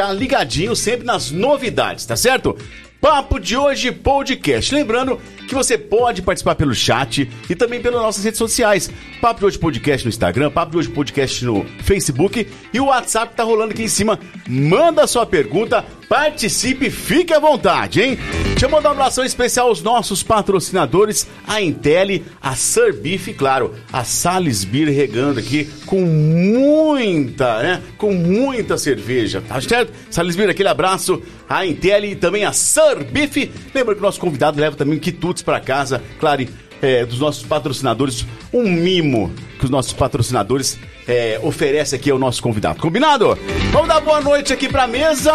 Ficar ligadinho sempre nas novidades, tá certo? Papo de hoje podcast. Lembrando que você pode participar pelo chat e também pelas nossas redes sociais. Papo de hoje podcast no Instagram, Papo de hoje podcast no Facebook e o WhatsApp tá rolando aqui em cima. Manda sua pergunta, participe, fique à vontade, hein? Deixa eu mandar um abração especial aos nossos patrocinadores, a Intel, a Surbeef e, claro, a Salisbury regando aqui com muita, né? Com muita cerveja, tá certo? Salisbury, aquele abraço, a Intel e também a Surbeef. Lembra que o nosso convidado leva também quitutes para casa, claro, é, dos nossos patrocinadores, um mimo que os nossos patrocinadores é, oferecem aqui ao nosso convidado. Combinado? Vamos dar boa noite aqui pra mesa.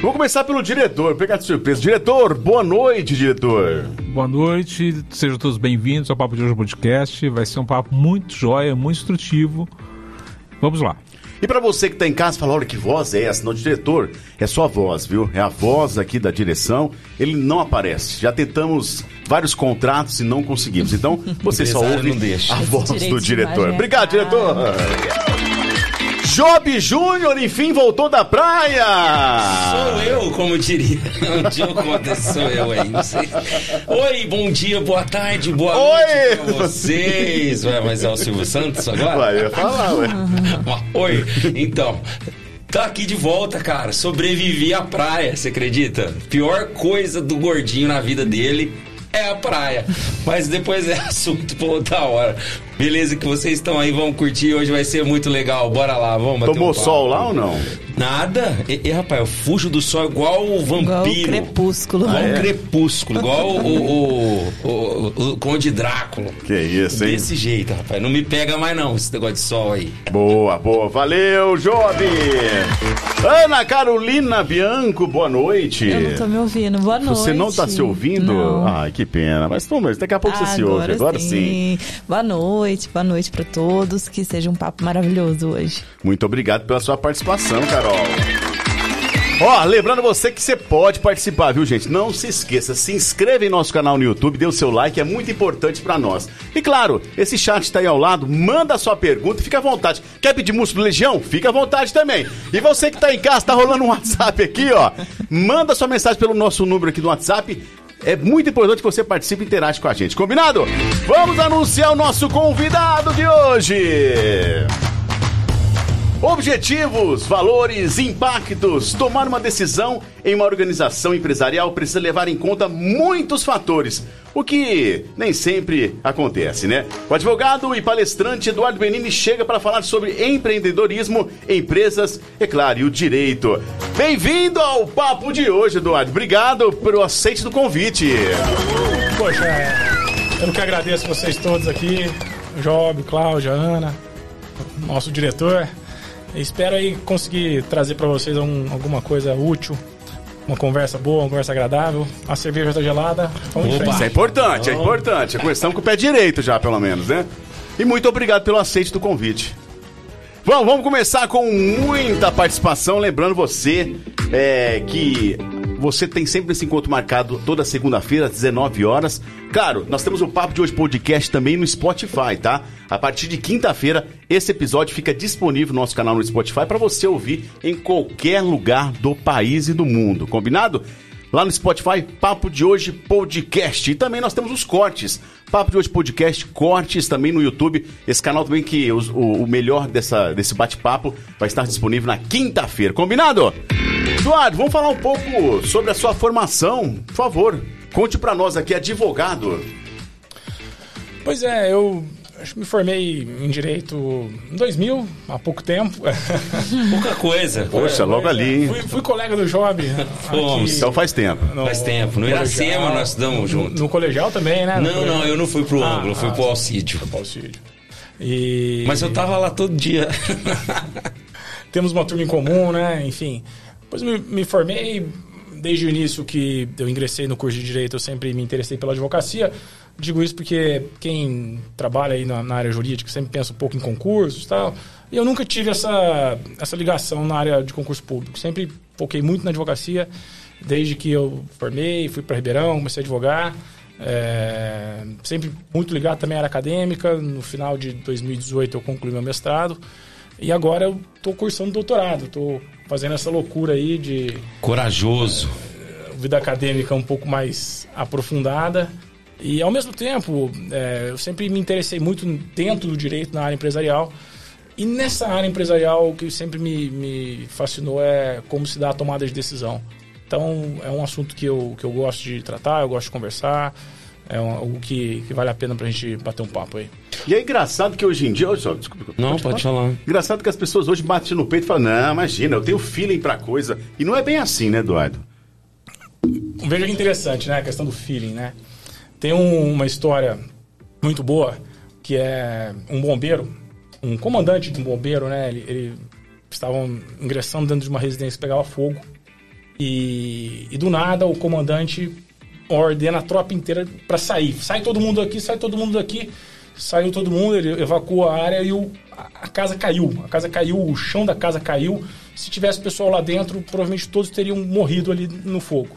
Vou começar pelo diretor, pegar de surpresa. Diretor, boa noite, diretor. Boa noite, sejam todos bem-vindos ao Papo de Hoje Podcast. Vai ser um papo muito jóia, muito instrutivo. Vamos lá. E para você que tá em casa, fala, olha que voz é essa? Não, diretor, é sua voz, viu? É a voz aqui da direção. Ele não aparece. Já tentamos vários contratos e não conseguimos. Então, você só ouve a voz do diretor. é Obrigado, diretor. Job Júnior, enfim, voltou da praia! Sou eu, como diria. Um dia eu conto, sou eu aí, não sei. Oi, bom dia, boa tarde, boa Oi! noite pra vocês. Ué, mas é o Silvio Santos agora? Vai, eu ia falar, ué. Oi, então. Tá aqui de volta, cara. Sobrevivi à praia, você acredita? Pior coisa do gordinho na vida dele é a praia. Mas depois é assunto pra outra hora. Beleza que vocês estão aí, vamos curtir. Hoje vai ser muito legal. Bora lá, vamos bater Tomou um sol lá ou não? Nada. E, e, rapaz, eu fujo do sol igual o vampiro. Igual o crepúsculo. Igual Ah, é? o crepúsculo. Igual o, o, o, o- o Conde Drácula. Que isso, hein? Desse jeito, rapaz. Não me pega mais não, esse negócio de sol aí. Boa, boa. Valeu, Job! Ana Carolina Bianco, boa noite. Eu não tô me ouvindo. Boa noite. Você não tá se ouvindo? Não. Ai, que pena. Mas, pô, mas daqui a pouco você se ouve. Agora sim. Boa noite, boa noite pra todos. Que seja um papo maravilhoso hoje. Muito obrigado pela sua participação, Carol. Ó, lembrando você que você pode participar, viu, gente? Não se esqueça, se inscreva em nosso canal no YouTube, dê o seu like, é muito importante pra nós. E claro, esse chat tá aí ao lado, manda a sua pergunta, fica à vontade. Quer pedir música do Legião? Fica à vontade também. E você que tá em casa, tá rolando um WhatsApp aqui, ó. Manda sua mensagem pelo nosso número aqui do WhatsApp. É muito importante que você participe e interage com a gente, combinado? Vamos anunciar o nosso convidado de hoje. Objetivos, valores, impactos. Tomar uma decisão em uma organização empresarial precisa levar em conta muitos fatores, o que nem sempre acontece, né? O advogado e palestrante Eduardo Benini chega para falar sobre empreendedorismo, empresas, é claro, e o direito. Bem-vindo ao papo de hoje, Eduardo. Obrigado pelo aceite do convite. Poxa, eu que agradeço vocês todos aqui, Job, Cláudia, Ana, nosso diretor. Espero aí conseguir trazer para vocês um- alguma coisa útil, uma conversa boa, uma conversa agradável. A cerveja tá gelada. Vamos Opa! Isso é importante, é importante. Começamos com o pé direito já, pelo menos, né? E muito obrigado pelo aceite do convite. Vamos, vamos começar com muita participação. Lembrando você é, que você tem sempre esse encontro marcado toda segunda-feira, às 19 horas. Claro, nós temos o Papo de Hoje Podcast também no Spotify, tá? A partir de quinta-feira, esse episódio fica disponível no nosso canal no Spotify para você ouvir em qualquer lugar do país e do mundo. Combinado? Lá no Spotify, Papo de Hoje Podcast. E também nós temos os cortes. Papo de Hoje Podcast, cortes também no YouTube. Esse canal também que o, o melhor dessa, desse bate-papo vai estar disponível na quinta-feira. Combinado? Eduardo, vamos falar um pouco sobre a sua formação. Por favor, conte pra nós aqui, advogado. Pois é, eu acho que me formei em Direito em 2000, há pouco tempo. Pouca coisa. Poxa, logo ali, hein? fui, fui colega do Job. Fomos. aqui Então faz tempo. no Faz tempo. No Iracema colegial. nós estudamos junto. No, no colegial também, né? No Não, colegial. não, eu não fui pro Ah, ângulo, eu fui ah, pro Alcídio. Auxílio. E Mas eu tava lá todo dia. temos uma turma em comum, né? Enfim. Depois me, me formei, desde o início que eu ingressei no curso de Direito, eu sempre me interessei pela advocacia. Digo isso porque quem trabalha aí na, na área jurídica sempre pensa um pouco em concursos e tal. E eu nunca tive essa, essa ligação na área de concurso público. Sempre foquei muito na advocacia, desde que eu formei, fui para Ribeirão, comecei a advogar. É, sempre muito ligado também à área acadêmica. No final de 2018 eu concluí meu mestrado. E agora eu estou cursando doutorado. Estou fazendo essa loucura aí de Corajoso. vida acadêmica um pouco mais aprofundada. E ao mesmo tempo, é, eu sempre me interessei muito dentro do direito, na área empresarial. E nessa área empresarial, o que sempre me, me fascinou é como se dá a tomada de decisão. Então, é um assunto que eu, que eu gosto de tratar, eu gosto de conversar. É um- algo que, que vale a pena pra gente bater um papo aí. E é engraçado que hoje em dia. Só, desculpa. Não, pode falar. Engraçado que as pessoas hoje batem no peito e falam: Não, imagina, eu tenho feeling pra coisa. E não é bem assim, né, Eduardo? Veja que interessante, né? A questão do feeling, né? Tem um- uma história muito boa que é um bombeiro, um comandante de um bombeiro, né? Ele, ele estavam ingressando dentro de uma residência que pegava fogo e, e do nada o comandante ordena a tropa inteira para sair. Sai todo mundo daqui, sai todo mundo daqui. Saiu todo mundo, ele evacua a área e o, a, casa caiu. A casa caiu, o chão da casa caiu. Se tivesse pessoal lá dentro, provavelmente todos teriam morrido ali no fogo.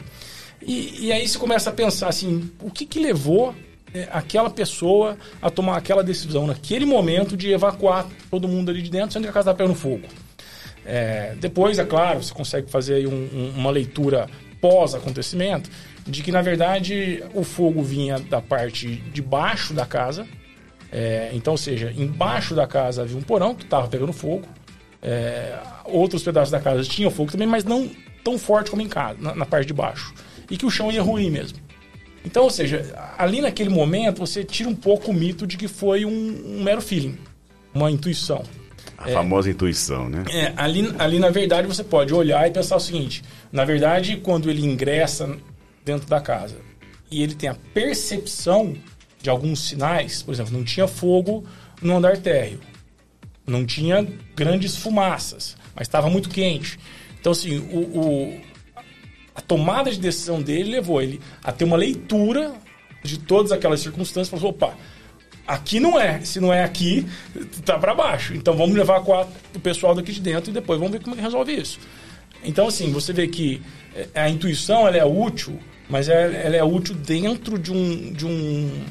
E, e aí você começa a pensar assim, o que, que levou é, aquela pessoa a tomar aquela decisão naquele momento de evacuar todo mundo ali de dentro, sendo que a casa estava pegando fogo. É, depois, é claro, você consegue fazer aí um- um- uma leitura pós-acontecimento de que, na verdade, o fogo vinha da parte de baixo da casa. É, então, ou seja, embaixo da casa havia um porão que estava pegando fogo. É, outros pedaços da casa tinham fogo também, mas não tão forte como em casa, na, na parte de baixo. E que o chão ia ruim mesmo. Então, ou seja, ali naquele momento você tira um pouco o mito de que foi um, um mero feeling, uma intuição. A famosa intuição, né? É, ali, ali na verdade você pode olhar e pensar o seguinte: na verdade, quando ele ingressa dentro da casa e ele tem a percepção de alguns sinais, por exemplo, não tinha fogo no andar térreo, não tinha grandes fumaças, mas estava muito quente. Então, assim, o, o- a tomada de decisão dele levou ele a ter uma leitura de todas aquelas circunstâncias. Falou, opa, aqui não é. Se não é aqui, tá para baixo. Então vamos levar o pessoal daqui de dentro e depois vamos ver como é resolve isso. Então, assim, você vê que eh, a intuição ela é útil, mas é- ela é útil dentro de um, de um,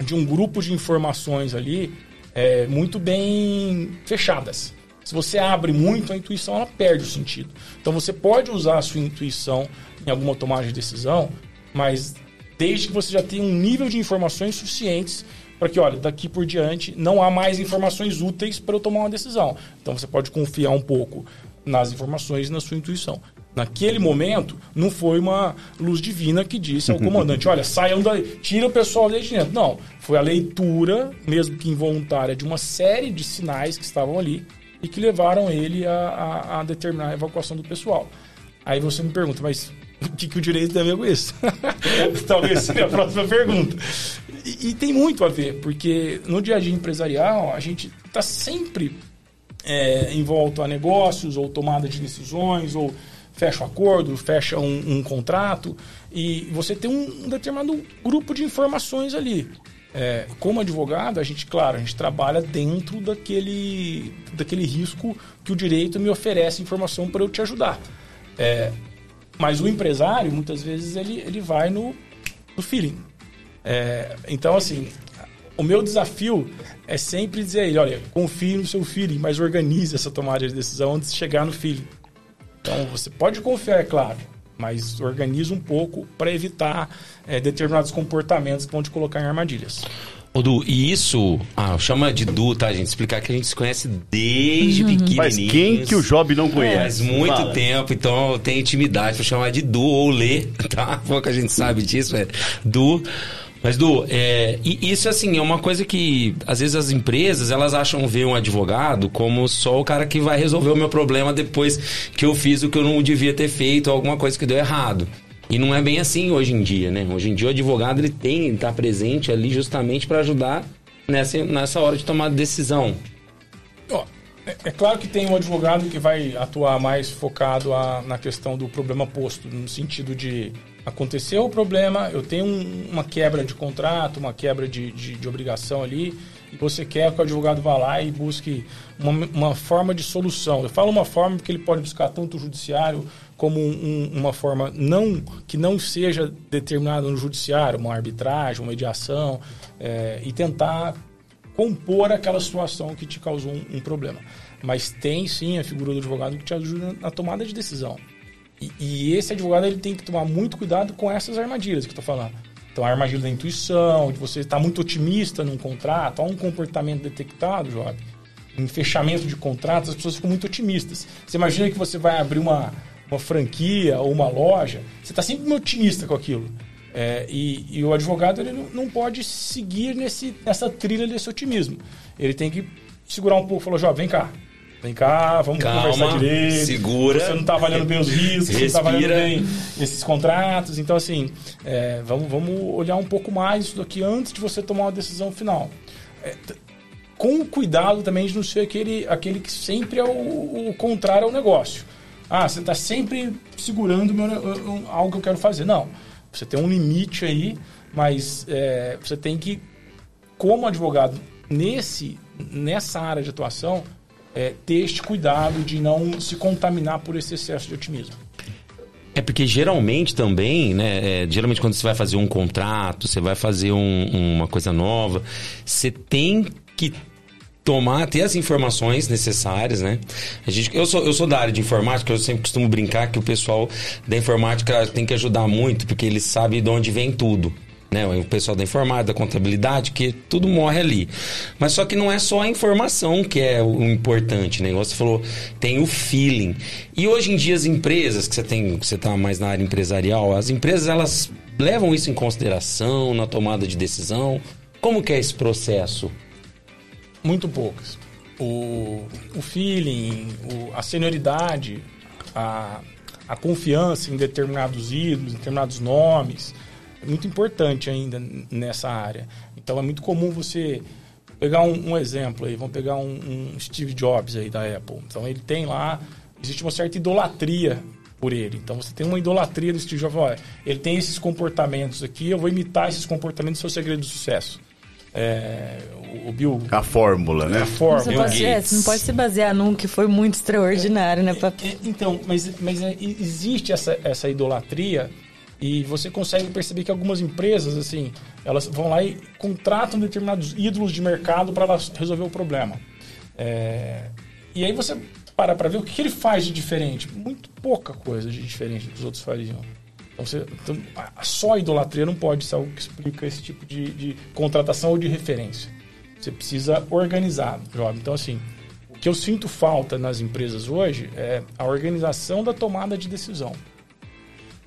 de um grupo de informações ali é, muito bem fechadas. Se você abre muito, a intuição ela perde o sentido. Então você pode usar a sua intuição em alguma tomada de decisão, mas desde que você já tenha um nível de informações suficientes para que, olha, daqui por diante não há mais informações úteis para eu tomar uma decisão. Então você pode confiar um pouco nas informações e na sua intuição. Naquele momento, não foi uma luz divina que disse ao comandante: olha, saiam daí, tira o pessoal daí de dentro. Não, foi a leitura, mesmo que involuntária, de uma série de sinais que estavam ali e que levaram ele a, a- a determinar a evacuação do pessoal. Aí você me pergunta, mas o que, que o direito tem a ver com isso? Talvez seja a próxima pergunta. E, e tem muito a ver, porque no dia a dia empresarial, a gente está sempre é, envolto a negócios ou tomada de decisões ou fecha um acordo, fecha um, um contrato e você tem um, um determinado grupo de informações ali. É, como advogado, a gente, claro, a gente trabalha dentro daquele, daquele risco que o direito me oferece informação para eu te ajudar. É, mas o empresário, muitas vezes, ele, ele vai no, no feeling. É, então, assim, o meu desafio é sempre dizer a ele, olha, confie no seu feeling, mas organize essa tomada de decisão antes de chegar no feeling. Então, você pode confiar, é claro, mas organize um pouco para evitar é, determinados comportamentos que vão te colocar em armadilhas. Ô, Du, e isso. Ah, chama de Du, tá, gente? Explicar que a gente se conhece desde pequenininhos. Mas quem que o Job não Faz conhece? muito Fala. tempo, então tem intimidade pra chamar de Du ou Lê, tá? Pouca gente sabe disso, é Du. Mas, Du, é, isso, assim, é uma coisa que, às vezes, as empresas, elas acham ver um advogado como só o cara que vai resolver o meu problema depois que eu fiz o que eu não devia ter feito, alguma coisa que deu errado. E não é bem assim hoje em dia, né? Hoje em dia o advogado, ele tem que estar presente ali justamente para ajudar nessa, nessa hora de tomar decisão. É, é claro que tem um advogado que vai atuar mais focado a- na questão do problema posto, no sentido de aconteceu o problema, eu tenho um- uma quebra de contrato, uma quebra de, de, de obrigação ali, e você quer que o advogado vá lá e busque uma, uma forma de solução. Eu falo uma forma porque ele pode buscar tanto o judiciário como um- um- uma forma não que não seja determinada no judiciário, uma arbitragem, uma mediação, é, e tentar compor aquela situação que te causou um, um problema. mas tem sim a figura do advogado que te ajuda na tomada de decisão. E, esse advogado ele tem que tomar muito cuidado com essas armadilhas que eu estou falando. Então, a armadilha da intuição, de você estar muito otimista num contrato, há um comportamento detectado, Job. Em fechamento de contratos, as pessoas ficam muito otimistas. Você imagina que você vai abrir uma, uma franquia ou uma loja, você está sempre otimista com aquilo. É, e, e, o advogado ele não, não pode seguir nesse, nessa trilha desse otimismo. Ele tem que segurar um pouco e falar, Jó, vem cá. Vem cá, vamos Calma, conversar direito. segura. Você não está avaliando bem os riscos, você não está avaliando Respira. bem esses contratos. Então, assim, é, vamos, vamos olhar um pouco mais isso daqui antes de você tomar uma decisão final. É, com cuidado também de não ser aquele, aquele que sempre é o, o contrário ao negócio. Ah, você está sempre segurando meu algo que eu quero fazer. Não. Você tem um limite aí, mas é, você tem que, como advogado, nesse, nessa área de atuação, é, ter este cuidado de não se contaminar por esse excesso de otimismo. É porque geralmente também, né? é, geralmente quando você vai fazer um contrato, você vai fazer um- uma coisa nova, você tem que tomar, ter as informações necessárias, né? A gente, eu, sou, eu sou da área de informática, eu sempre costumo brincar que o pessoal da informática tem que ajudar muito, porque eles sabem de onde vem tudo. Né, o pessoal da informática, da contabilidade, que tudo morre ali. Mas só que não é só a informação que é o importante, né? Você falou, tem o feeling. E hoje em dia as empresas, que você tem, que você está mais na área empresarial, as empresas elas levam isso em consideração na tomada de decisão. Como que é esse processo? Muito poucas. O, o feeling, o- a senioridade, a, a confiança em determinados ídolos, em determinados nomes, muito importante ainda nessa área. Então é muito comum você pegar um, um exemplo aí, vamos pegar um, um Steve Jobs aí da Apple. Então ele tem lá, existe uma certa idolatria por ele. Então você tem uma idolatria do Steve Jobs. Olha, ele tem esses comportamentos aqui, eu vou imitar esses comportamentos, é o segredo do sucesso. É, o- Bill A fórmula, né? a forma. Você, pode, é, você não pode se basear num que foi muito extraordinário, né? Pra- É, Então, mas, mas é, existe essa, essa idolatria e você consegue perceber que algumas empresas, assim, elas vão lá e contratam determinados ídolos de mercado para resolver o problema. É, e aí você para para ver o que, ele faz de diferente. Muito pouca coisa de diferente do que os outros fariam. Então, você, então, só a idolatria não pode ser algo que explica esse tipo de, de contratação ou de referência. Você precisa organizar, Job. Então, assim, o que eu sinto falta nas empresas hoje é a organização da tomada de decisão.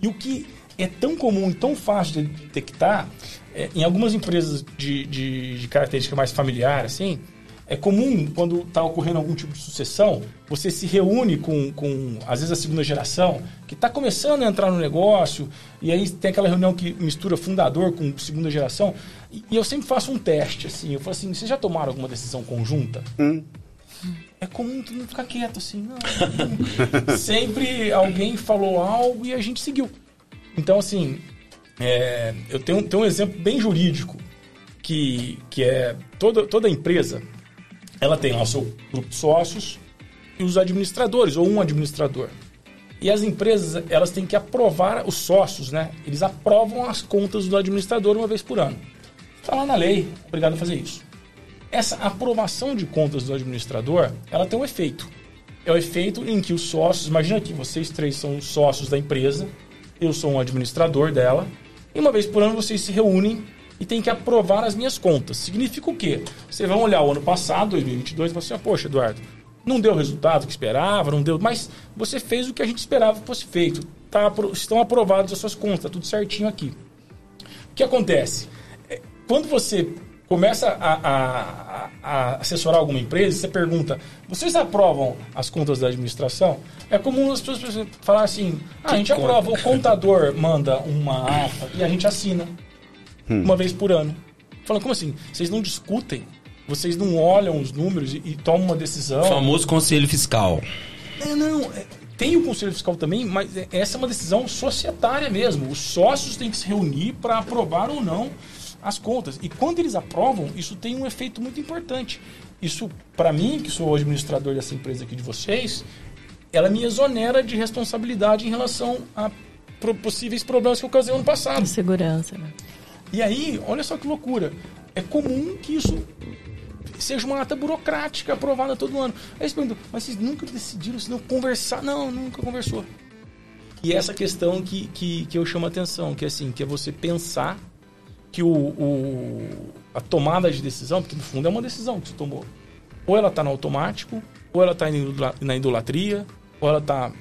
E o que é tão comum e tão fácil de detectar, é, em algumas empresas de, de, de característica mais familiar, assim, é comum, quando está ocorrendo algum tipo de sucessão, você se reúne com, com às vezes, a segunda geração, que está começando a entrar no negócio, e aí tem aquela reunião que mistura fundador com segunda geração, e, e eu sempre faço um teste, assim, eu falo assim, vocês já tomaram alguma decisão conjunta? É comum todo mundo ficar quieto, assim, não. não. Sempre alguém falou algo e a gente seguiu. Então, assim, é, eu tenho, tenho um exemplo bem jurídico, que, que é toda, toda empresa, ela tem lá o seu grupo de sócios e os administradores, ou um administrador. E as empresas, elas têm que aprovar, os sócios, né? Eles aprovam as contas do administrador uma vez por ano. Está lá na lei, obrigado a fazer isso. Essa aprovação de contas do administrador, ela tem um efeito. É o efeito em que os sócios, imagina que vocês três são os sócios da empresa, eu sou um administrador dela, e uma vez por ano vocês se reúnem e têm que aprovar as minhas contas. Significa o quê? Vocês vão olhar o ano passado, 2022, e vão assim, ah, poxa, Eduardo, não deu o resultado que esperava, não deu, mas você fez o que a gente esperava que fosse feito. Tá, estão aprovadas as suas contas, tá tudo certinho aqui. O que acontece? É, Quando você começa a, a- a- assessorar alguma empresa, você pergunta: vocês aprovam as contas da administração? É comum as pessoas falar assim: ah, a gente conta? aprova, o contador manda uma ata e a gente assina uma vez por ano. Falando, como assim? Vocês não discutem? Vocês não olham os números e, e tomam uma decisão? O famoso conselho fiscal. É, não, é, tem o conselho fiscal também, mas é- essa é uma decisão societária mesmo. Os sócios têm que se reunir para aprovar ou não as contas. E quando eles aprovam, isso tem um efeito muito importante. Isso, para mim, que sou o administrador dessa empresa aqui de vocês, ela me exonera de responsabilidade em relação a possíveis problemas que eu causei ano passado. Segurança, né? E aí, olha só que loucura. É comum que isso seja uma ata burocrática aprovada todo ano. Aí você pergunta, mas vocês nunca decidiram, se não conversar? Não, nunca conversou. E essa questão que, que, que eu chamo a atenção, que é assim, que é você pensar que o, o, a tomada de decisão, porque no fundo é uma decisão que você tomou, ou ela está no automático, ou ela está na idolatria, ou ela está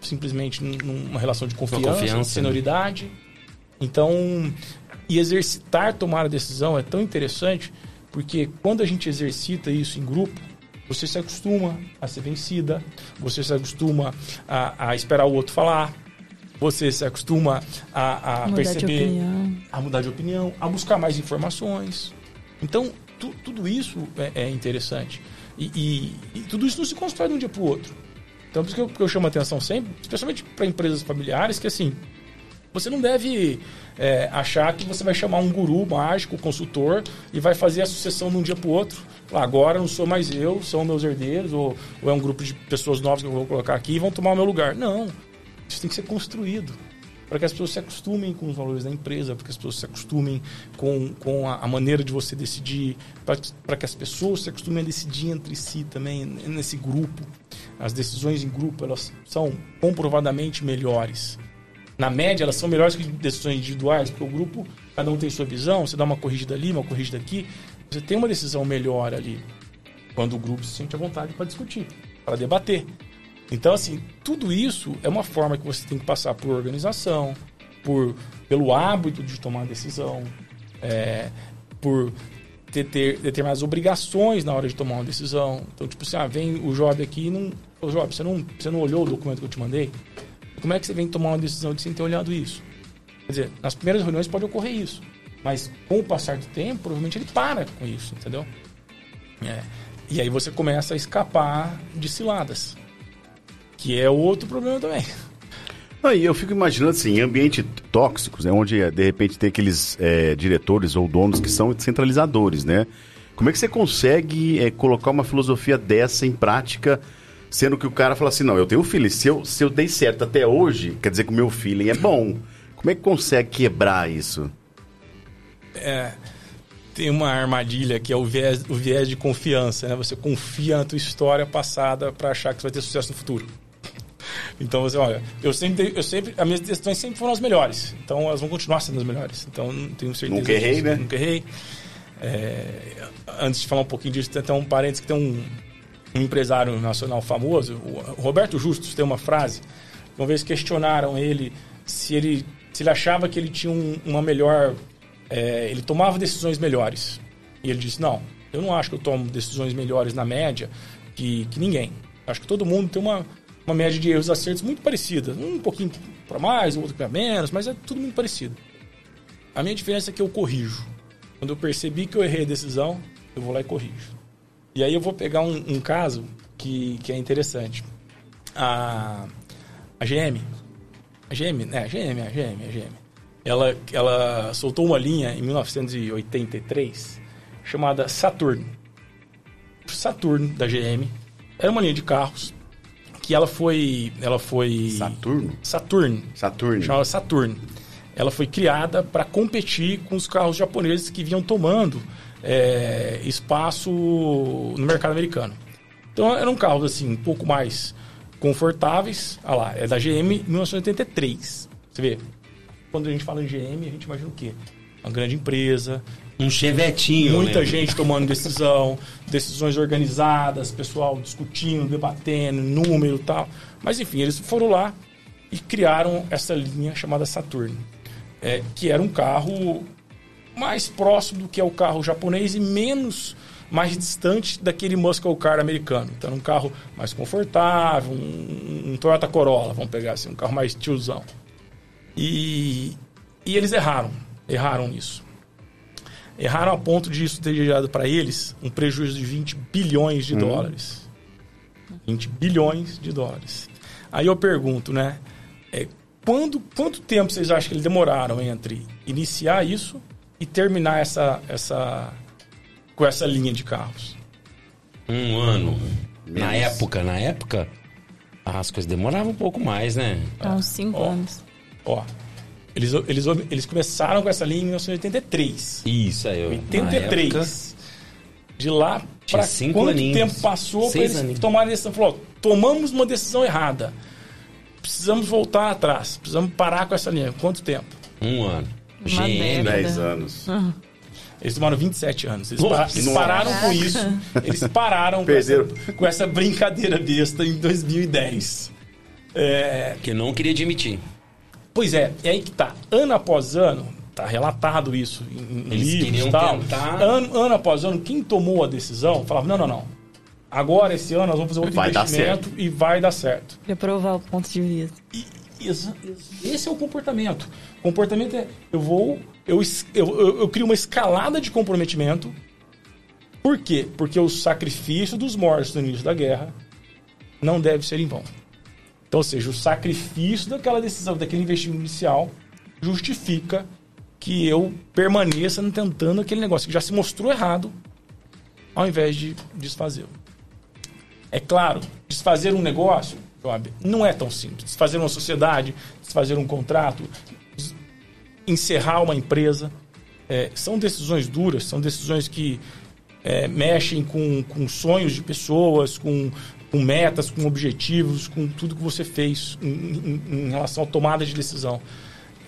simplesmente numa relação de confiança, confiança de senioridade. Né? Então, e exercitar tomar a decisão é tão interessante porque quando a gente exercita isso em grupo, você se acostuma a ser vencida, você se acostuma a, a esperar o outro falar, você se acostuma a, a perceber, a mudar de opinião, a buscar mais informações. Então, tu, tudo isso é, é interessante. E, e, e, tudo isso não se constrói de um dia para o outro. Então, por isso que eu, que eu chamo a atenção sempre, especialmente para empresas familiares, que assim, você não deve é, achar que você vai chamar um guru mágico, consultor, e vai fazer a sucessão de um dia para o outro. Agora não sou mais eu, são meus herdeiros, ou, ou, é um grupo de pessoas novas que eu vou colocar aqui e vão tomar o meu lugar. Não. Isso tem que ser construído. Para que as pessoas se acostumem com os valores da empresa, para que as pessoas se acostumem com, com a, a maneira de você decidir, para que as pessoas se acostumem a decidir entre si também, nesse grupo. As decisões em grupo, elas são comprovadamente melhores na média, elas são melhores que decisões individuais, porque o grupo, cada um tem sua visão, você dá uma corrigida ali, uma corrigida aqui, você tem uma decisão melhor ali. Quando o grupo se sente à vontade para discutir, para debater. Então, assim, tudo isso é uma forma que você tem que passar por organização, por pelo hábito de tomar decisão, é, por ter, ter determinadas obrigações na hora de tomar uma decisão. Então, tipo assim, ah, vem o Job aqui e não. Ô, Job, você não, você não olhou o documento que eu te mandei? Como é que você vem tomar uma decisão de sem ter olhado isso? Quer dizer, nas primeiras reuniões pode ocorrer isso. Mas com o passar do tempo, provavelmente ele para com isso, entendeu? É. E aí você começa a escapar de ciladas. Que é outro problema também. Aí eu fico imaginando assim, em ambiente tóxicos, né, onde de repente tem aqueles é, diretores ou donos que são centralizadores, né? Como é que você consegue é, colocar uma filosofia dessa em prática Sendo que o cara fala assim: não, eu tenho feeling. Se eu, se eu dei certo até hoje, quer dizer que o meu feeling é bom. Como é que consegue quebrar isso? É, tem uma armadilha que é o viés, o viés de confiança, né? Você confia na tua história passada para achar que você vai ter sucesso no futuro. Então você, olha, eu sempre, eu sempre, as minhas decisões sempre foram as melhores. Então elas vão continuar sendo as melhores. Então não tenho certeza. Nunca errei, disso. né? Nunca errei. É, antes de falar um pouquinho disso, tem até um parênteses que tem um, um empresário nacional famoso, o Roberto Justus tem uma frase, uma vez questionaram ele se ele, se ele achava que ele tinha um, uma melhor. É, ele tomava decisões melhores. E ele disse: Não, eu não acho que eu tomo decisões melhores na média que, que ninguém. Acho que todo mundo tem uma, uma média de erros e acertos muito parecida. Um pouquinho para mais, outro para menos, mas é tudo muito parecido. A minha diferença é que eu corrijo. Quando eu percebi que eu errei a decisão, eu vou lá e corrijo. E aí eu vou pegar um, um caso que, que é interessante. A, a GM, a GM, né? A GM, a GM, a GM. Ela, ela soltou uma linha em 1983 chamada Saturn. Saturn da GM era uma linha de carros que ela foi, ela foi Saturno. Saturn. Saturn. Chamava Saturn. Ela foi criada para competir com os carros japoneses que vinham tomando é, espaço no mercado americano. Então eram carros assim, um pouco mais confortáveis. Olha lá, é da GM 1983. Você vê? Quando a gente fala em GM, a gente imagina o quê? Uma grande empresa. Um chevetinho. Muita gente tomando decisão, decisões organizadas, pessoal discutindo, debatendo, número e tal. Mas enfim, eles foram lá e criaram essa linha chamada Saturn. É, que era um carro mais próximo do que é o carro japonês e menos mais distante daquele muscle car americano. Então, um carro mais confortável, um, um Toyota Corolla, vamos pegar assim, um carro mais tiozão. E, e eles erraram, erraram nisso. Erraram a ponto de isso ter gerado para eles um prejuízo de 20 bilhões de hum. dólares. 20 bilhões de dólares. Aí eu pergunto, né? É, quando, quanto tempo vocês acham que eles demoraram entre iniciar isso e terminar essa, essa, com essa linha de carros? Um ano. Menos. Na época, na época, as coisas demoravam um pouco mais, né? Uns 5 anos. Ó, eles, eles, eles começaram com essa linha em 1983. Isso aí. 83. De lá cinco quanto aninhos. tempo passou para eles aninhos. tomarem a decisão. Falou, ó, tomamos uma decisão errada. Precisamos voltar atrás. Precisamos parar com essa linha. Quanto tempo? Um ano. Década. 10 anos. Eles tomaram 27 anos. Eles, Nossa. eles pararam com isso. Eles pararam com essa, com essa brincadeira besta em 2010. É, Que não queria admitir. Pois é, é aí que tá. Ano após ano, tá relatado isso em, livros e tal. tentar- Ano, ano após ano, quem tomou a decisão falava: não, não, não. Agora, esse ano, nós vamos fazer outro Vai investimento e vai dar certo. Pra provar o ponto de vista. E, esse é o comportamento. O comportamento é: eu vou. Eu, eu, eu crio uma escalada de comprometimento. Por quê? Porque o sacrifício dos mortos no início da guerra não deve ser em vão. Então, ou seja, o sacrifício daquela decisão, daquele investimento inicial, justifica que eu permaneça tentando aquele negócio que já se mostrou errado, ao invés de desfazê-lo. É claro, desfazer um negócio, Job, não é tão simples. Desfazer uma sociedade, desfazer um contrato, encerrar uma empresa, é, são decisões duras, são decisões que é, mexem com, com sonhos de pessoas, com, com metas, com objetivos, com tudo que você fez em, em- em relação à tomada de decisão.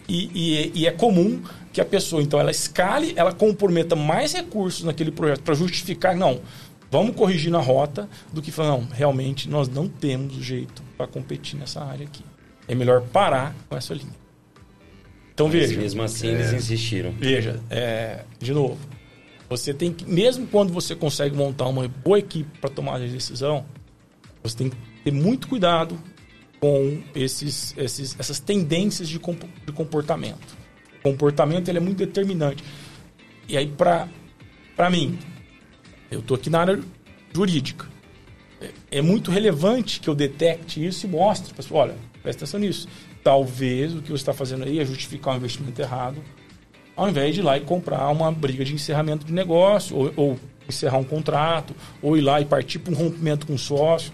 E, e- e é comum que a pessoa, então, ela escale, ela comprometa mais recursos naquele projeto para justificar, não, vamos corrigir na rota, do que falar, não, realmente nós não temos jeito para competir nessa área aqui. É melhor parar com essa linha. Então, Mas veja. mesmo assim eles insistiram. Veja, é, de novo, você tem que, mesmo quando você consegue montar uma boa equipe para tomar a decisão, você tem que ter muito cuidado com esses, esses, essas tendências de, de comportamento. O comportamento ele é muito determinante. E aí, para mim, eu estou aqui na área jurídica. É, é muito relevante que eu detecte isso e mostre para pessoa, olha, presta atenção nisso. Talvez o que você está fazendo aí é justificar um investimento errado, ao invés de ir lá e comprar uma briga de encerramento de negócio, ou, ou encerrar um contrato, ou ir lá e partir para um rompimento com o sócio.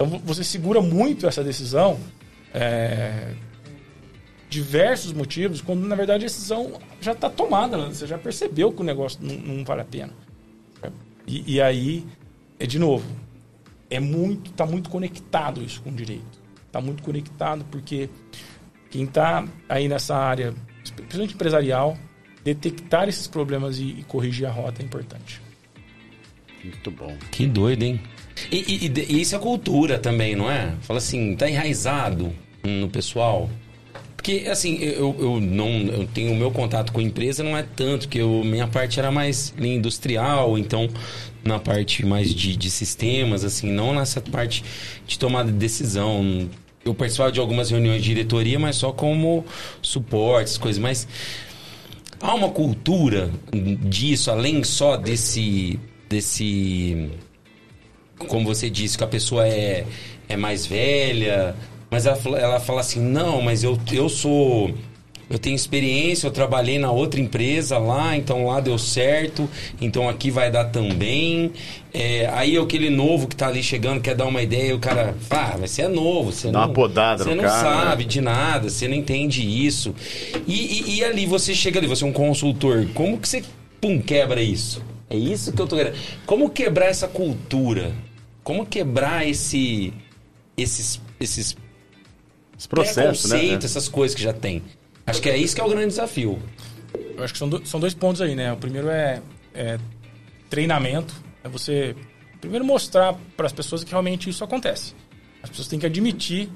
Então vo- você segura muito essa decisão, é, diversos motivos, quando na verdade a decisão já está tomada, né? você já percebeu que o negócio não, não vale a pena. E, e aí, é de novo, é muito, tá muito conectado isso com o direito. Tá muito conectado porque quem está aí nessa área, principalmente empresarial, detectar esses problemas e, e corrigir a rota é importante. Muito bom. Que doido, hein? E, e- e isso é cultura também, não é? Fala assim, tá enraizado no pessoal. Porque, assim, eu, eu não eu tenho o meu contato com a empresa não é tanto, que eu, minha parte era mais industrial, então na parte mais de, de sistemas, assim, não nessa parte de tomada de decisão. Eu participava de algumas reuniões de diretoria, mas só como suporte, essas coisas. Mas há uma cultura disso, além só desse. desse como você disse, que a pessoa é, é mais velha, mas ela, fala- ela fala assim, não, mas eu, eu sou. Eu tenho experiência, eu trabalhei na outra empresa lá, então lá deu certo, então aqui vai dar também. É, aí aquele novo que tá ali chegando quer dar uma ideia, e o cara ah, mas você é novo, você Dá não, uma podada você não cara, sabe né? de nada, você não entende isso. E, e- e ali você chega ali, você é um consultor, como que você pum, quebra isso? É isso que eu tô querendo. Como quebrar essa cultura? Como quebrar esse esses esses Esse processo, né? É. essas coisas que já tem? Acho que é isso que é o grande desafio. Eu acho que são, do- são dois pontos aí, né? O primeiro é, é treinamento, é você primeiro mostrar para as pessoas que realmente isso acontece. As pessoas têm que admitir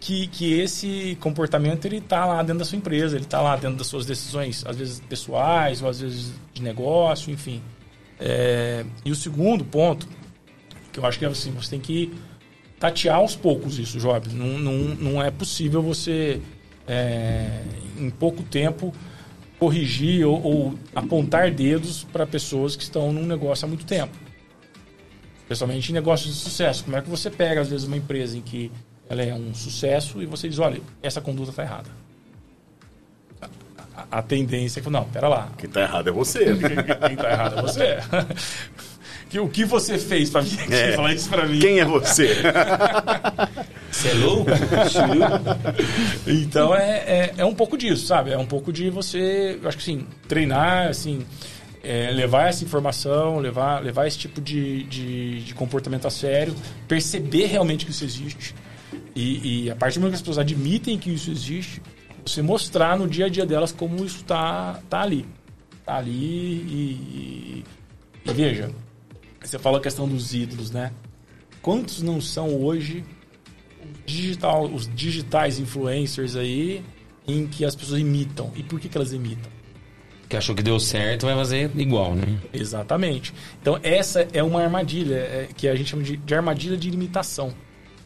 que, que esse comportamento ele está lá dentro da sua empresa, ele está lá dentro das suas decisões, às vezes pessoais ou às vezes de negócio, enfim. É, e o segundo ponto, que eu acho que é assim, você tem que tatear aos poucos isso, Job. Não, não, não é possível você, é, em pouco tempo, corrigir ou, ou apontar dedos para pessoas que estão num negócio há muito tempo. Especialmente em negócios de sucesso. Como é que você pega, às vezes, uma empresa em que ela é um sucesso e você diz, olha, essa conduta está errada. A, a- a tendência é que, não, pera lá, Quem tá errado é você. quem está errado é você. que, o que você fez para vir aqui É. falar isso para mim? Quem é você? Você é louco? Então é, é, é um pouco disso, sabe? É um pouco de você, eu acho que assim, treinar, assim, é, levar essa informação, levar, levar esse tipo de, de, de comportamento a sério, perceber realmente que isso existe. E, e a partir do momento que as pessoas admitem que isso existe, você mostrar no dia a dia delas como isso está tá ali. Está ali e, e, e veja, você fala a questão dos ídolos, né? Quantos não são hoje digital, os digitais influencers aí em que as pessoas imitam? E por que, que elas imitam? Que achou que deu certo, vai fazer igual, né? Exatamente. Então, essa é uma armadilha é, que a gente chama de, de armadilha de imitação.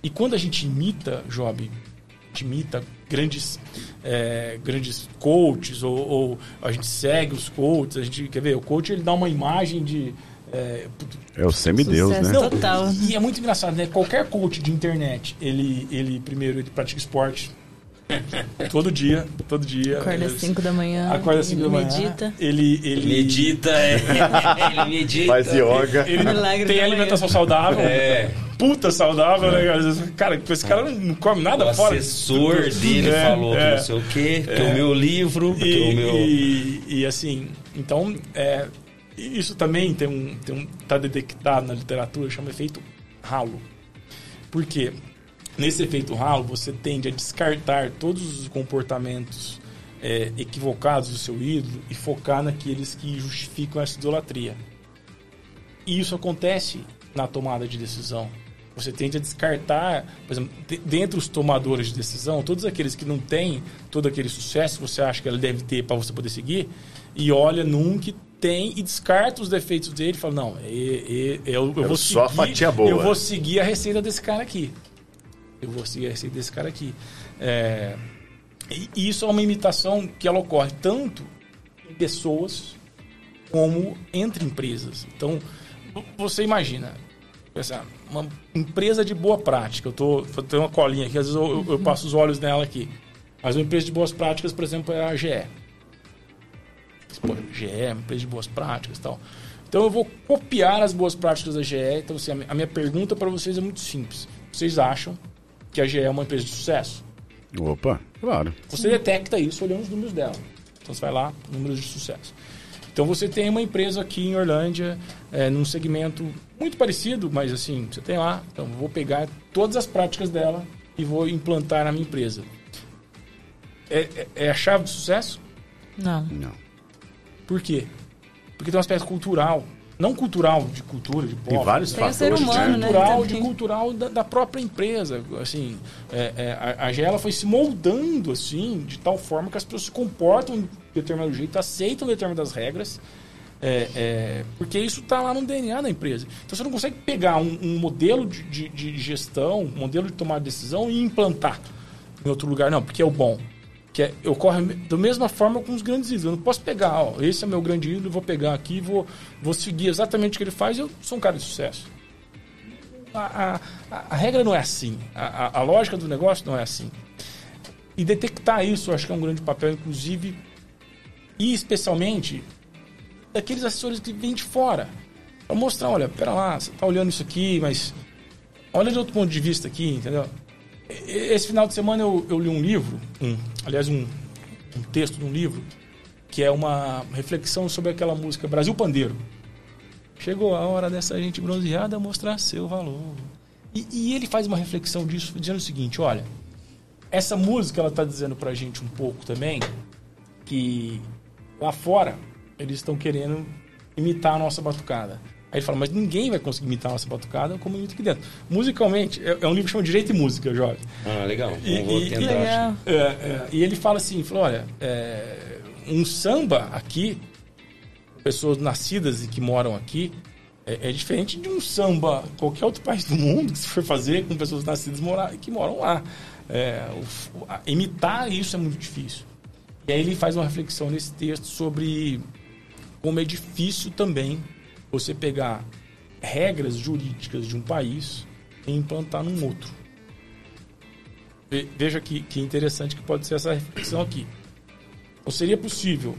E quando a gente imita, Job, a gente imita grandes, é, grandes coaches, ou, ou, a gente segue os coaches, a gente quer ver, o coach ele dá uma imagem de. É, É o semideus, Sucesso né? total. Total. E é muito engraçado, né? Qualquer coach de internet, ele, ele primeiro ele pratica esporte. todo dia, todo dia. Acorda às Ele- 5 da manhã. Acorda às 5 da manhã. Medita. Ele, ele, Medita, é. Ele medita. Faz yoga. ele Milagre tem alimentação saudável. É. Puta saudável, né? cara? Esse cara não come nada O fora. assessor dele É, falou que é. não sei o quê, que o meu livro, que E, o meu. e, e, assim, então, é, isso também tem um, tem um. tá detectado na literatura, chama efeito ralo. Por quê? Nesse efeito ralo, você tende a descartar todos os comportamentos é, equivocados do seu ídolo e focar naqueles que justificam essa idolatria. E isso acontece na tomada de decisão. Você tende a descartar, por exemplo, de- dentre os tomadores de decisão, todos aqueles que não têm todo aquele sucesso que você acha que ele deve ter para você poder seguir, e olha num que tem e descarta os defeitos dele e fala: Não, e- e- eu, eu É vou só seguir, fatia boa. eu vou seguir a receita desse cara aqui. Eu vou seguir a receita desse cara aqui. É, e isso é uma imitação que ela ocorre tanto em pessoas como entre empresas. Então, vo- você imagina, pensa, uma empresa de boa prática. Eu tô, eu tenho uma colinha aqui, às vezes eu, eu- eu passo os olhos nela aqui. Mas uma empresa de boas práticas, por exemplo, é a GE. Pô, GE é uma empresa de boas práticas e tal. Então eu vou copiar as boas práticas da GE. Então, assim, a mi- a minha pergunta para vocês é muito simples. Vocês acham que a GE é uma empresa de sucesso? Opa, claro. Você detecta isso olhando os números dela. Então você vai lá, números de sucesso. Então você tem uma empresa aqui em Orlândia, é, num segmento muito parecido, mas assim, você tem lá. Então eu vou pegar todas as práticas dela e vou implantar na minha empresa. É, é- é a chave do sucesso? Não. Não. Por quê? Porque tem um aspecto cultural. Não cultural de cultura, de Tem povo. vários Tem fatores. ser humano, né? cultural, Também. de cultural da, da própria empresa. Assim, é, é, a, a Gela foi se moldando assim, de tal forma que as pessoas se comportam de determinado jeito, aceitam determinadas regras, é, é, porque isso está lá no DNA da empresa. Então você não consegue pegar um, um modelo de, de- de gestão, um modelo de tomar decisão e implantar em outro lugar, não, porque é o bom. Que é, ocorre da mesma forma com os grandes ídolos. Eu não posso pegar, ó, esse é meu grande ídolo, vou pegar aqui, vou, vou seguir exatamente o que ele faz eu sou um cara de sucesso. A, a- a- regra não é assim. A, a- a lógica do negócio não é assim. E detectar isso, eu acho que é um grande papel, inclusive, e especialmente daqueles assessores que vêm de fora. Para mostrar, olha, pera lá, você está olhando isso aqui, mas olha de outro ponto de vista aqui, entendeu? Esse final de semana eu, eu li um livro, um, aliás, um, um texto de um livro, que é uma reflexão sobre aquela música Brasil Pandeiro. Chegou a hora dessa gente bronzeada mostrar seu valor. E, e ele faz uma reflexão disso, dizendo o seguinte: olha, essa música ela está dizendo pra gente um pouco também que lá fora eles estão querendo imitar a nossa batucada. Aí ele fala, mas ninguém vai conseguir imitar a nossa batucada como imita aqui dentro. Musicalmente, é, é um livro que chama Direito e Música, jovem. Ah, legal. E- Vou e- tentar. e- Legal. É, é, e ele fala assim, falou, olha, é, um samba aqui, pessoas nascidas e que moram aqui, é, é diferente de um samba qualquer outro país do mundo que se for fazer com pessoas nascidas mora, que moram lá. É, o- a- imitar isso é muito difícil. E aí ele faz uma reflexão nesse texto sobre como é difícil também você pegar regras jurídicas de um país e implantar num outro. Ve- Veja que, que interessante que pode ser essa reflexão aqui. Não seria possível,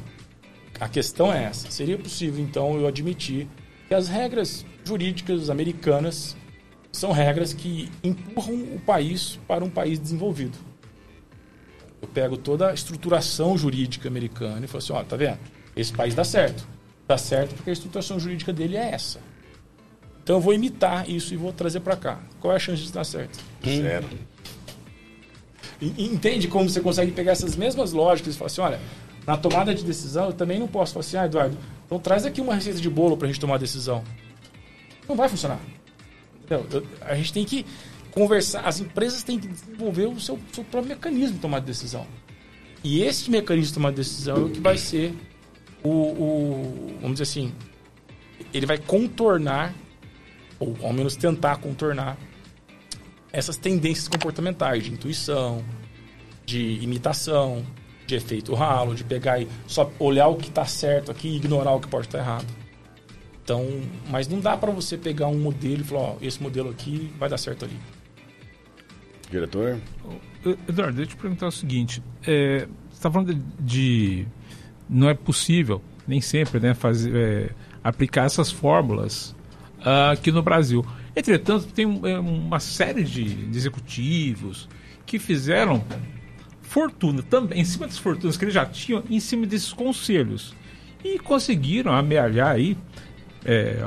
a questão é essa, seria possível então eu admitir que as regras jurídicas americanas são regras que empurram o país para um país desenvolvido. Eu pego toda a estruturação jurídica americana e falo assim, ó, tá vendo? Esse país dá certo. Dá certo porque a estruturação jurídica dele é essa. Então eu vou imitar isso e vou trazer para cá. Qual é a chance de dar certo? Zero. Entende como você consegue pegar essas mesmas lógicas e falar assim, olha, na tomada de decisão eu também não posso falar assim, ah, Eduardo, então traz aqui uma receita de bolo pra gente tomar a decisão. Não vai funcionar. Entendeu? Eu- a gente tem que conversar, as empresas têm que desenvolver o seu, seu próprio mecanismo de tomar decisão. E esse mecanismo de tomar decisão é o que vai ser o, o- vamos dizer assim, ele vai contornar, ou ao menos tentar contornar, essas tendências comportamentais de intuição, de imitação, de efeito ralo, de pegar e só olhar o que está certo aqui e ignorar o que pode estar errado. Então, mas não dá para você pegar um modelo e falar, ó, esse modelo aqui vai dar certo ali. Diretor? Eduardo, deixa eu te perguntar o seguinte: é, você está falando de, de- Não é possível, nem sempre, né, fazer, é, aplicar essas fórmulas ah, aqui no Brasil. Entretanto, tem é, uma série de, executivos que fizeram fortuna também, em cima das fortunas que eles já tinham, em cima desses conselhos. E conseguiram amealhar aí é,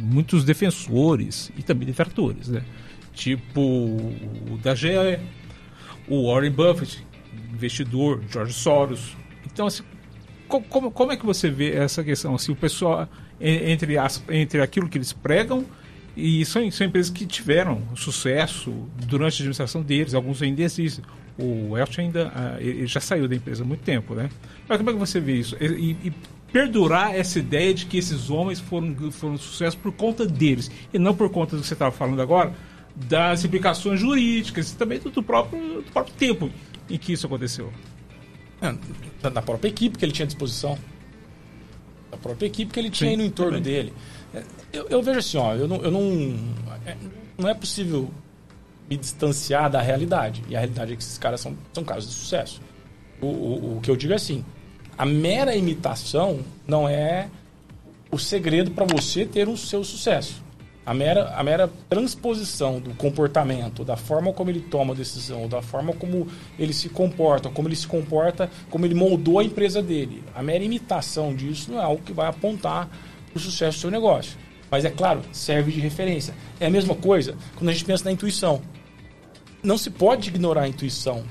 muitos defensores e também detratores, né? Tipo o da GE, o Warren Buffett, investidor, George Soros. Então, assim, como, como é que você vê essa questão? Assim, o pessoal, en- entre, as, entre aquilo que eles pregam, e são, são empresas que tiveram sucesso durante a administração deles, alguns ainda existem. O Welch ainda ah, ele já saiu da empresa há muito tempo, né? Mas como é que você vê isso? E, e- perdurar essa ideia de que esses homens foram, foram sucesso por conta deles, e não por conta do que você estava falando agora, das implicações jurídicas e também do, do próprio, do próprio tempo em que isso aconteceu. É, da própria equipe que ele tinha à disposição. Da própria equipe que ele tinha Sim, aí no entorno também. dele. É, Eu, eu vejo assim, ó, eu não, eu não. é, não é possível me distanciar da realidade. E a realidade é que esses caras são, são casos de sucesso. O, o, o que eu digo é assim: a mera imitação não é o segredo para você ter o seu sucesso. A mera, a mera transposição do comportamento, da forma como ele toma a decisão, da forma como ele se comporta, como ele se comporta, como ele moldou a empresa dele. A mera imitação disso não é algo que vai apontar para o sucesso do seu negócio. Mas é claro, serve de referência. É a mesma coisa quando a gente pensa na intuição. Não se pode ignorar a intuição.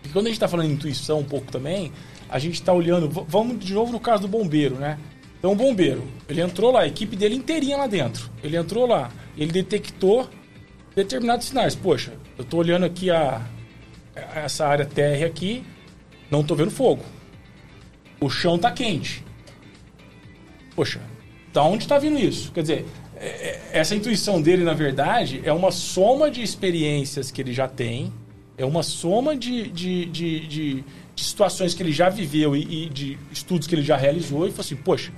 Porque quando a gente está falando em intuição um pouco também, a gente está olhando. Vamos de novo no caso do bombeiro, né? Então, o bombeiro, ele entrou lá, a equipe dele inteirinha lá dentro. Ele entrou lá, ele detectou determinados sinais. Poxa, eu estou olhando aqui a, a- essa área térrea aqui, não estou vendo fogo. O chão está quente. Poxa, da onde está vindo isso? Quer dizer, é- é- essa intuição dele, na verdade, é uma soma de experiências que ele já tem, é uma soma de, de, de, de- de situações que ele já viveu e, e de estudos que ele já realizou e falou assim, poxa,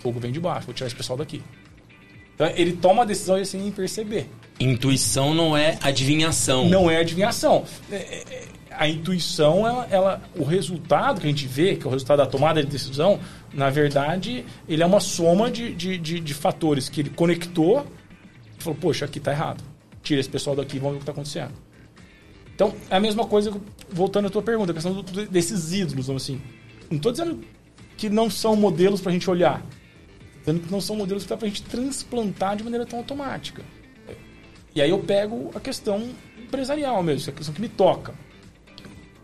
fogo vem de baixo, vou tirar esse pessoal daqui. Então, ele toma a decisão e sem nem perceber. Intuição não é adivinhação. Não é adivinhação. É, é, é, A intuição, ela, ela- o resultado que a gente vê, que é o resultado da tomada de decisão, na verdade, ele é uma soma de, de, de, de fatores que ele conectou e falou, poxa, aqui tá errado. Tira esse pessoal daqui e vamos ver o que está acontecendo. Então, é a mesma coisa, voltando à tua pergunta, a questão do- desses ídolos, vamos assim. Não estou dizendo que não são modelos para a gente olhar. Dizendo que não são modelos que dá para a gente transplantar de maneira tão automática. E aí eu pego a questão empresarial mesmo, é a questão que me toca.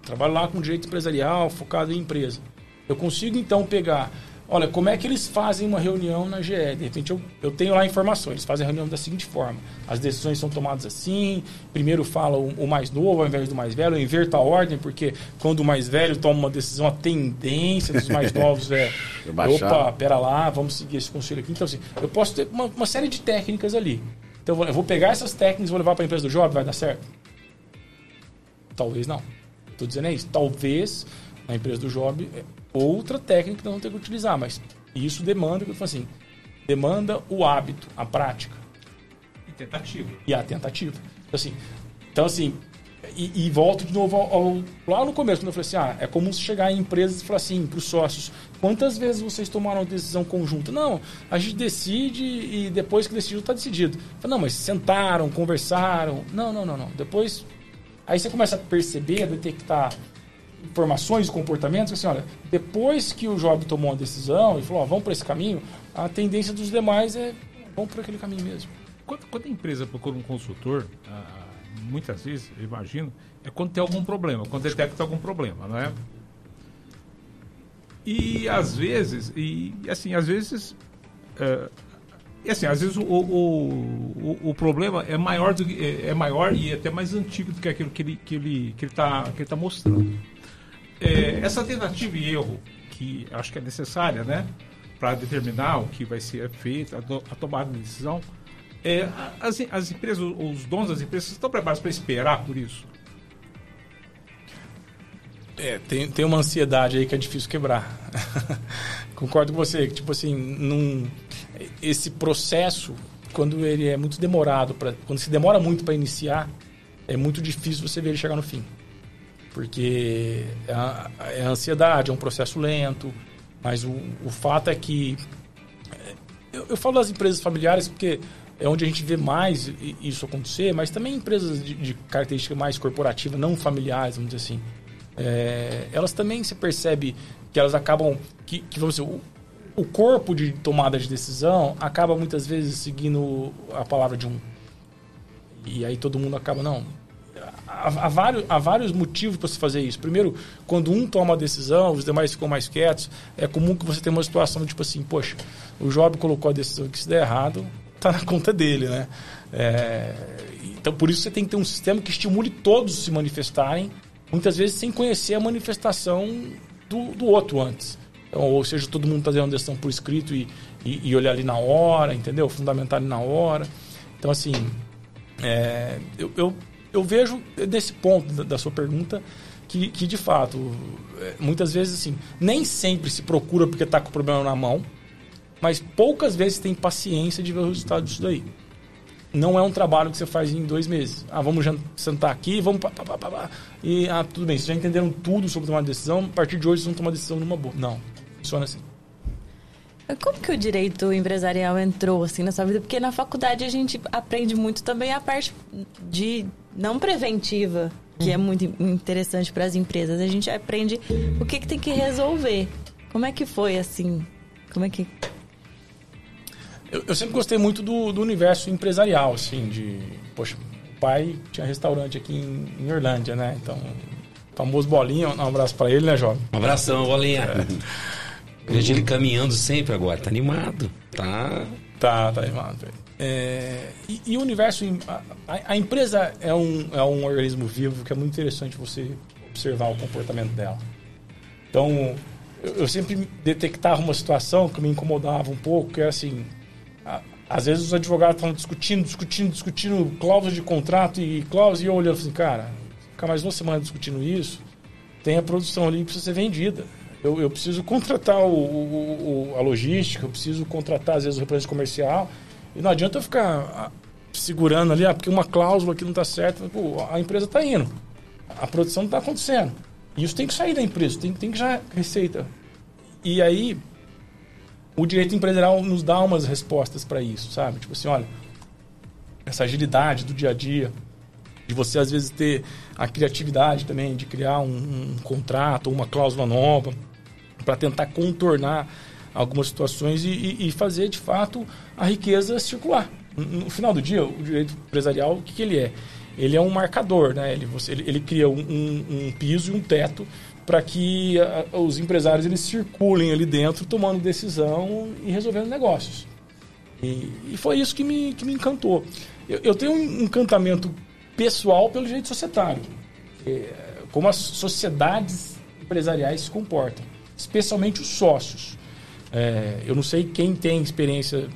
Trabalho lá com direito empresarial, focado em empresa. Eu consigo então pegar, olha, como é que eles fazem uma reunião na GE? De repente eu, eu tenho lá a informação, eles fazem a reunião da seguinte forma: as decisões são tomadas assim, primeiro fala o, o mais novo ao invés do mais velho, eu inverto a ordem, porque quando o mais velho toma uma decisão, a tendência dos mais novos é. Opa, pera lá, vamos seguir esse conselho aqui. Então, assim, eu posso ter uma, uma série de técnicas ali. Então, eu vou, eu vou pegar essas técnicas e vou levar para a empresa do job, vai dar certo? Talvez não. Estou dizendo é isso. Talvez na empresa do job é outra técnica que nós vamos ter que utilizar, mas isso demanda, que eu falo assim, demanda o hábito, a prática E tentativa. e a tentativa. Então, assim, então, assim e, e volto de novo ao, ao- lá no começo, quando eu falei assim, ah, é comum você chegar em empresas e falar assim, para os sócios, quantas vezes vocês tomaram uma decisão conjunta? Não, a gente decide e depois que decidiu, está decidido. Falei, não, mas sentaram, conversaram. Não, não, não, não. Depois, aí você começa a perceber, a detectar informações e comportamentos, assim, olha, depois que o Job tomou uma decisão e falou, ó, vamos para esse caminho, a tendência dos demais é vamos por aquele caminho mesmo. Quando, quando a empresa procura um consultor, ah, muitas vezes, eu imagino, é quando tem algum problema, quando detecta algum problema, não é? E às vezes, e assim, às vezes, é, e assim, às vezes o, o, o, o, problema é maior, do, é, é, maior e até mais antigo do que aquilo que ele que ele que ele está que ele tá mostrando. É, essa tentativa e erro que acho que é necessária, né, para determinar o que vai ser feito, a, do, a tomada de decisão, é, as, as empresas, os donos das empresas estão preparados para esperar por isso? É, tem, tem uma ansiedade aí que é difícil quebrar. Concordo com você, tipo assim, num, esse processo, quando ele é muito demorado, pra, quando se demora muito para iniciar, é muito difícil você ver ele chegar no fim. Porque é a, é a ansiedade, é um processo lento, mas o, o fato é que. É, eu, eu falo das empresas familiares porque é onde a gente vê mais isso acontecer, mas também empresas de, de característica mais corporativa, não familiares, vamos dizer assim. É, elas também se percebe que elas acabam que, que vamos dizer, o, o, corpo de tomada de decisão acaba muitas vezes seguindo a palavra de um e aí todo mundo acaba não há, vários, há vários motivos para se fazer isso primeiro quando um toma a decisão os demais ficam mais quietos é comum que você tenha uma situação tipo assim poxa o Job colocou a decisão que se der errado está na conta dele né é, então por isso você tem que ter um sistema que estimule todos se manifestarem muitas vezes sem conhecer a manifestação do, do outro antes. Então, ou seja, todo mundo está uma decisão por escrito e, e, e, olhar ali na hora, entendeu? Fundamentar ali na hora. Então, assim, é, eu, eu, eu, vejo nesse ponto da, da sua pergunta que, que, de fato, é, muitas vezes, assim, nem sempre se procura porque está com o problema na mão, mas poucas vezes tem paciência de ver o resultado disso daí não é um trabalho que você faz em dois meses. Ah, vamos sentar aqui, vamos. Pá, pá, pá, pá, e, ah, tudo bem, vocês já entenderam tudo sobre tomar decisão, a partir de hoje vocês vão tomar decisão numa boa. Não, funciona assim. Como que o direito empresarial entrou assim na sua vida? Porque na faculdade a gente aprende muito também a parte de não preventiva, que é muito interessante para as empresas. A gente aprende o que, que tem que resolver. Como é que foi assim? Como é que eu, eu sempre gostei muito do, do, universo empresarial, assim, de. Poxa, o pai tinha restaurante aqui em, em Irlândia, né? Então, famoso Bolinha, um abraço para ele, né, jovem? Um abração, Bolinha. É. Vejo ele caminhando sempre agora, tá animado, tá? Tá, tá animado. É, e, e, o universo, a, a, empresa é um, é um organismo vivo que é muito interessante você observar o comportamento dela. Então, eu, eu sempre detectava uma situação que me incomodava um pouco, que é assim, às vezes os advogados estão discutindo, discutindo, discutindo cláusulas de contrato e cláusulas, e eu olhando assim, cara, ficar mais uma semana discutindo isso, tem a produção ali que precisa ser vendida. Eu, eu preciso contratar o, o, o, a logística, eu preciso contratar, às vezes, o representante comercial, e não adianta eu ficar ah, segurando ali, ah, porque uma cláusula aqui não está certa, pô, a empresa está indo, a produção está acontecendo. E isso tem que sair da empresa, tem, tem que já receita. E aí, o direito empresarial nos dá umas respostas para isso, sabe? Tipo assim, olha, essa agilidade do dia a dia, de você às vezes ter a criatividade também de criar um, um contrato uma cláusula nova para tentar contornar algumas situações e, e, fazer de fato a riqueza circular. No final do dia, o direito empresarial, o que, que ele é? Ele é um marcador, né? Ele, você, ele, ele cria um, um, um piso e um teto para que a, os empresários eles circulem ali dentro, tomando decisão e resolvendo negócios. E, e foi isso que me, que me encantou. Eu, eu, tenho um encantamento pessoal pelo direito societário, é, como as sociedades empresariais se comportam, especialmente os sócios. É, eu não sei quem tem experiência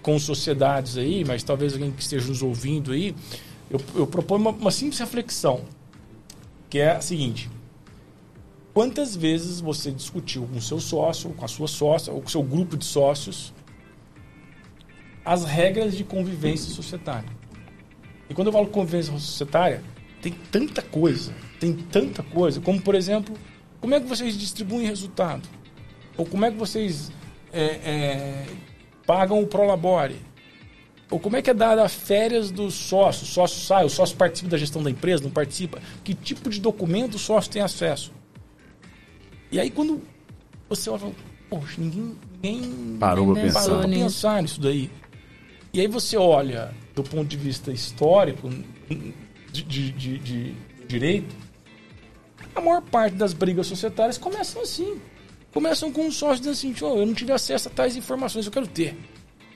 com sociedades aí, mas talvez alguém que esteja nos ouvindo aí, eu, eu proponho uma, uma simples reflexão, que é a seguinte: Quantas vezes você discutiu com seu sócio, com a sua sócia, ou com seu grupo de sócios, as regras de convivência societária? E quando eu falo convivência societária, tem tanta coisa, tem tanta coisa, como por exemplo, como é que vocês distribuem resultado? Ou como é que vocês é, é, pagam o prolabore? Ou como é que é dada a férias do sócio? O sócio sai, o sócio participa da gestão da empresa, não participa? Que tipo de documento o sócio tem acesso? E aí quando você olha, poxa, ninguém, ninguém Parou Nem pensar. parou pensar nisso daí. E aí você olha do ponto de vista histórico de, de- de- de direito, a maior parte das brigas societárias começam assim. Começam com um sócio dizendo assim, "Tio, eu não tive acesso a tais informações, eu quero ter.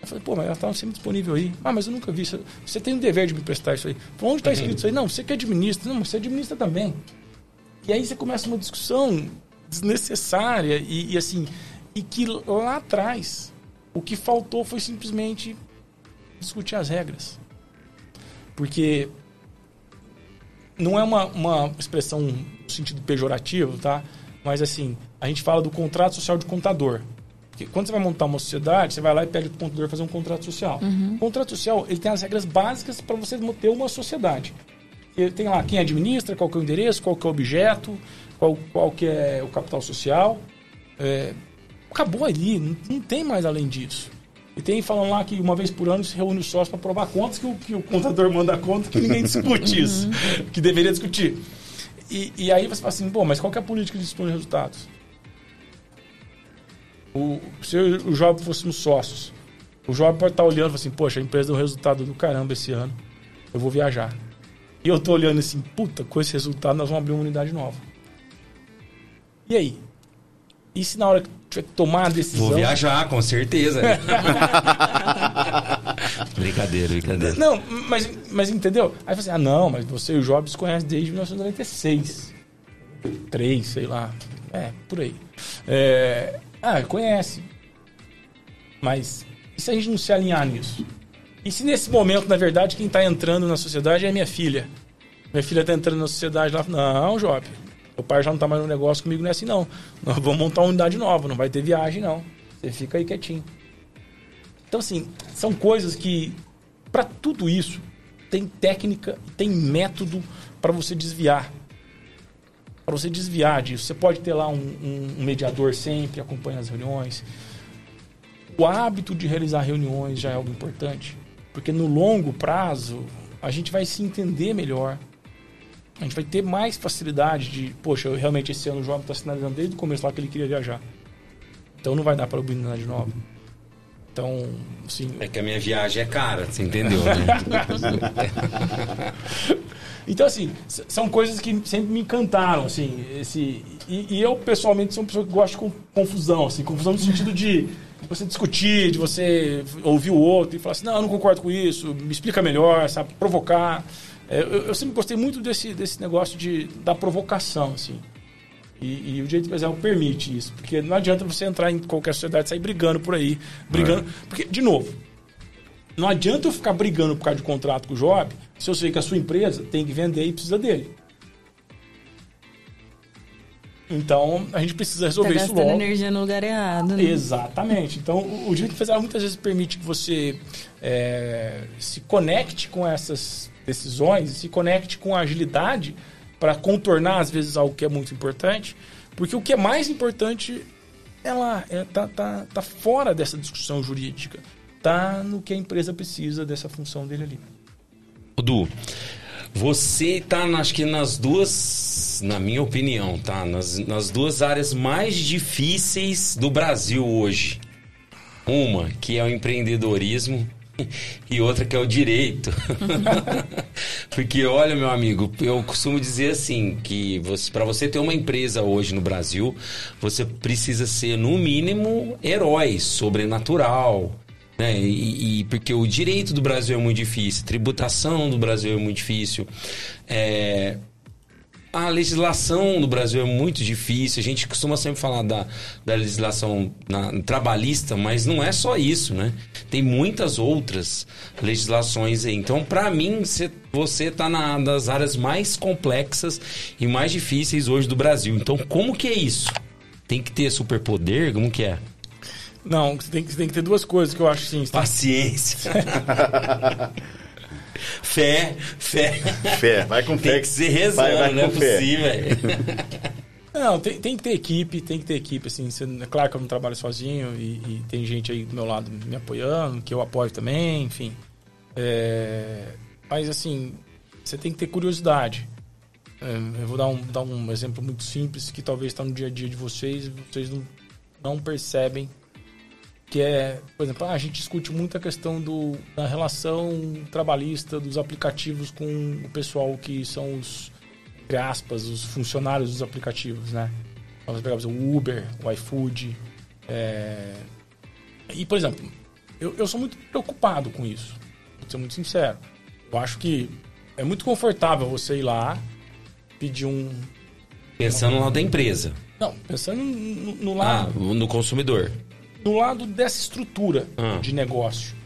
Eu falei, pô, mas ela estava sempre disponível aí. Ah, mas eu nunca vi. Você- Você tem o dever de me prestar isso aí. Falei, onde está escrito isso aí? Não, você que administra. Não, você administra também. E aí você começa uma discussão desnecessária e, e assim, e que lá atrás o que faltou foi simplesmente discutir as regras. Porque não é uma, uma expressão no sentido pejorativo, tá? Mas assim, a gente fala do contrato social de contador. Porque quando você vai montar uma sociedade, você vai lá e pede o contador fazer um contrato social. O contrato social, ele tem as regras básicas para você ter uma sociedade. Ele tem lá quem administra, qual que é o endereço, qual que é o objeto, qual, qual que é o capital social. É, acabou ali, não, não tem mais além disso. E tem falando lá que uma vez por ano se reúne os sócios para provar contas, que o, que o contador manda conta, que ninguém discute isso, que deveria discutir. E, e aí você fala assim, pô, mas qual que é a política de dispor de resultados? O, se eu o Job fôssemos sócios, o Job pode estar olhando e falar assim, poxa, a empresa deu resultado do caramba esse ano, eu vou viajar. E eu tô olhando assim, puta, com esse resultado nós vamos abrir uma unidade nova. E aí? E se na hora que tiver que tomar a decisão... Vou viajar, com certeza. brincadeira, brincadeira. Não, mas, mas entendeu? Aí você, ah, não, mas você e o Jobs conhecem desde 1996. 3, sei lá. É, por aí. É, ah, conhece. Mas e se a gente não se alinhar nisso? E se nesse momento, na verdade, quem está entrando na sociedade é minha filha? Minha filha está entrando na sociedade lá, não, Job, o pai já não está mais no negócio comigo, não é assim não. Nós vamos montar uma unidade nova, não vai ter viagem não. Você fica aí quietinho. Então, assim, são coisas que, para tudo isso, tem técnica, tem método para você desviar. Para você desviar disso. Você pode ter lá um, um- um mediador sempre, acompanha as reuniões. O hábito de realizar reuniões já é algo importante. Porque no longo prazo, a gente vai se entender melhor. A gente vai ter mais facilidade de, poxa, eu, realmente esse ano o João está sinalizando desde o começo lá que ele queria viajar. Então não vai dar para abrir unidade nova. Então, assim, É que a minha viagem é cara, você entendeu, né? Então, assim, são coisas que sempre me encantaram, assim, esse... E, e eu, pessoalmente, sou uma pessoa que gosta de con- confusão, assim, confusão no sentido de você discutir, de você ouvir o outro e falar assim, não, eu não concordo com isso, me explica melhor, sabe, provocar. É, eu, eu sempre gostei muito desse, desse negócio de, da provocação, assim. E, e o direito empresarial permite isso, porque não adianta você entrar em qualquer sociedade e sair brigando por aí, brigando... Porque, de novo, não adianta eu ficar brigando por causa de contrato com o Job se eu sei que a sua empresa tem que vender e precisa dele. Então, a gente precisa Tá resolver isso gastando logo. energia no lugar errado, né? Exatamente. Então, o o direito empresarial muitas vezes permite que você é, se conecte com essas decisões, se conecte com a agilidade para contornar, às vezes, algo que é muito importante. Porque o que é mais importante ela é, tá, tá, tá fora dessa discussão jurídica. Tá no que a empresa precisa dessa função dele ali. Du, você tá, acho que nas duas, na minha opinião, tá? Nas, nas duas áreas mais difíceis do Brasil hoje. Uma, que é o empreendedorismo, e outra que é o direito. Porque, olha, meu amigo, eu costumo dizer assim, que para você ter uma empresa hoje no Brasil, você precisa ser, no mínimo, herói, sobrenatural. Né? E, e- porque o direito do Brasil é muito difícil, a tributação do Brasil é muito difícil. É, a legislação do Brasil é muito difícil. A gente costuma sempre falar da, da legislação na- trabalhista, mas não é só isso, né? Tem muitas outras legislações aí. Então, para mim, cê- você está na das áreas mais complexas e mais difíceis hoje do Brasil. Então, como que é isso? Tem que ter superpoder? Como que é? Não, você tem, que- você tem que ter duas coisas que eu acho tem- Paciência. fé, fé. Fé, vai com fé. Tem que ser rezando, Vai, vai não é possível. Não, tem, tem que ter equipe, tem que ter equipe, assim, você- é claro que eu não trabalho sozinho e, e tem gente aí do meu lado me apoiando, que eu apoio também, enfim. É, mas assim, você tem que ter curiosidade. é, eu vou dar um, dar um exemplo muito simples que talvez está no dia a dia de vocês e vocês não, não percebem que é, por exemplo, ah, a gente discute muito a questão do, da relação trabalhista dos aplicativos com o pessoal que são os, entre aspas, os funcionários dos aplicativos, né? Vamos pegar o Uber, o iFood. É... E, por exemplo, eu, eu sou muito preocupado com isso, vou ser muito sincero. Eu acho que é muito confortável você ir lá, pedir um. Pensando no lado da empresa. Não, pensando no, no lado. Ah, no consumidor. No lado dessa estrutura Ah. de negócio.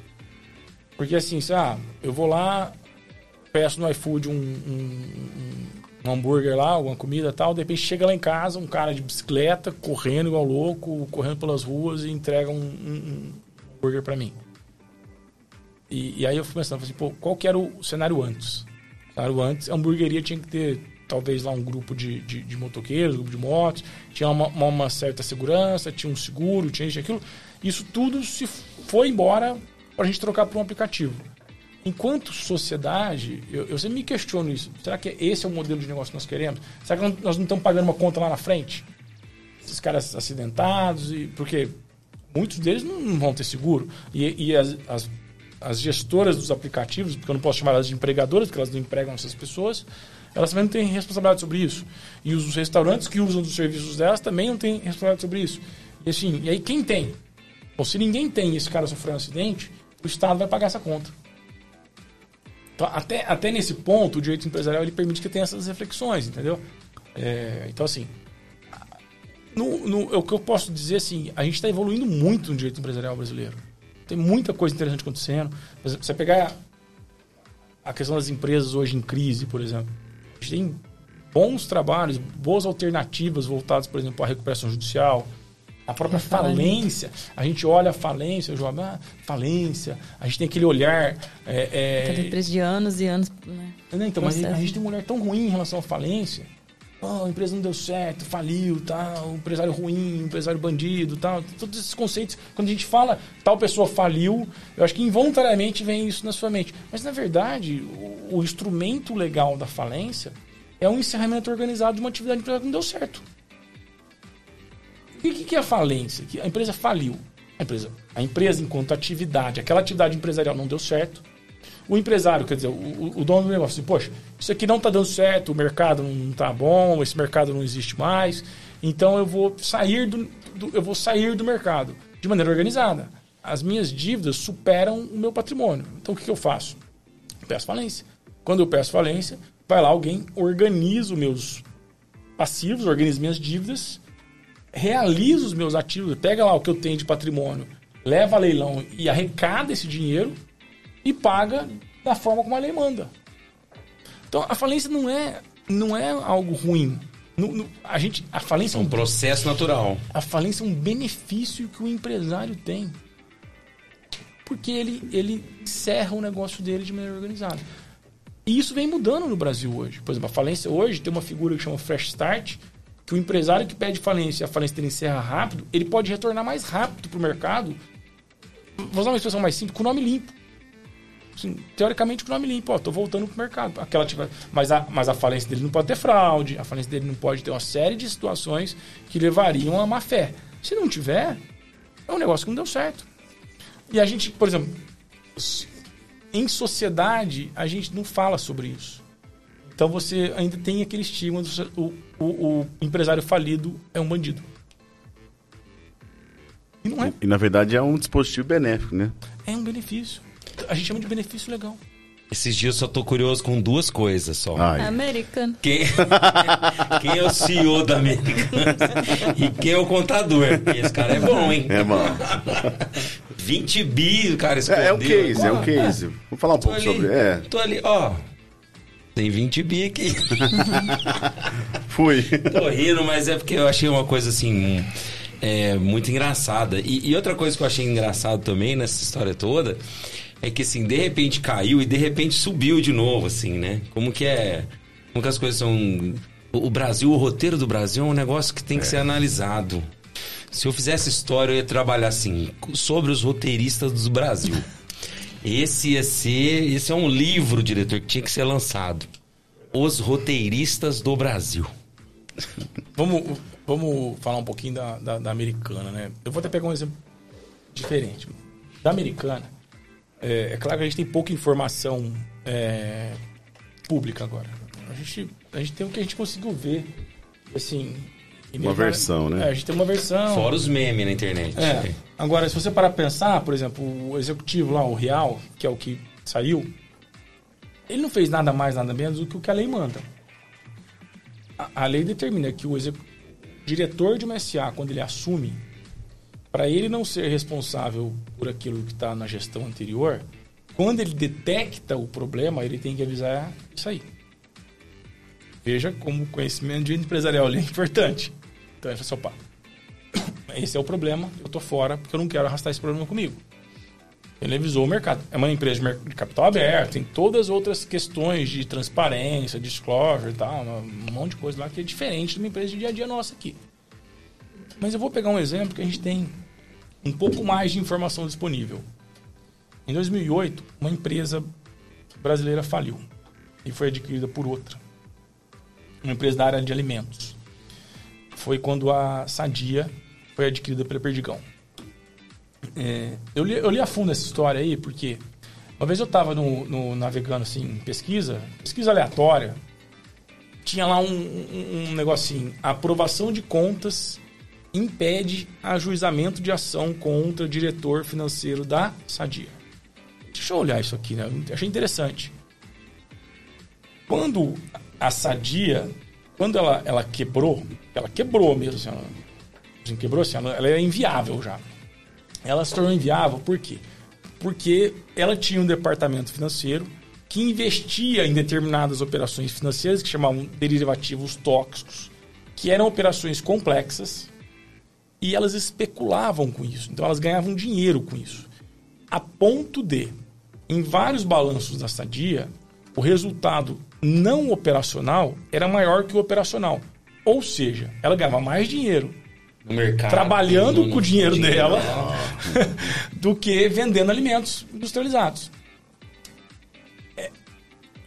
Porque assim, se, ah, eu vou lá, peço no iFood um, um, um hambúrguer lá, alguma comida e tal, de repente chega lá em casa um cara de bicicleta, correndo igual louco, correndo pelas ruas e entrega um, um, hambúrguer pra mim. E, e aí eu fui pensando, falei assim, pô, qual que era o cenário antes? O cenário antes, a hamburgueria tinha que ter talvez lá um grupo de, de, de motoqueiros, grupo de motos, tinha uma, uma, certa segurança, tinha um seguro, tinha isso aquilo. Isso tudo se foi embora para a gente trocar por um aplicativo. Enquanto sociedade, eu, eu sempre me questiono isso. Será que esse é o modelo de negócio que nós queremos? Será que nós não estamos pagando uma conta lá na frente? Esses caras acidentados, e porque muitos deles não, não vão ter seguro. E, e as, as, as gestoras dos aplicativos, porque eu não posso chamar elas de empregadoras, porque elas não empregam essas pessoas, elas também não têm responsabilidade sobre isso. E os restaurantes que usam dos serviços delas também não têm responsabilidade sobre isso. E assim, e aí quem tem? Bom, se ninguém tem e esse cara sofreu um acidente, o Estado vai pagar essa conta. Então, até, até nesse ponto, o direito empresarial ele permite que tenha essas reflexões, entendeu? É, então, assim, no, no, o que eu posso dizer, assim, a gente está evoluindo muito no direito empresarial brasileiro. Tem muita coisa interessante acontecendo. Você pegar a questão das empresas hoje em crise, por exemplo. Tem bons trabalhos, boas alternativas voltadas, por exemplo, à recuperação judicial, a própria falência. A gente olha a falência, João, ah, falência. A gente tem aquele olhar. É, é, empresa de anos e anos. Né? não, então, mas a gente tem um olhar tão ruim em relação à falência. Oh, a empresa não deu certo, faliu, tal, o empresário ruim, empresário bandido, tal. Todos esses conceitos. Quando a gente fala tal pessoa faliu, eu acho que involuntariamente vem isso na sua mente. Mas na verdade, o, o instrumento legal da falência é um encerramento organizado de uma atividade empresarial que não deu certo. O que é a falência? A empresa faliu. A empresa, a empresa, enquanto atividade, aquela atividade empresarial não deu certo. O empresário, quer dizer, o, o- dono do negócio, assim, poxa, isso aqui não está dando certo, o mercado não está bom, esse mercado não existe mais, então eu vou sair do, do- eu vou sair do mercado de maneira organizada. As minhas dívidas superam o meu patrimônio. Então o que, que eu faço? Peço falência. Quando eu peço falência, vai lá alguém organiza os meus passivos, organiza minhas dívidas, realiza os meus ativos, pega lá o que eu tenho de patrimônio, leva a leilão e arrecada esse dinheiro e paga da forma como a lei manda. Então a falência não é, não é algo ruim. No- no- a, gente, a, falência É é um um, processo natural. a falência é um benefício que o empresário tem. Porque ele, ele encerra o negócio dele de maneira organizada. E isso vem mudando no Brasil hoje. Por exemplo, a falência hoje tem uma figura que chama Fresh Start, que o empresário que pede falência e a falência dele encerra rápido, ele pode retornar mais rápido para o mercado. Vou usar uma expressão mais simples, com o nome limpo. Assim, teoricamente, com o nome limpo. Ó, tô voltando pro mercado. Aquela, tipo, mas, a, mas a falência dele não pode ter fraude, a falência dele não pode ter uma série de situações que levariam a má fé. Se não tiver, é um negócio que não deu certo. E a gente, por exemplo, em sociedade, a gente não fala sobre isso. Então você ainda tem aquele estigma do o, o empresário falido é um bandido. E não é. E na verdade é um dispositivo benéfico, né? É um benefício. A gente chama de benefício legal. Esses dias eu só tô curioso com duas coisas só. Ai. Americano. Quem... quem é o CEO da América? e quem é o contador? Porque esse cara é bom, hein? É bom. 20 bi, o cara escondeu. É, é um case, é um case. Vamos falar um Tô pouco ali, sobre. É, tô ali, ó. Tem 20 bi aqui. fui. Tô rindo, mas é porque eu achei uma coisa assim. é, muito engraçada. E, e outra coisa que eu achei engraçado também nessa história toda é que assim, de repente caiu e de repente subiu de novo, assim, né? Como que é. Como que as coisas são. O Brasil, o roteiro do Brasil é um negócio que tem que ser analisado. Se eu fizesse história, eu ia trabalhar assim, sobre os roteiristas do Brasil. Esse ia ser. Esse é um livro, diretor, que tinha que ser lançado. os roteiristas do Brasil. Vamos, vamos falar um pouquinho da, da, da americana, né? Eu vou até pegar um exemplo diferente. Da americana, é, é claro que a gente tem pouca informação é, pública agora. A gente, a gente tem o que a gente conseguiu ver, assim... Uma versão, né? É, a gente tem uma versão... Fora os memes na internet. É. Agora, se você parar pra pensar, por exemplo, o executivo lá, o Real, que é o que saiu, ele não fez nada mais, nada menos do que o que a lei manda. A, a lei determina que o execu- diretor de uma SA, quando ele assume, para ele não ser responsável por aquilo que está na gestão anterior, quando ele detecta o problema, ele tem que avisar isso aí. Veja como o conhecimento de empresarial é importante. Então, ele fala opa, esse é o problema, eu tô fora porque eu não quero arrastar esse problema comigo. Ele avisou o mercado. É uma empresa de capital aberto, tem todas as outras questões de transparência, disclosure e tal, um monte de coisa lá que é diferente de uma empresa de dia a dia nossa aqui. Mas eu vou pegar um exemplo que a gente tem um pouco mais de informação disponível. Em 2008, uma empresa brasileira faliu e foi adquirida por outra. Uma empresa da área de alimentos. Foi quando a Sadia foi adquirida pela Perdigão. É, eu, li, eu li a fundo essa história aí, porque uma vez eu estava no, no- navegando assim, em pesquisa, pesquisa aleatória, tinha lá um, um, um negocinho, aprovação de contas impede ajuizamento de ação contra diretor financeiro da Sadia. Deixa eu olhar isso aqui, né? Achei interessante. Quando a Sadia, quando ela, ela quebrou, ela quebrou mesmo, assim, ela, assim, quebrou assim, ela, ela era inviável já. Ela se tornou inviável por quê? Porque ela tinha um departamento financeiro que investia em determinadas operações financeiras que chamavam derivativos tóxicos, que eram operações complexas e elas especulavam com isso. Então elas ganhavam dinheiro com isso. A ponto de, em vários balanços da Sadia, o resultado não operacional era maior que o operacional. Ou seja, ela ganhava mais dinheiro No mercado. trabalhando com o dinheiro, no dela do que vendendo alimentos industrializados. É,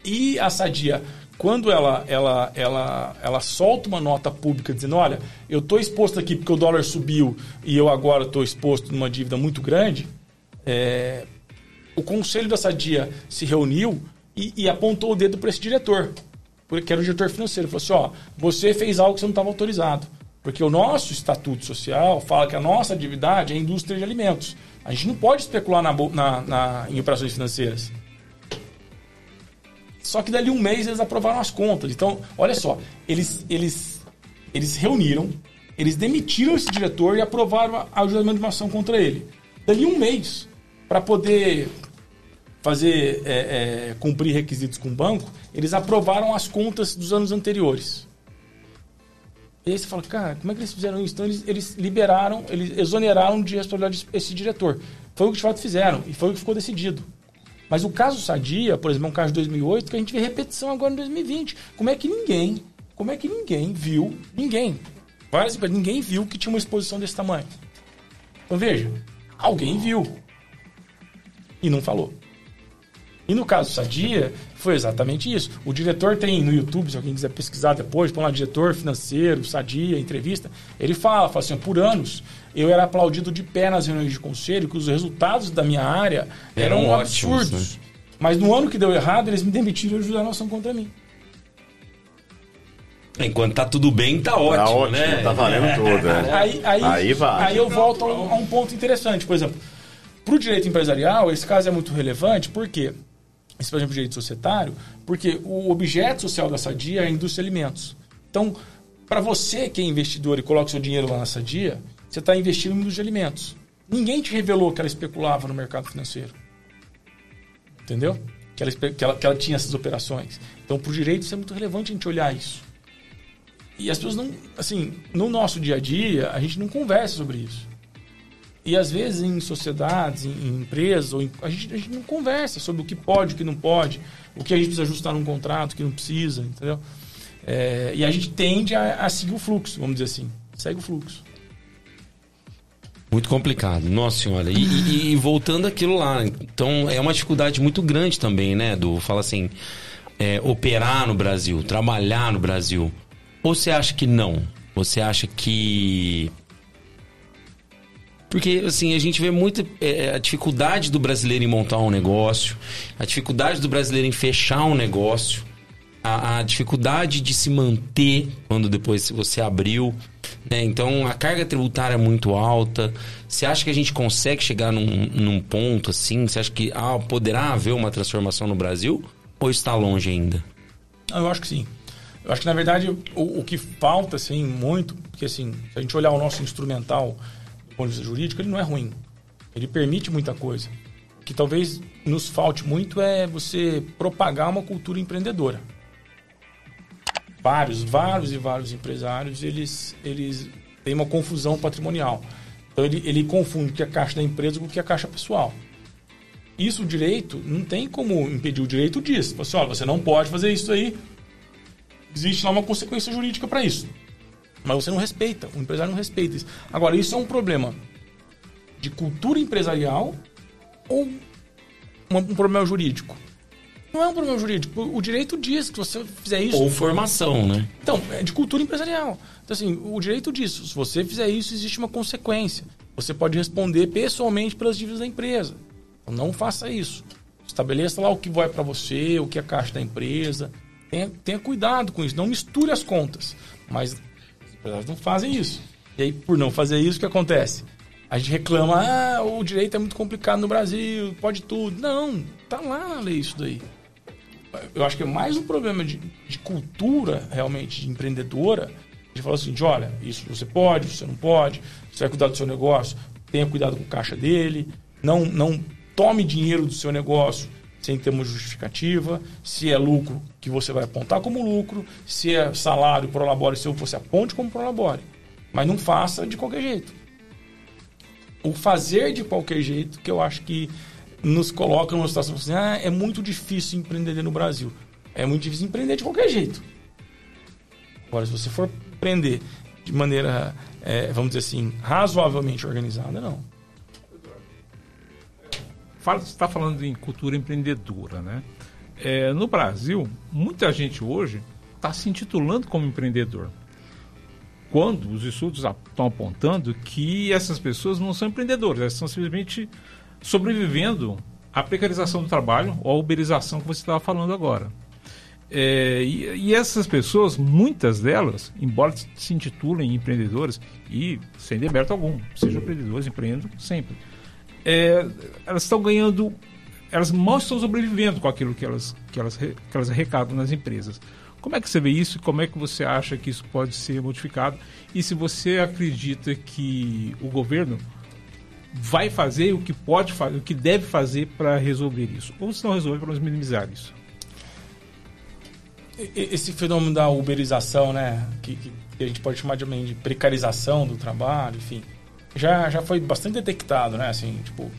E a Sadia, quando ela, ela, ela, ela solta uma nota pública dizendo, olha, eu estou exposto aqui porque o dólar subiu e eu agora estou exposto numa dívida muito grande, é, o conselho da Sadia se reuniu e, e apontou o dedo para esse diretor, porque era o diretor financeiro. Falou assim: ó, você fez algo que você não estava autorizado. Porque o nosso estatuto social fala que a nossa atividade é a indústria de alimentos. A gente não pode especular na, na- na- em operações financeiras. Só que dali um mês eles aprovaram as contas. Então, olha só, eles, eles, eles reuniram, eles demitiram esse diretor e aprovaram a ajudamento de uma ação contra ele. Dali um mês, para poder fazer é, é, cumprir requisitos com o banco, eles aprovaram as contas dos anos anteriores. E aí você fala, cara, como é que eles fizeram isso? Então eles, eles liberaram, eles exoneraram de responsabilidade esse diretor. Foi o que de fato fizeram e foi o que ficou decidido. Mas o caso Sadia, por exemplo, é um caso de 2008 que a gente vê repetição agora em 2020. Como é que ninguém, como é que ninguém viu, ninguém, várias ninguém viu que tinha uma exposição desse tamanho? Então veja, alguém viu e não falou. E no caso Sadia, foi exatamente isso. O diretor tem no YouTube, se alguém quiser pesquisar depois, põe lá diretor financeiro, Sadia, entrevista. Ele fala, fala assim, por anos eu era aplaudido de pé nas reuniões de conselho, que os resultados da minha área eram, Eram ótimos, absurdos. Mas no ano que deu errado, eles me demitiram e ajudaram a ação contra mim. Enquanto tá tudo bem, tá ótimo, Tá ótimo, né? tá valendo tudo. né? Aí, aí, Aí vai. aí eu volto a um, a um ponto interessante. Por exemplo, para o direito empresarial, esse caso é muito relevante, por quê? Esse, por exemplo, direito societário, porque o objeto social da Sadia é a indústria de alimentos. Então, para você que é investidor e coloca seu dinheiro lá na Sadia, você está investindo em indústria de alimentos. Ninguém te revelou que ela especulava no mercado financeiro. Entendeu? Que ela, que ela, que ela tinha essas operações. Então, para o direito, isso é muito relevante a gente olhar isso. E as pessoas não, assim, no nosso dia a dia, a gente não conversa sobre isso. E às vezes em sociedades, em, em empresas, em- a, gente, a gente não conversa sobre o que pode, o que não pode, o que a gente precisa ajustar num contrato, o que não precisa, entendeu? É, e a gente tende a, a seguir o fluxo, vamos dizer assim. Segue o fluxo. Muito complicado, nossa senhora. E, e- e voltando aquilo lá, então é uma dificuldade muito grande também, né? Do fala assim, é, operar no Brasil, trabalhar no Brasil? Ou você acha que não? Você acha que porque, assim, a gente vê muito é, a dificuldade do brasileiro em montar um negócio, a dificuldade do brasileiro em fechar um negócio, a, a dificuldade de se manter quando depois você abriu. Né? Então, a carga tributária é muito alta. Você acha que a gente consegue chegar num, num ponto assim? Você acha que ah, poderá haver uma transformação no Brasil? Ou está longe ainda? Eu acho que sim. Eu acho que, na verdade, o, o que falta, assim, muito... Porque, assim, se a gente olhar o nosso instrumental ponto de vista jurídico, ele não é ruim. Ele permite muita coisa. O que talvez nos falte muito é você propagar uma cultura empreendedora. Vários, vários e vários empresários, eles, eles têm uma confusão patrimonial. Então ele, ele confunde o que é a caixa da empresa com o que é a caixa pessoal. Isso o direito não tem como impedir. O direito diz. Você, olha, você não pode fazer isso aí. Existe lá uma consequência jurídica para isso. Mas você não respeita, o empresário não respeita isso. Agora, isso é um problema de cultura empresarial ou um, problema jurídico? Não é um problema jurídico. O direito diz que se você fizer isso. Ou formação, né? Então, é de cultura empresarial. Então, assim, o direito diz: se você fizer isso, existe uma consequência. Você pode responder pessoalmente pelas dívidas da empresa. Então, não faça isso. Estabeleça lá o que vai para você, o que é a caixa da empresa. Tenha, tenha cuidado com isso. Não misture as contas. Mas elas não fazem isso. E aí, por não fazer isso, o que acontece? A gente reclama, ah, o direito é muito complicado no Brasil, pode tudo. Não, tá lá na lei isso daí. Eu acho que é mais um problema de, de cultura, realmente, de empreendedora. De falar assim, de, olha, isso você pode, isso você não pode, você vai cuidar do seu negócio, tenha cuidado com a caixa dele, não, não tome dinheiro do seu negócio sem ter uma justificativa, se é lucro que você vai apontar como lucro, se é salário pro labore seu, você aponte como pro labore. Mas não faça de qualquer jeito. O fazer de qualquer jeito que eu acho que nos coloca numa situação assim, ah, é muito difícil empreender no Brasil. É muito difícil empreender de qualquer jeito. Agora, se você for empreender de maneira, é, vamos dizer assim, razoavelmente organizada, não fala, está falando em cultura empreendedora, né? É, no Brasil, muita gente hoje está se intitulando como empreendedor. Quando os estudos estão apontando que essas pessoas não são empreendedores, elas estão simplesmente sobrevivendo à precarização do trabalho ou à uberização que você estava falando agora. É, e, e, essas pessoas, muitas delas, embora se intitulem empreendedores, e sem demérito algum, sejam empreendedores, empreendam sempre é, elas estão ganhando, elas mal estão sobrevivendo com aquilo que elas, que elas, que elas arrecadam nas empresas. Como é que você vê isso? Como é que você acha que isso pode ser modificado? E se você acredita que o governo vai fazer o que pode fazer, o que deve fazer para resolver isso? Ou se não resolver, para minimizar isso? Esse fenômeno da uberização, né, que, que a gente pode chamar de, de precarização do trabalho, enfim, já, já foi bastante detectado, né? Assim, tipo,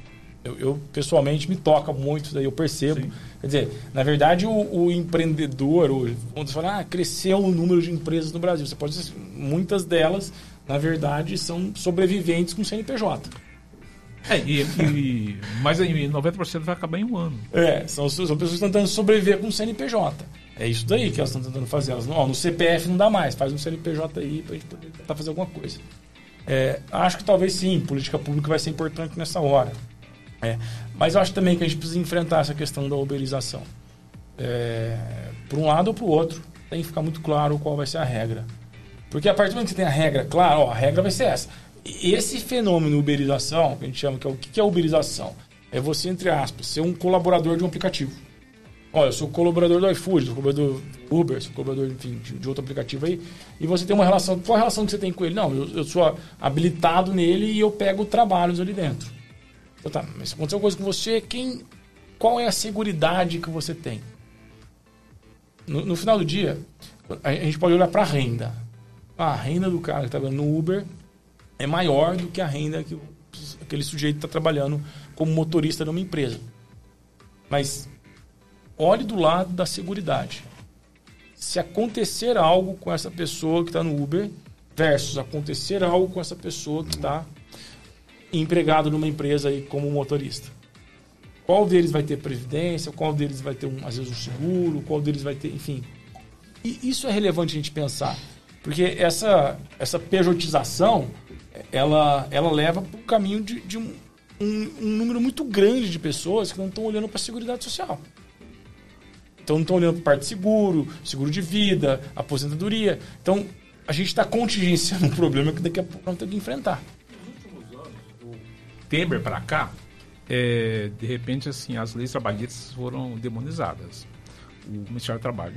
eu, eu pessoalmente me toca muito, daí eu percebo. Sim. Quer dizer, na verdade, o, o empreendedor, o, quando você fala, ah, cresceu o número de empresas no Brasil, você pode dizer, muitas delas, na verdade, são sobreviventes com CNPJ. É, e, e, mas aí 90% vai acabar em um ano. É, são, são pessoas que estão tentando sobreviver com CNPJ. É isso daí que elas estão tentando fazer. Elas, ó, no CPF não dá mais, faz um CNPJ aí para a gente poder tentar fazer alguma coisa. É, acho que talvez sim, política pública vai ser importante nessa hora. É, mas acho também que a gente precisa enfrentar essa questão da uberização. É, por um lado ou para o outro, tem que ficar muito claro qual vai ser a regra. Porque a partir do momento que você tem a regra clara, ó, a regra vai ser essa. Esse fenômeno uberização, que a gente chama que é o que é uberização? É você, entre aspas, ser um colaborador de um aplicativo. Olha, eu sou colaborador do iFood, sou colaborador do Uber, sou colaborador enfim, de, outro aplicativo aí, e você tem uma relação. Qual a relação que você tem com ele? Não, eu, eu sou habilitado nele e eu pego trabalhos ali dentro. Então tá, mas se aconteceu coisa com você, quem, qual é a segurança que você tem? No, no, final do dia, a, gente pode olhar para a renda. Ah, a renda do cara que está no Uber é maior do que a renda que aquele sujeito está trabalhando como motorista numa empresa. Mas olhe do lado da segurança. Se acontecer algo com essa pessoa que está no Uber versus acontecer algo com essa pessoa que está empregado numa empresa aí como motorista. Qual deles vai ter previdência, qual deles vai ter, um, às vezes, um seguro, qual deles vai ter, enfim. E isso é relevante a gente pensar. Porque essa, essa pejotização, ela, ela leva para o caminho de, de um, um, um, número muito grande de pessoas que não estão olhando para a Seguridade Social. Então não estão olhando para parte de seguro, seguro de vida, aposentadoria. Então a gente está contingenciando um problema que daqui a pouco vamos ter que enfrentar. Temer para cá, é, de repente assim as leis trabalhistas foram demonizadas. O Ministério do Trabalho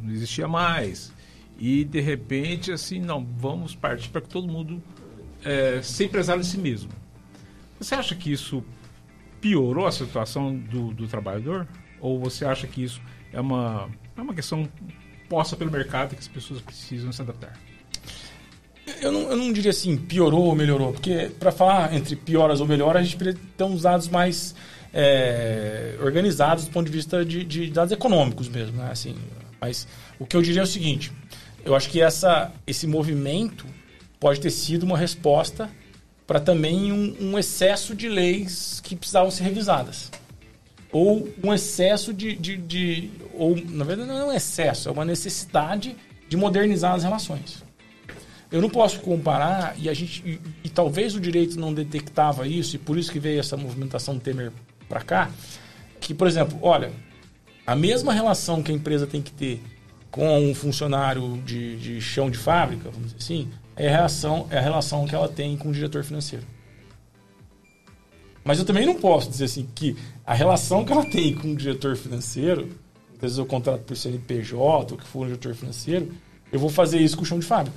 não existia mais. E de repente, assim, não, vamos partir para que todo mundo é, se empresário de si mesmo. Você acha que isso piorou a situação do, do trabalhador? Ou você acha que isso é uma, é uma questão posta pelo mercado que as pessoas precisam se adaptar? Eu não, eu não diria assim, piorou ou melhorou, porque para falar entre pioras ou melhoras, a gente precisa ter uns dados mais é, organizados do ponto de vista de, de, dados econômicos mesmo, né? Assim, mas o que eu diria é o seguinte: eu acho que essa, esse movimento pode ter sido uma resposta para também um, um, excesso de leis que precisavam ser revisadas. Ou um excesso de, de, de, Ou, na verdade, não é um excesso, é uma necessidade de modernizar as relações. Eu não posso comparar, e a gente. E, e talvez o direito não detectava isso, e por isso que veio essa movimentação Temer para cá, que, por exemplo, olha, a mesma relação que a empresa tem que ter com um funcionário de, de chão de fábrica, vamos dizer assim, é a, relação, é a relação que ela tem com o diretor financeiro. Mas eu também não posso dizer assim que a relação que ela tem com o diretor financeiro, às vezes eu contrato por CNPJ ou que for um diretor financeiro, eu vou fazer isso com o chão de fábrica.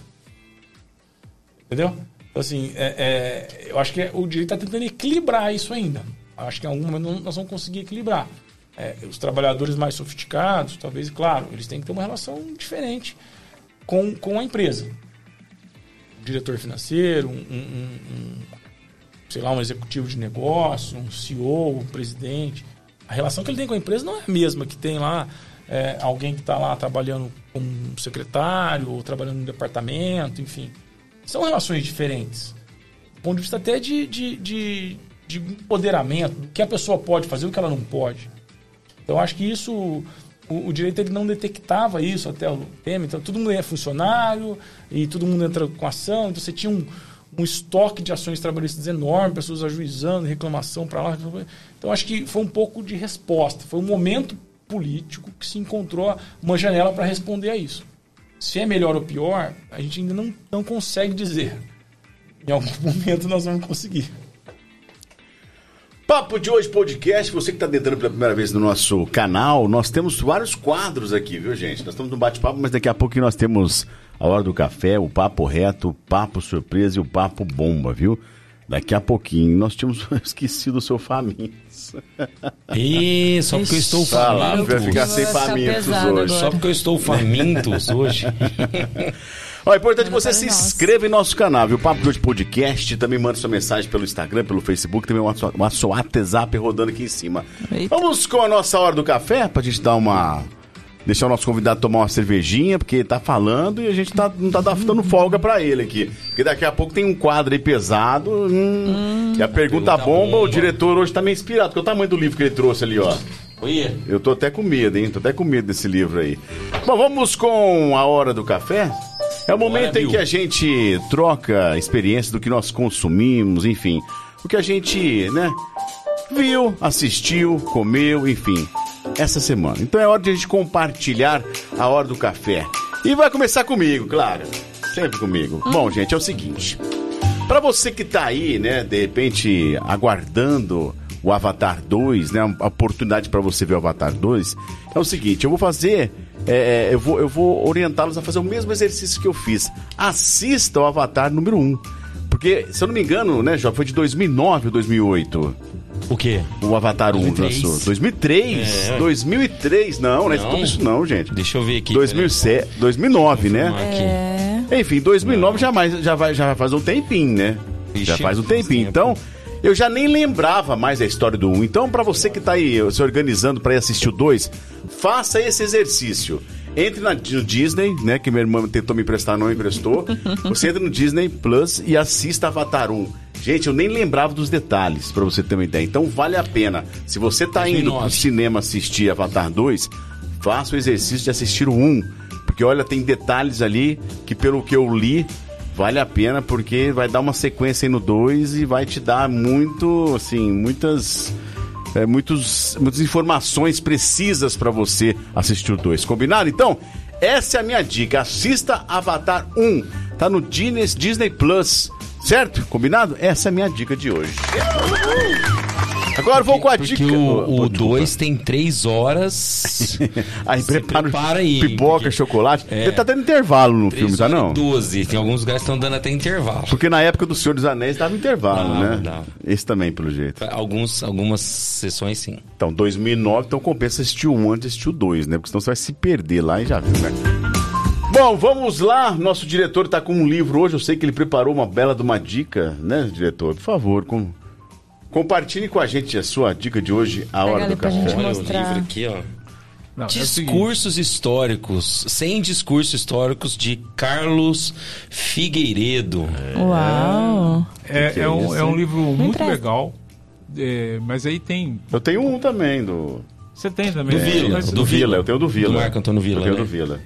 Entendeu? Então, assim, é, é, eu acho que o direito está tentando equilibrar isso ainda. Acho que em algum momento nós vamos conseguir equilibrar. É, os trabalhadores mais sofisticados, talvez, claro, eles têm que ter uma relação diferente com, com a empresa. Diretor financeiro, um, um, um, sei lá, um executivo de negócio, um CEO, um presidente. A relação que ele tem com a empresa não é a mesma que tem lá é, alguém que está lá trabalhando como secretário ou trabalhando no departamento, enfim. São relações diferentes. Do ponto de vista até de, de, de de empoderamento, do que a pessoa pode fazer o que ela não pode. Então, acho que isso, o, direito ele não detectava isso até o tema. Então, todo mundo é funcionário e todo mundo entra com ação. Então, você tinha um, um estoque de ações trabalhistas enorme, pessoas ajuizando, reclamação para lá. Então, acho que foi um pouco de resposta. Foi um momento político que se encontrou uma janela para responder a isso. Se é melhor ou pior, a gente ainda não, não consegue dizer. Em algum momento nós vamos conseguir. Papo de hoje podcast, você que está entrando pela primeira vez no nosso canal, nós temos vários quadros aqui, viu gente? Nós estamos no bate-papo, mas daqui a pouco nós temos a hora do café, o papo reto, o papo surpresa e o papo bomba, viu? Daqui a pouquinho nós tínhamos esquecido o seu famintos. Ih, só porque eu estou faminto. Ah lá, vai ficar sem famintos hoje. Agora. Só porque eu estou famintos hoje. Ó, é importante que você se inscreva em nosso canal, viu? Papo de hoje podcast. Também manda sua mensagem pelo Instagram, pelo Facebook. Também uma, uma sua WhatsApp rodando aqui em cima. Eita. Vamos com a nossa hora do café pra gente dar uma. Deixar o nosso convidado tomar uma cervejinha, porque tá falando e a gente tá, não tá dando folga pra ele aqui. Porque daqui a pouco tem um quadro aí pesado. Hum, hum, e a pergunta, pergunta bomba, bomba, o diretor hoje tá meio inspirado, porque é o tamanho do livro que ele trouxe ali, ó. Oi. Eu tô até com medo, hein? Tô até com medo desse livro aí. Bom, vamos com a hora do café? É o momento em que a gente troca experiência do que nós consumimos, enfim. O que a gente, né, viu, assistiu, comeu, enfim, essa semana. Então é hora de a gente compartilhar a hora do café. E vai começar comigo, claro. Sempre comigo. Hum. Bom, gente, é o seguinte. Para você que tá aí, né, de repente aguardando o Avatar 2, né, a oportunidade para você ver o Avatar 2, é o seguinte, eu vou fazer é, é, eu vou, eu vou orientá-los a fazer o mesmo exercício que eu fiz. Assista o Avatar número 1. Porque, se eu não me engano, né, Jó, foi de 2009 ou 2008. O quê? O Avatar 2003. 1 lançou. 2003? É. 2003? Não, não é tudo isso não, gente. Deixa eu ver aqui. 2007, 2009, né? É. Enfim, 2009 não. já, mais, já, vai, já faz um tempinho, né? Ixi, já faz um tempinho. Então, eu já nem lembrava mais a história do 1. Então, para você que tá aí se organizando para ir assistir o 2, faça esse exercício. Entre na, no Disney, né? Que minha irmã tentou me emprestar, não emprestou. Você entra no Disney Plus e assista Avatar 1. Gente, eu nem lembrava dos detalhes, pra você ter uma ideia. Então vale a pena. Se você tá indo 2009. pro cinema assistir Avatar 2, faça o exercício de assistir o 1. Porque olha, tem detalhes ali que pelo que eu li, vale a pena, porque vai dar uma sequência aí no 2 e vai te dar muito, assim, muitas. é, muitos, muitas informações precisas pra você assistir o 2. Combinado? Então, essa é a minha dica. Assista Avatar 1. Tá no Disney Plus. Certo? Combinado? Essa é a minha dica de hoje. Agora vou com a Porque dica. o Ô, 2 tem 3 horas. Aí prepara, prepara aí, pipoca, porque- chocolate. É. Ele tá dando intervalo no 3 filme, tá não? 12. Tem alguns lugares que estão dando até intervalo. Porque na época do Senhor dos Anéis dava intervalo, Dava, né? dava. Esse também, pelo jeito. Alguns, algumas sessões, sim. Então, 2009, então compensa assistir o 1 antes de assistir o 2, né? Porque senão você vai se perder lá e já viu, né? Bom, vamos lá. Nosso diretor tá com um livro hoje. Eu sei que ele preparou uma bela de uma dica, né, diretor? Por favor, com... compartilhe com a gente a sua dica de hoje, a hora do café. Olha mostrar. o livro aqui, ó. Não, é Discursos históricos, 100 discursos históricos de Carlos Figueiredo. Uau! É, é é um, é um livro muito empresta. legal. é, mas aí tem. Eu tenho um também, do... Você tem também. Do né? Vila, Mas- do Vila. Eu tenho o do Vila. Do Marco Antônio Vila, Eu tenho o né? do Vila.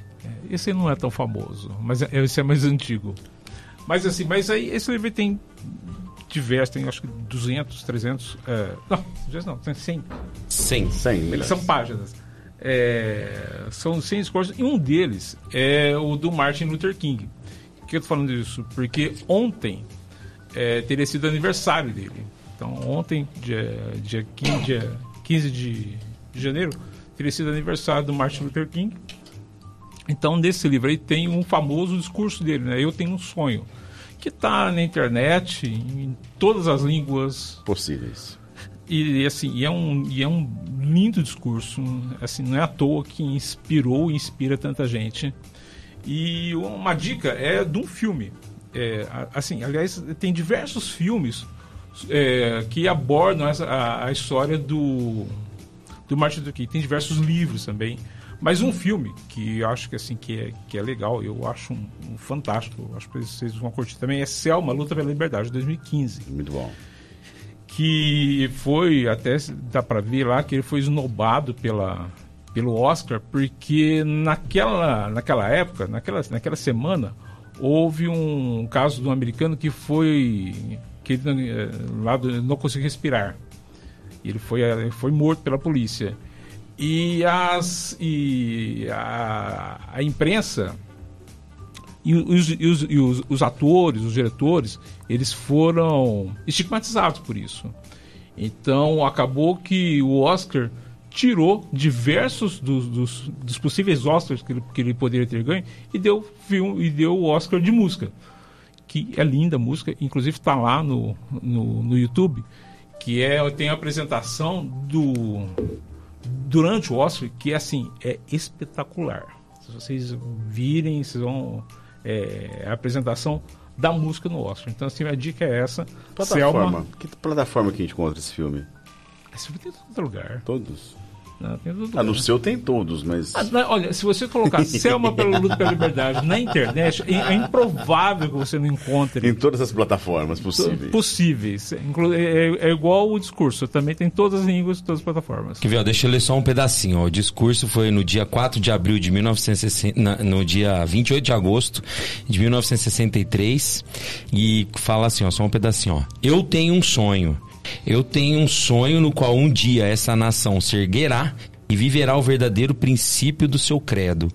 Esse não é tão famoso, mas é- esse é mais antigo. Mas assim, mas aí esse livro tem diversos, tem acho que 200, 300, é, não, 200 não, tem 100, 100. 100 eles milhões. são páginas. É, são 100 discursos e um deles é o do Martin Luther King. Por que eu tô falando isso? Porque ontem é, teria sido aniversário dele. Então ontem, dia, dia, 15, dia 15 de, de janeiro, teria sido aniversário do Martin Luther King. Então, nesse livro aí tem um famoso discurso dele, né? Eu tenho um sonho, que está na internet, em todas as línguas, Possíveis. e assim, e é um, e é um lindo discurso, assim, não é à toa que inspirou e inspira tanta gente. E uma dica é de um filme. É, assim, aliás, tem diversos filmes é, que abordam essa, a, a história do, do Martin Luther King. Tem diversos livros também. Mas um filme que acho que, assim, que, é, que é legal, eu acho um, um fantástico, acho que vocês vão curtir também, é Selma, Luta pela Liberdade, de 2015 Muito bom. que foi até dá para ver lá que ele foi esnobado pela pelo Oscar porque naquela naquela época naquela naquela semana houve um caso de um americano que foi que ele, eh, lá não conseguiu respirar. Ele foi eh, foi morto pela polícia e as e a, a imprensa e os, e os- e os- os atores, os diretores, eles foram estigmatizados por isso. Então acabou que o Oscar tirou diversos dos, dos- dos possíveis Oscars que ele, que ele poderia ter ganho e deu, filme, e deu o Oscar de música. Que é linda a música, inclusive está lá no, no, no YouTube, que é tem a apresentação do durante o Oscar, que é assim, é espetacular. Se vocês virem, vocês vão. É, a apresentação da música no Oscar. Então, assim, a dica é essa. Plataforma. Selma. Que plataforma que a gente encontra esse filme? Esse filme tem em todo lugar. Todos? Não, tem todo Ah, no seu tem todos, mas. Ah, não, olha, se você colocar Selma pela luta pela liberdade na internet, é, é improvável que você não encontre Em todas as plataformas possíveis. possíveis. Inclu- É, é igual o discurso, também tem todas as línguas, todas as plataformas. Que viu, deixa eu ler só um pedacinho. Ó. O discurso foi no dia 4 de abril de 1960, na- no dia 28 de agosto de 1963 e fala assim, ó, só um pedacinho, ó. Eu tenho um sonho. Eu tenho um sonho no qual um dia essa nação se erguerá e viverá o verdadeiro princípio do seu credo.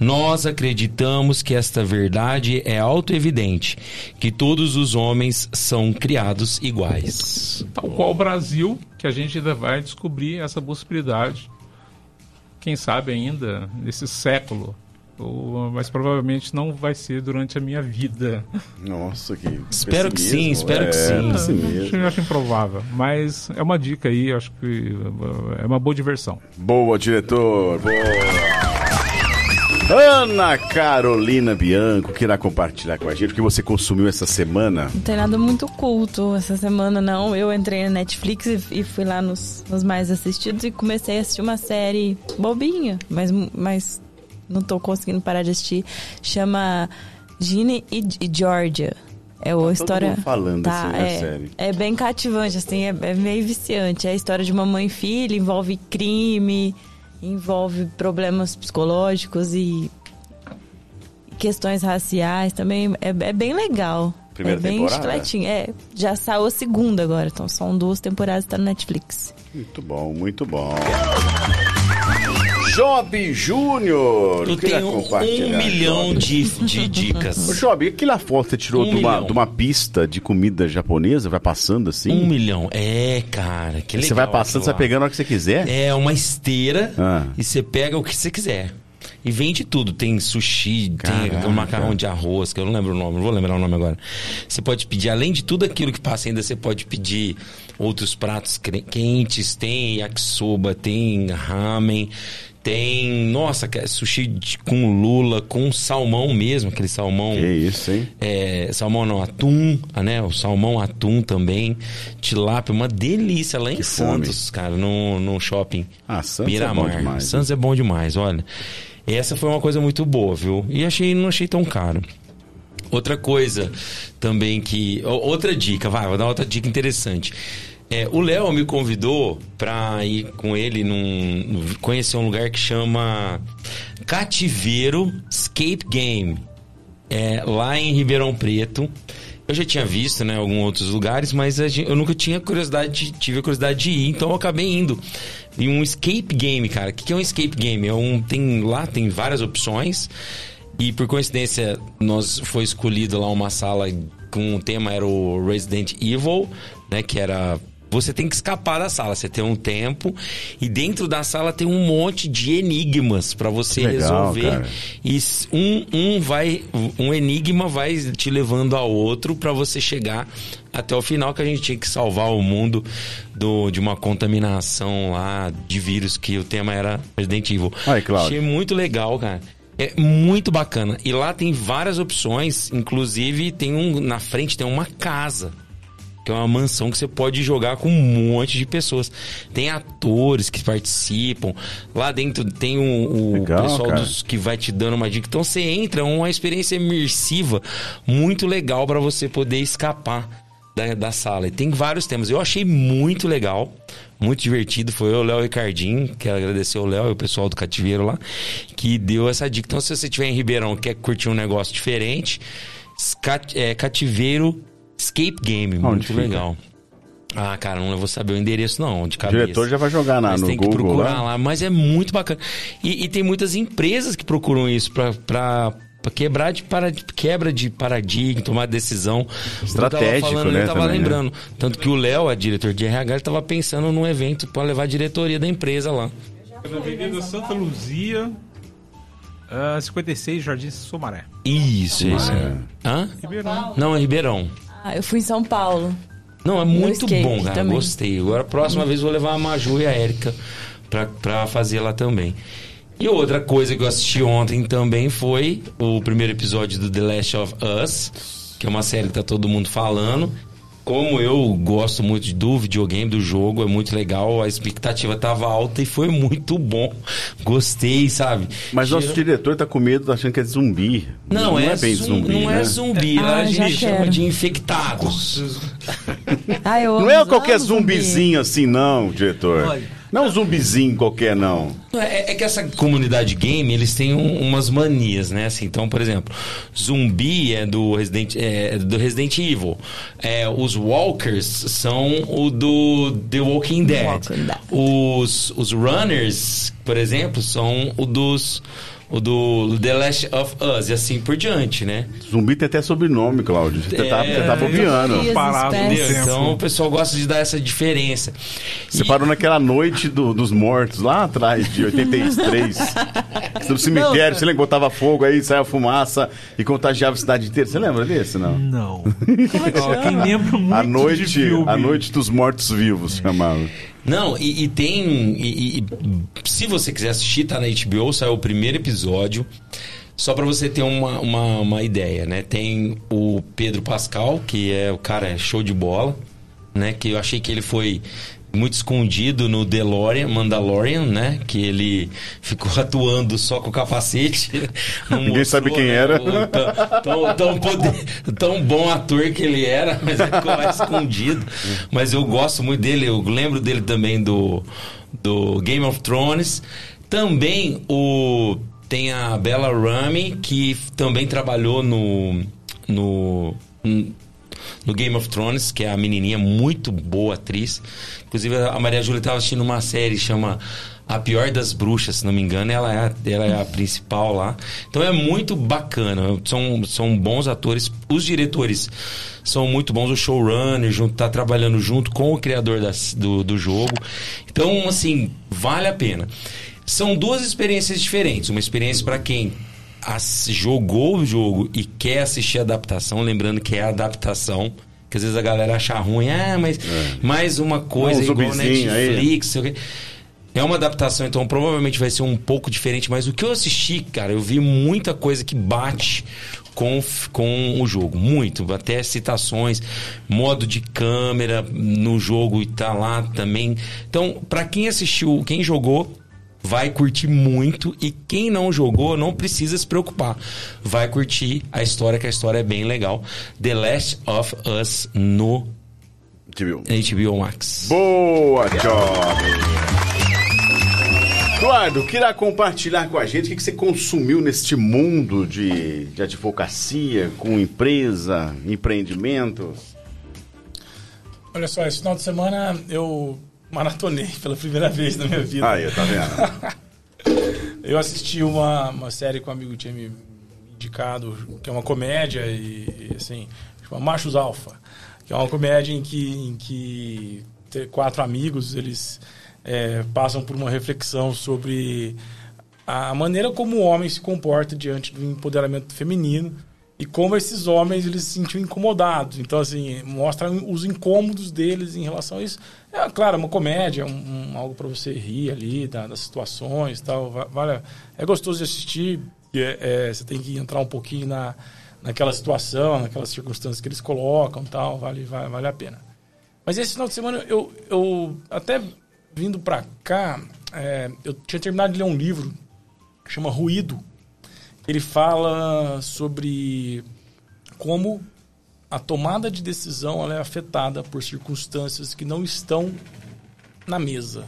Nós acreditamos que esta verdade é autoevidente, que todos os homens são criados iguais. Tal qual o Brasil, que a gente ainda vai descobrir essa possibilidade. Quem sabe ainda nesse século. Ou, mas provavelmente não vai ser durante a minha vida. Nossa, que. Espero que sim, espero que É, sim. Acho, acho improvável. Mas é uma dica aí, acho que é uma boa diversão. Boa, diretor. Boa. Ana Carolina Bianco, que irá compartilhar com a gente o que você consumiu essa semana. Não tem nada muito culto essa semana, não. Eu entrei na Netflix e, e fui lá nos, nos mais assistidos e comecei a assistir uma série bobinha, mas, mas não tô conseguindo parar de assistir. Chama Ginny e, e Georgia. É uma história. mundo falando tá, assim, é, série. é bem cativante, assim, é, é meio viciante. É a história de uma mãe e filha, envolve crime, envolve problemas psicológicos e questões raciais também. É, é bem legal. Primeira é bem temporada? É, já saiu a segunda agora, então são duas temporadas tá no Netflix. Muito bom, muito bom. Job Júnior. Eu tenho um milhão Job. de, de Ô, dicas. Job, aquela foto que você tirou Um de, uma, de uma pista de comida japonesa, vai passando assim? Um milhão. É, cara, que legal. você vai passando, você vai pegando a hora que você quiser? É uma esteira Ah. e você pega o que você quiser. E vende tudo. Tem sushi, Caraca. tem o macarrão de arroz, que eu não lembro o nome, não vou lembrar o nome agora. Você pode pedir, além de tudo aquilo que passa ainda, você pode pedir outros pratos quentes. Tem yakisoba, tem ramen, tem, nossa, é sushi com lula, com salmão mesmo, aquele salmão... Que isso, hein? É, salmão não, atum, né? O salmão atum também. Tilápia, uma delícia lá em Que fome. Santos, cara, no, no shopping. Ah, Santos é Miramar. bom demais, Santos é bom demais, olha. Essa foi uma coisa muito boa, viu? E achei, não achei tão caro. Outra coisa também que. Outra dica, vai, vou dar outra dica interessante. É, o Léo me convidou pra ir com ele num. conhecer um lugar que chama Cativeiro Escape Game. É, lá em Ribeirão Preto. Eu já tinha visto, né, alguns outros lugares, mas eu nunca tinha curiosidade, de- tive a curiosidade de ir, então eu acabei indo. E um escape game, cara. O que que é um escape game? É um, tem, lá tem várias opções. E por coincidência, nós foi escolhido lá uma sala com o tema era o Resident Evil, né, que era você tem que escapar da sala, você tem um tempo e dentro da sala tem um monte de enigmas pra você legal, resolver. cara. E um, um vai um enigma vai te levando a outro pra você chegar até o final que a gente tinha que salvar o mundo do, de uma contaminação lá de vírus que o tema era Resident Evil. Cláudio. Achei muito legal, cara. É muito bacana. E lá tem várias opções, inclusive tem um na frente tem uma casa que é uma mansão que você pode jogar com um monte de pessoas. Tem atores que participam. Lá dentro tem o, o Legal, pessoal dos que vai te dando uma dica. Então você entra, é uma experiência imersiva muito legal para você poder escapar da, da sala. E tem vários temas. Eu achei muito legal, muito divertido. Foi o Léo Ricardinho, quero agradecer o Léo e o pessoal do Cativeiro lá, que deu essa dica. Então, se você estiver em Ribeirão e quer curtir um negócio diferente, Scat- é, Cativeiro Escape Game, muito fica? legal. Ah, cara, não vou saber o endereço não, de O cabeça. diretor já vai jogar na, Mas no tem que Google procurar lá. lá. Mas é muito bacana. E, e tem muitas empresas que procuram isso pra, pra, pra quebrar de para, quebra de paradigma, tomar decisão. Estratégico, eu tava falando, né, Eu tava também, né? lembrando. Tanto que o Léo, a diretor de RH, ele tava pensando num evento pra levar a diretoria da empresa lá. Na Avenida Santa Luzia, ah, 56, Jardim Somaré. Isso, isso. Hã? Ribeirão. Não, é Ribeirão. Ah, eu fui em São Paulo. Não, é muito escape bom, cara. também. Gostei. Agora, a próxima vez, vou levar a Maju e a Erika pra, pra fazer lá também. E outra coisa que eu assisti ontem também foi o primeiro episódio do The Last of Us, que é uma série que tá todo mundo falando. Como eu gosto muito do videogame, do jogo, é muito legal. A expectativa tava alta e foi muito bom. Gostei, sabe? Mas nosso diretor tá com medo, tá achando que é zumbi. Não, é, bem zum- zumbi, não né? é zumbi. Ah, lá a gente chama quero. de infectados. Ah, eu Não é qualquer amo zumbi. zumbizinho assim, não, diretor. Olha. Não é um zumbizinho qualquer, não. É, é que essa comunidade game, eles têm um- umas manias, né? Assim, então, por exemplo, zumbi é do Resident, é, do Resident Evil. É, os walkers são o do The Walking Dead. Walking Dead. Os, os runners, por exemplo, são o dos o do The Last of Us e assim por diante, né? Zumbi tem até sobrenome, Cláudio. Você tá, É, você tá bobeando. Parado. Então o pessoal gosta de dar essa diferença. Você E- parou naquela noite do- dos mortos, lá atrás, de 83. no cemitério, você lembra que botava fogo aí, saia fumaça e contagiava a cidade inteira. Você lembra desse, não? Não. Ó, quem lembra muito A de noite, filme. a noite dos mortos-vivos, chamava. Não, e, e tem. e- e- se você quiser assistir, tá na HBO, saiu o primeiro episódio. Só pra você ter uma, uma, uma ideia, né? Tem o Pedro Pascal, que é o cara é show de bola, né? Que eu achei que ele foi muito escondido no DeLorean, Mandalorian, né? Que ele ficou atuando só com o capacete. Ninguém mostrou, sabe quem né, era. o tão, tão, tão poder- tão bom ator que ele era, mas ele ficou lá escondido. Mas eu gosto muito dele, eu lembro dele também do, do Game of Thrones. Também o tem a Bella Ramsey, que também trabalhou no, no, no Game of Thrones, que é a menininha muito boa atriz. Inclusive, a Maria Júlia estava assistindo uma série chama A Pior das Bruxas, se não me engano, ela é, a- ela é a principal lá. Então é muito bacana, são, são bons atores. Os diretores são muito bons, o showrunner junto, tá trabalhando junto com o criador das- do, do jogo. Então, assim, vale a pena. São duas experiências diferentes. Uma experiência para quem as- jogou o jogo e quer assistir a adaptação, lembrando que é a adaptação, que às vezes a galera acha ruim, ah, mas mais uma coisa igual aí. Netflix, o quê. É uma adaptação, então provavelmente vai ser um pouco diferente, mas o que eu assisti, cara, eu vi muita coisa que bate com, com o jogo. Muito. Até citações, modo de câmera no jogo e tá lá também. Então, pra quem assistiu, quem jogou, vai curtir muito. E quem não jogou, não precisa se preocupar. Vai curtir a história, que a história é bem legal. The Last of Us no viu? HBO Max. Boa, Job! Eduardo, queira compartilhar com a gente o que que você consumiu neste mundo de, de advocacia, com empresa, empreendimento? Olha só, esse final de semana eu maratonei pela primeira vez na minha vida. Aí, tá vendo? Eu assisti uma, uma série que um amigo tinha me indicado, que é uma comédia e, e, assim, chama Machos Alfa, que é uma comédia em que, em que quatro amigos, eles é, passam por uma reflexão sobre a maneira como o homem se comporta diante do empoderamento feminino e como esses homens eles se sentiam incomodados. Então, assim, mostra os incômodos deles em relação a isso. É, claro, uma comédia, um, um- algo para você rir ali da- das situações e tal. Va- Vale, é gostoso de assistir. é- é, você tem que entrar um pouquinho na, naquela situação, naquelas circunstâncias que eles colocam tal. Vale, vale, vale a pena. Mas esse final de semana, eu, eu até vindo pra cá, é, eu tinha terminado de ler um livro que chama Ruído. Ele fala sobre como a tomada de decisão é afetada por circunstâncias que não estão na mesa.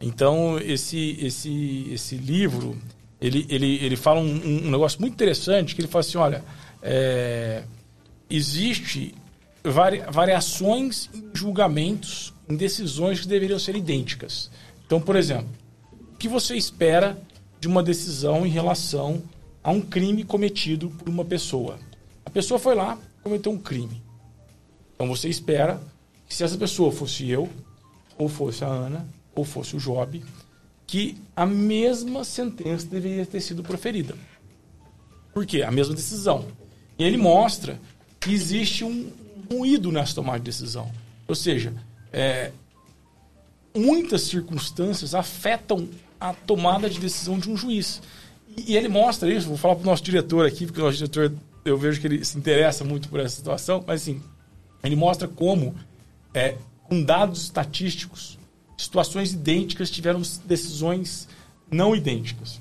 Então, esse, esse, esse livro, ele, ele, ele fala um, um negócio muito interessante, que ele fala assim, olha, é, existe vari, variações em julgamentos, em decisões que deveriam ser idênticas. Então, por exemplo, o que você espera de uma decisão em relação a um crime cometido por uma pessoa? A pessoa foi lá, cometeu um crime. Então você espera que se essa pessoa fosse eu, ou fosse a Ana, ou fosse o Job, que a mesma sentença deveria ter sido proferida. Por quê? A mesma decisão. E ele mostra que existe um ruído nessa tomada de decisão. Ou seja, é, muitas circunstâncias afetam a tomada de decisão de um juiz. E, ele mostra isso, vou falar para o nosso diretor aqui, porque o nosso diretor, eu vejo que ele se interessa muito por essa situação, mas assim, ele mostra como, é, com dados estatísticos, situações idênticas tiveram decisões não idênticas.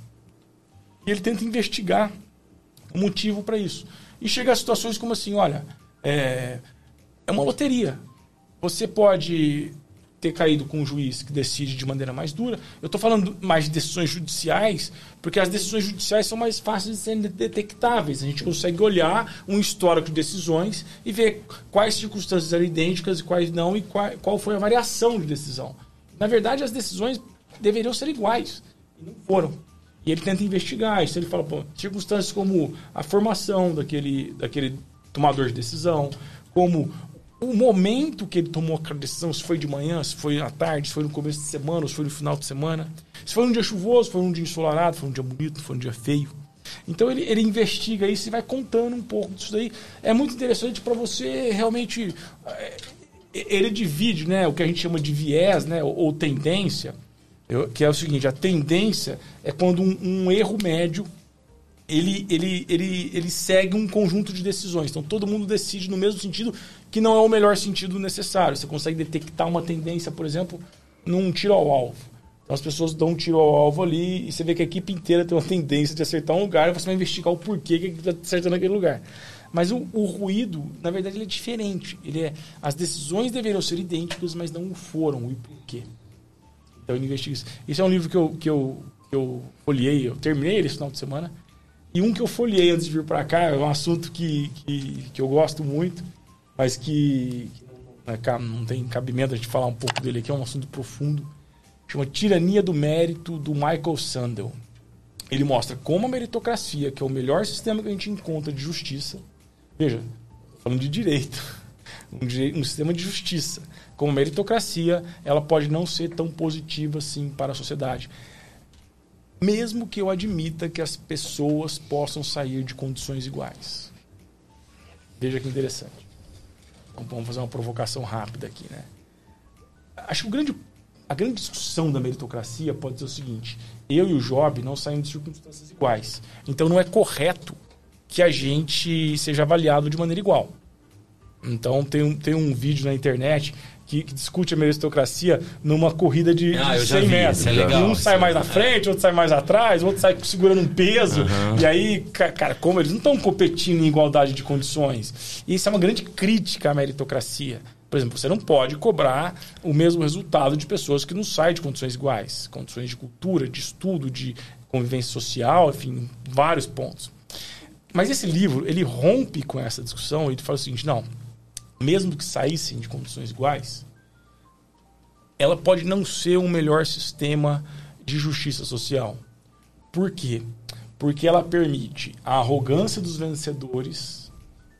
E ele tenta investigar o motivo para isso. E chega a situações como assim, olha, é, é uma loteria. Você pode ter caído com um juiz que decide de maneira mais dura. Eu estou falando mais de decisões judiciais, porque as decisões judiciais são mais fáceis de serem detectáveis. A gente consegue olhar um histórico de decisões e ver quais circunstâncias eram idênticas e quais não, e qual, qual foi a variação de decisão. Na verdade, as decisões deveriam ser iguais, e não foram. E ele tenta investigar isso. Ele fala, pô, circunstâncias como a formação daquele, daquele tomador de decisão, como o momento que ele tomou aquela decisão, se foi de manhã, se foi à tarde, se foi no começo de semana, se foi no final de semana, se foi um dia chuvoso, se foi um dia ensolarado, se foi um dia bonito, se foi um dia feio. Então ele, ele investiga isso e vai contando um pouco disso daí. É muito interessante para você realmente. é, Ele divide né, o que a gente chama de viés né, ou, tendência, que é o seguinte: a tendência é quando um, um erro médio ele, ele, ele, ele segue um conjunto de decisões. Então todo mundo decide no mesmo sentido que não é o melhor sentido necessário. Você consegue detectar uma tendência, por exemplo, num tiro ao alvo. Então as pessoas dão um tiro ao alvo ali e você vê que a equipe inteira tem uma tendência de acertar um lugar e você vai investigar o porquê que está acertando aquele lugar. Mas o, o, ruído, na verdade, ele é diferente. Ele é, as decisões deveriam ser idênticas, mas não foram. E por quê? Então ele investiga isso. Esse é um livro que eu, que eu, que eu folhei, eu terminei ele esse final de semana. E um que eu folhei antes de vir para cá, é um assunto que, que, que, eu gosto muito, mas que, que não tem cabimento a gente falar um pouco dele aqui, é um assunto profundo. Chama Tirania do Mérito, do Michael Sandel. Ele mostra como a meritocracia, que é o melhor sistema que a gente encontra de justiça, veja, falando de direito, um, um sistema de justiça, como a meritocracia, ela pode não ser tão positiva assim para a sociedade mesmo que eu admita que as pessoas possam sair de condições iguais. Veja que interessante. Vamos fazer uma provocação rápida aqui, né? Acho que o grande, a grande discussão da meritocracia pode ser o seguinte: eu e o Job não saímos de circunstâncias iguais. Então não é correto que a gente seja avaliado de maneira igual. Então tem um, tem um vídeo na internet que, que, discute a meritocracia numa corrida de, ah, de 100 metros. É legal, um sai mais na frente, outro sai mais atrás, outro sai segurando um peso. Uhum. E aí, cara, como eles não estão competindo em igualdade de condições. E isso é uma grande crítica à meritocracia. Por exemplo, você não pode cobrar o mesmo resultado de pessoas que não saem de condições iguais. Condições de cultura, de estudo, de convivência social, enfim, vários pontos. Mas esse livro, ele rompe com essa discussão e ele fala o seguinte, não, mesmo que saíssem de condições iguais, ela pode não ser um melhor sistema de justiça social. Por quê? Porque ela permite a arrogância dos vencedores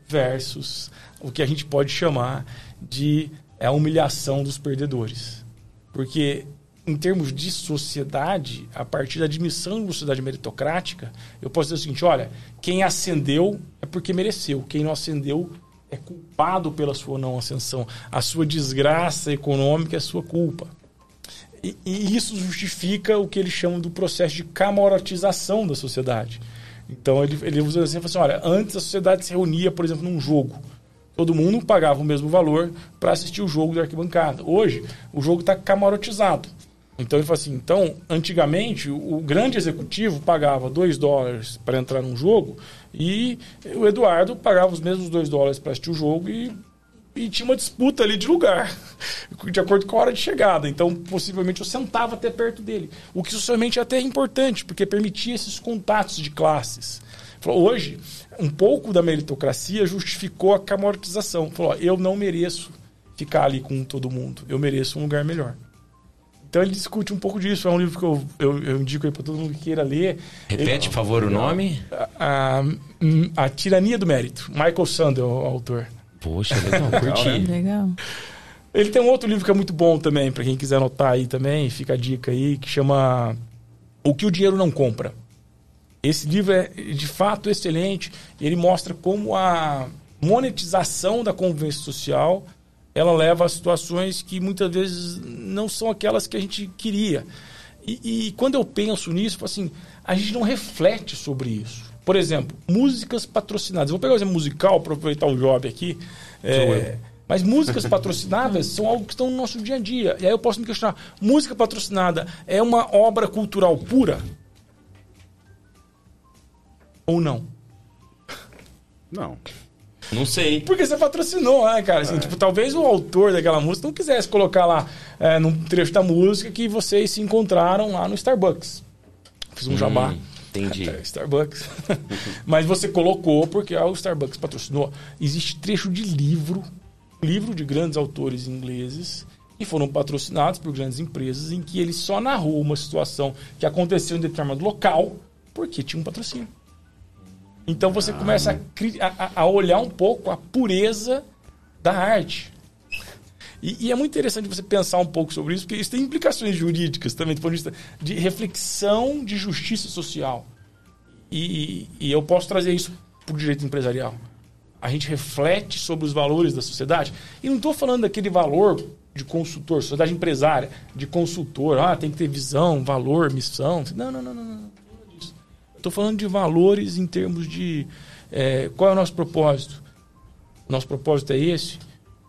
versus o que a gente pode chamar de é, a humilhação dos perdedores. Porque em termos de sociedade, a partir da admissão de uma sociedade meritocrática, eu posso dizer o seguinte: olha, quem ascendeu é porque mereceu, quem não ascendeu é culpado pela sua não ascensão. A sua desgraça econômica é sua culpa. E, e isso justifica o que eles chamam do processo de camarotização da sociedade. Então ele, ele usa assim, assim, olha, antes a sociedade se reunia, por exemplo, num jogo. Todo mundo pagava o mesmo valor para assistir o jogo da arquibancada. Hoje, o jogo está camarotizado. Então ele fala assim: então, antigamente, o grande executivo pagava 2 dólares para entrar num jogo e o Eduardo pagava os mesmos 2 dólares para assistir o jogo e, e tinha uma disputa ali de lugar, de acordo com a hora de chegada. Então, possivelmente, eu sentava até perto dele. O que socialmente é até importante, porque permitia esses contatos de classes. Hoje, um pouco da meritocracia justificou a camortização. Falou: eu não mereço ficar ali com todo mundo, eu mereço um lugar melhor. Então ele discute um pouco disso. É um livro que eu, eu, eu indico aí para todo mundo que queira ler. Repete, por favor, o nome? A, a, a, Tirania do Mérito. Michael Sandel, o autor. Poxa, legal, curti. legal. Ele tem um outro livro que é muito bom também, para quem quiser anotar aí também, fica a dica aí, que chama O que o Dinheiro Não Compra. Esse livro é de fato excelente. Ele mostra como a monetização da convivência social ela leva a situações que muitas vezes não são aquelas que a gente queria. E, e quando eu penso nisso, assim, a gente não reflete sobre isso. Por exemplo, músicas patrocinadas. Vou pegar o um exemplo musical para aproveitar o job aqui. É, mas músicas patrocinadas são algo que estão no nosso dia a dia. E aí eu posso me questionar: música patrocinada é uma obra cultural pura? Ou não? Não. Não sei. Porque você patrocinou, né, cara? Assim, é. tipo, talvez o autor daquela música não quisesse colocar lá é, num trecho da música que vocês se encontraram lá no Starbucks. Fiz um hum, jabá. Entendi. É, Starbucks. Mas você colocou porque ah, o Starbucks patrocinou. Existe trecho de livro, livro de grandes autores ingleses que foram patrocinados por grandes empresas em que ele só narrou uma situação que aconteceu em determinado local porque tinha um patrocínio. Então você começa a, a, olhar um pouco a pureza da arte. E, e, é muito interessante você pensar um pouco sobre isso, porque isso tem implicações jurídicas também, do ponto de vista de reflexão de justiça social. E, e eu posso trazer isso para o direito empresarial. A gente reflete sobre os valores da sociedade. E não estou falando daquele valor de consultor, sociedade empresária, de consultor, ah, tem que ter visão, valor, missão. Não, não, não, não. não Estou falando de valores em termos de é, qual é o nosso propósito. Nosso propósito é esse.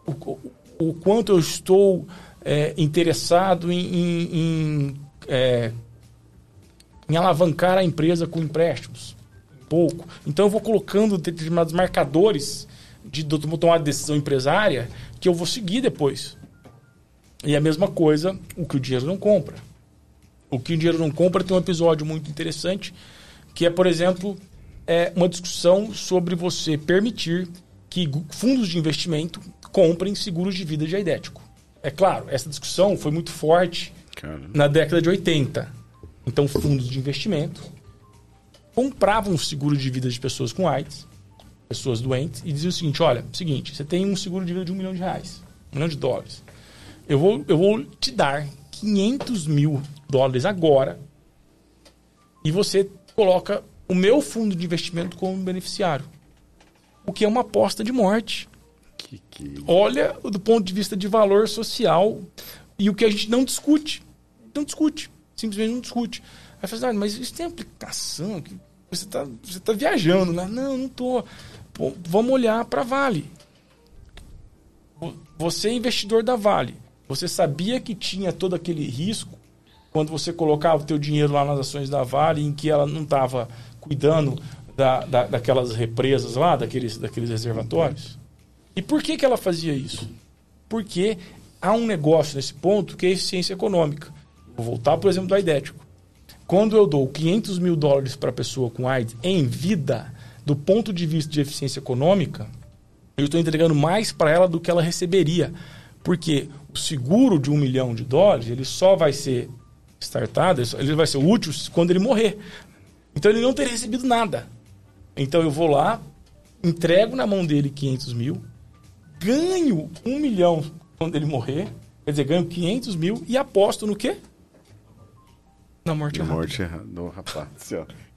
O, o, o quanto eu estou é, interessado em, em, em, é, em alavancar a empresa com empréstimos. Pouco. Então eu vou colocando determinados marcadores de, de tomar decisão empresária que eu vou seguir depois. E a mesma coisa o que o dinheiro não compra. O que o dinheiro não compra tem um episódio muito interessante, que é, por exemplo, é uma discussão sobre você permitir que fundos de investimento comprem seguros de vida de aidético. É claro, essa discussão foi muito forte na década de 80. Então, fundos de investimento compravam seguro de vida de pessoas com AIDS, pessoas doentes, e diziam o seguinte: olha, seguinte, você tem um seguro de vida de um milhão de reais, um milhão de dólares. Eu vou, eu vou te dar 500 mil dólares agora e você coloca o meu fundo de investimento como beneficiário. O que é uma aposta de morte. Que, que... Olha do ponto de vista de valor social e o que a gente não discute. Não discute. Simplesmente não discute. Aí fala assim, ah, mas isso tem aplicação? Você está você tá viajando, né? Não, não estou. Vamos olhar para a Vale. Você é investidor da Vale. Você sabia que tinha todo aquele risco quando você colocava o teu dinheiro lá nas ações da Vale, em que ela não estava cuidando da, da, daquelas represas lá, daqueles, daqueles reservatórios? E por que, que ela fazia isso? Porque há um negócio nesse ponto que é eficiência econômica. Vou voltar, por exemplo, do aidético. Quando eu dou 500 mil dólares para a pessoa com AIDS em vida, do ponto de vista de eficiência econômica, eu estou entregando mais para ela do que ela receberia. Porque o seguro de um milhão de dólares, ele só vai ser startado, ele vai ser útil quando ele morrer. Então ele não teria recebido nada. Então eu vou lá, entrego na mão dele 500 mil, ganho um milhão quando ele morrer, quer dizer, ganho 500 mil e aposto no quê? Na morte Na morte errada. rapaz,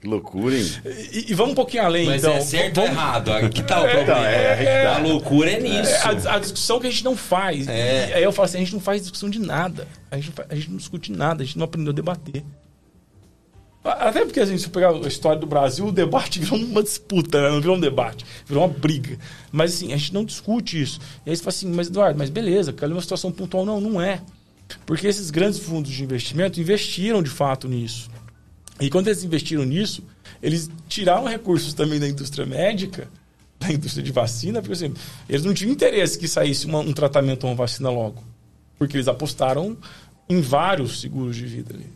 que loucura, hein? E, e, vamos um pouquinho além, Mas então. é certo vamos... ou errado? Que tal o problema? Então, é, é, a loucura é nisso. É, a, a, discussão que a gente não faz. É. Aí eu falo assim, a gente não faz discussão de nada. A gente, a gente não discute nada, a gente não aprendeu a debater. Até porque, assim, se pegar a história do Brasil, o debate virou uma disputa, né? não virou um debate, virou uma briga. Mas, assim, a gente não discute isso. E aí você fala assim, mas Eduardo, mas beleza, caiu uma situação pontual. Não, não é. Porque esses grandes fundos de investimento investiram de fato nisso. E quando eles investiram nisso, eles tiraram recursos também da indústria médica, da indústria de vacina, porque assim, eles não tinham interesse que saísse uma, um tratamento ou uma vacina logo. Porque eles apostaram em vários seguros de vida ali.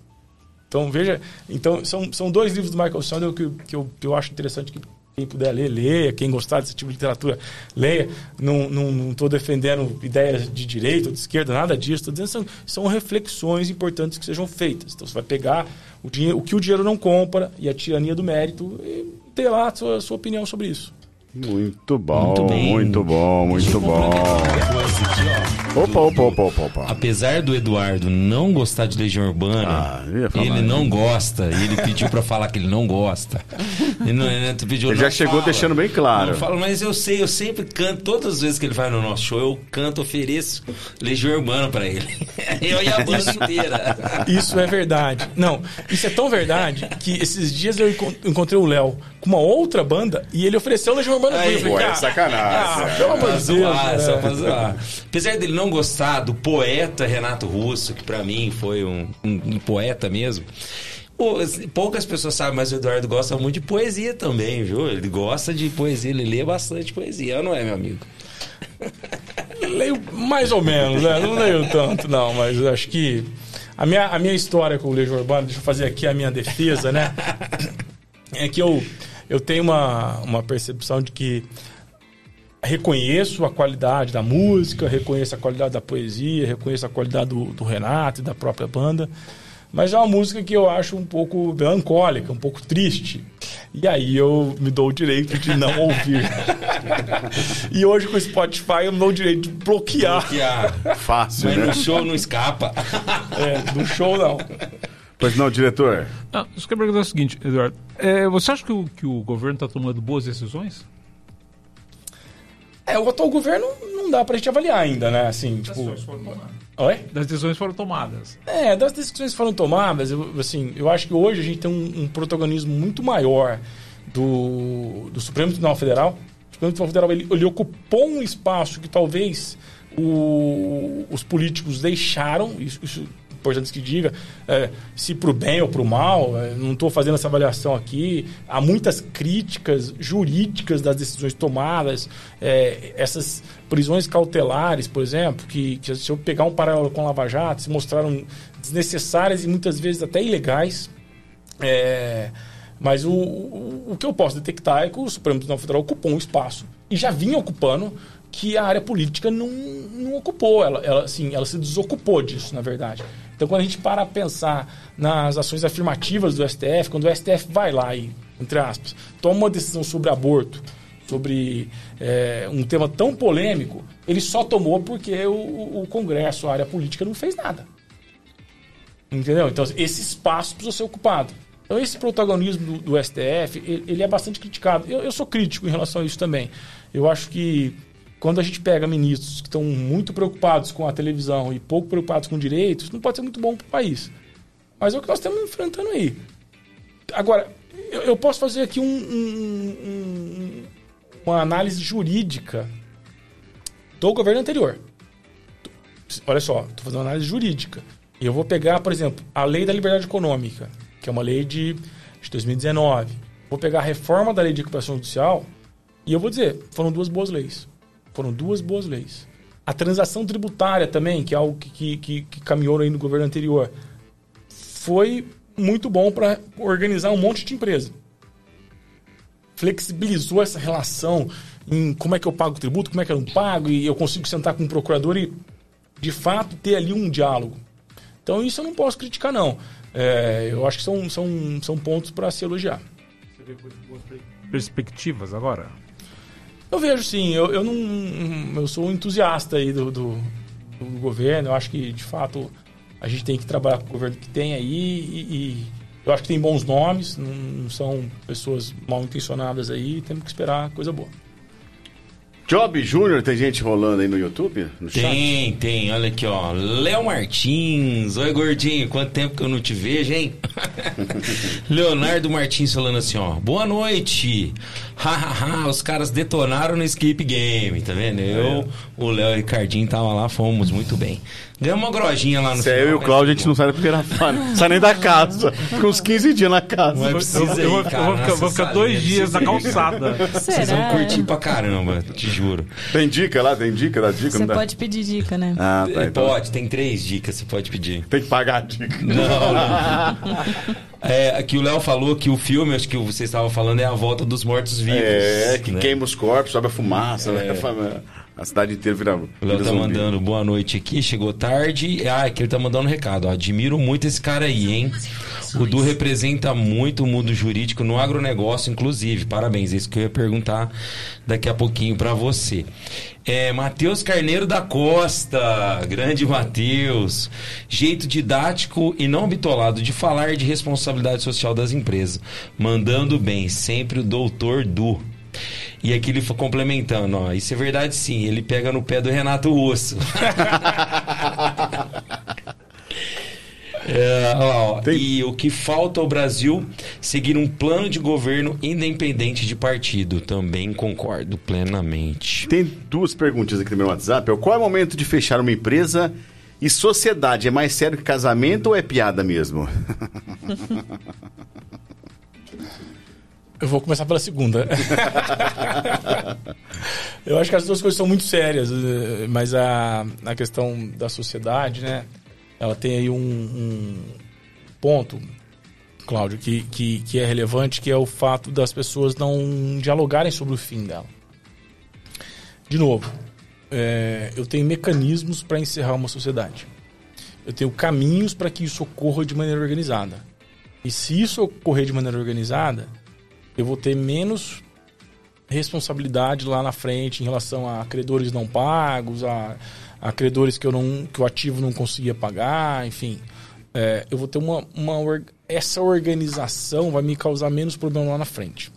Então, veja, então são, são dois livros do Michael Sandel que, que, eu, que eu acho interessante que quem puder ler, leia. Quem gostar desse tipo de literatura, leia. Não estou não, não defendendo ideias de direita ou de esquerda, nada disso. Estou dizendo são, são reflexões importantes que sejam feitas. Então, você vai pegar o, dinheiro, o que o dinheiro não compra e a tirania do mérito e ter lá a sua, a sua opinião sobre isso. Muito bom, muito, muito bom, muito bom. Opa, opa, opa, opa, opa. Apesar do Eduardo não gostar de Legião Urbana, ah, ele não gosta. E ele pediu para falar que ele não gosta. Ele, não, ele, pediu, ele já chegou fala, deixando bem claro. Fala, mas eu sei, eu sempre canto. Todas as vezes que ele vai no nosso show, eu canto, ofereço Legião Urbana para ele. Eu e a banda inteira. Isso é verdade. Não, isso é tão verdade que esses dias eu encontrei o Léo com uma outra banda e ele ofereceu Legião Urbana eu falei, pô, é sacanagem. Ah, pelo amor de Deus. Pra zoar. Apesar dele não gostar do poeta Renato Russo, que para mim foi um, um, um poeta mesmo. Poucas pessoas sabem, mas o Eduardo gosta muito de poesia também, viu? Ele gosta de poesia, ele lê bastante poesia, não é, meu amigo? Leio mais ou menos, né? Não leio tanto, não, mas acho que a minha, a minha história com o Legião Urbano, deixa eu fazer aqui a minha defesa, né? É que eu eu tenho uma, uma percepção de que reconheço a qualidade da música, reconheço a qualidade da poesia, reconheço a qualidade do, do Renato e da própria banda, mas é uma música que eu acho um pouco melancólica, um pouco triste. E aí eu me dou o direito de não ouvir. e hoje com o Spotify eu me dou o direito de bloquear. Bloquear. Fácil, Mas né? no show não escapa. é, no show não. Pois não, diretor? Ah, eu quero perguntar o seguinte, Eduardo. É, você acha que o, que o governo está tomando boas decisões? É, o atual governo não não dá pra gente avaliar ainda, né? Assim, tipo. Oi? Das decisões foram tomadas. É, das decisões foram tomadas, eu, assim, eu acho que hoje a gente tem um, um protagonismo muito maior do, do Supremo Tribunal Federal. O Supremo Tribunal Federal ele, ele ocupou um espaço que talvez o- os políticos deixaram, isso, isso importante que diga, é, se para o bem ou para o mal, é, não estou fazendo essa avaliação aqui. Há muitas críticas jurídicas das decisões tomadas, é, essas prisões cautelares, por exemplo, que, que se eu pegar um paralelo com Lava Jato, se mostraram desnecessárias e muitas vezes até ilegais. É, mas o, o, o que eu posso detectar é que o Supremo Tribunal Federal ocupou um espaço e já vinha ocupando que a área política não, não ocupou. Ela, ela, assim, ela se desocupou disso, na verdade. Então, quando a gente para a pensar nas ações afirmativas do STF, quando o STF vai lá e, entre aspas, toma uma decisão sobre aborto, sobre é, um tema tão polêmico, ele só tomou porque o, o Congresso, a área política, não fez nada. Entendeu? Então, esse espaço precisa ser ocupado. Então, esse protagonismo do, do STF, ele, ele é bastante criticado. Eu, eu sou crítico em relação a isso também. Eu acho que quando a gente pega ministros que estão muito preocupados com a televisão e pouco preocupados com direitos, não pode ser muito bom para o país. Mas é o que nós estamos enfrentando aí. Agora, eu, eu posso fazer aqui um- um- um- uma análise jurídica do governo anterior. Olha só, estou fazendo uma análise jurídica. Eu vou pegar, por exemplo, a Lei da Liberdade Econômica, que é uma lei de, de 2019. Vou pegar a reforma da Lei de Recuperação Judicial e eu vou dizer, foram duas boas leis. Foram duas boas leis. A transação tributária também, que é algo que, que, que, caminhou aí no governo anterior, foi muito bom para organizar um monte de empresa. Flexibilizou essa relação em como é que eu pago o tributo, como é que eu não pago, e eu consigo sentar com o procurador e, de fato, ter ali um diálogo. Então, isso eu não posso criticar, não. É, eu acho que são, são, são pontos para se elogiar. Perspectivas agora? Eu vejo sim, eu, eu não. Eu sou um entusiasta aí do, do, do governo. Eu acho que, de fato, a gente tem que trabalhar com o governo que tem aí e, e eu acho que tem bons nomes, não, não são pessoas mal intencionadas aí, temos que esperar coisa boa. Job Júnior, tem gente rolando aí no YouTube? No? Tem, tem. Olha aqui, ó. Léo Martins. Oi, gordinho. Quanto tempo que eu não te vejo, hein? Leonardo Martins falando assim, ó. Boa noite. Hahaha, os caras detonaram no Escape Game, tá vendo? Eu, o Léo e o Ricardinho tava lá, fomos muito bem. Ganhamos uma grojinha lá no Se é eu e o? Cláudio, a gente não sai da primeira fase. Não sai nem da casa. Fica uns 15 dias na casa. Não é Eu, Precisa eu vou, aí, eu vou ficar, vou ficar dois dias na calçada. Vocês vão curtir pra caramba, te juro. Tem dica lá? Tem dica? Dá dica? Você não dá? pode pedir dica, né? Ah, tá. Então. Pode, tem três dicas, você pode pedir. Tem que pagar a dica. Não, não. É, aqui o Léo falou que o filme, acho que vocês estavam falando, é a volta dos mortos-vivos. É, que né? queima os corpos, sobe a fumaça, né? A cidade inteira vira. O Léo vira tá zumbi. mandando boa noite aqui, chegou tarde. Ah, é que ele tá mandando um recado. ó. Admiro muito esse cara aí, hein? O Du representa muito o mundo jurídico no agronegócio, inclusive. Parabéns, é isso que eu ia perguntar daqui a pouquinho pra você. É, Matheus Carneiro da Costa, grande Matheus. Jeito didático e não bitolado de falar de responsabilidade social das empresas. Mandando bem, sempre o doutor Du. E aqui ele foi complementando, ó. Isso é verdade sim, ele pega no pé do Renato Osso. É, ó. Tem- E o que falta ao Brasil seguir um plano de governo independente de partido. Também concordo plenamente. Tem duas perguntas aqui no meu WhatsApp. É, Qual é o momento de fechar uma empresa e sociedade? É mais sério que casamento ou é piada mesmo? Eu vou começar pela segunda. eu acho que as duas coisas são muito sérias, eh, mas a, a questão da sociedade, né? Ela tem aí um, um ponto, Cláudio, que, que, que é relevante, que é o fato das pessoas não dialogarem sobre o fim dela. De novo, eh, eu tenho mecanismos para encerrar uma sociedade. Eu tenho caminhos para que isso ocorra de maneira organizada. E se isso ocorrer de maneira organizada, eu vou ter menos responsabilidade lá na frente em relação a credores não pagos, a, a credores que, eu não, que o ativo não conseguia pagar, enfim. É, eu vou ter uma, uma. Essa organização vai me causar menos problema lá na frente.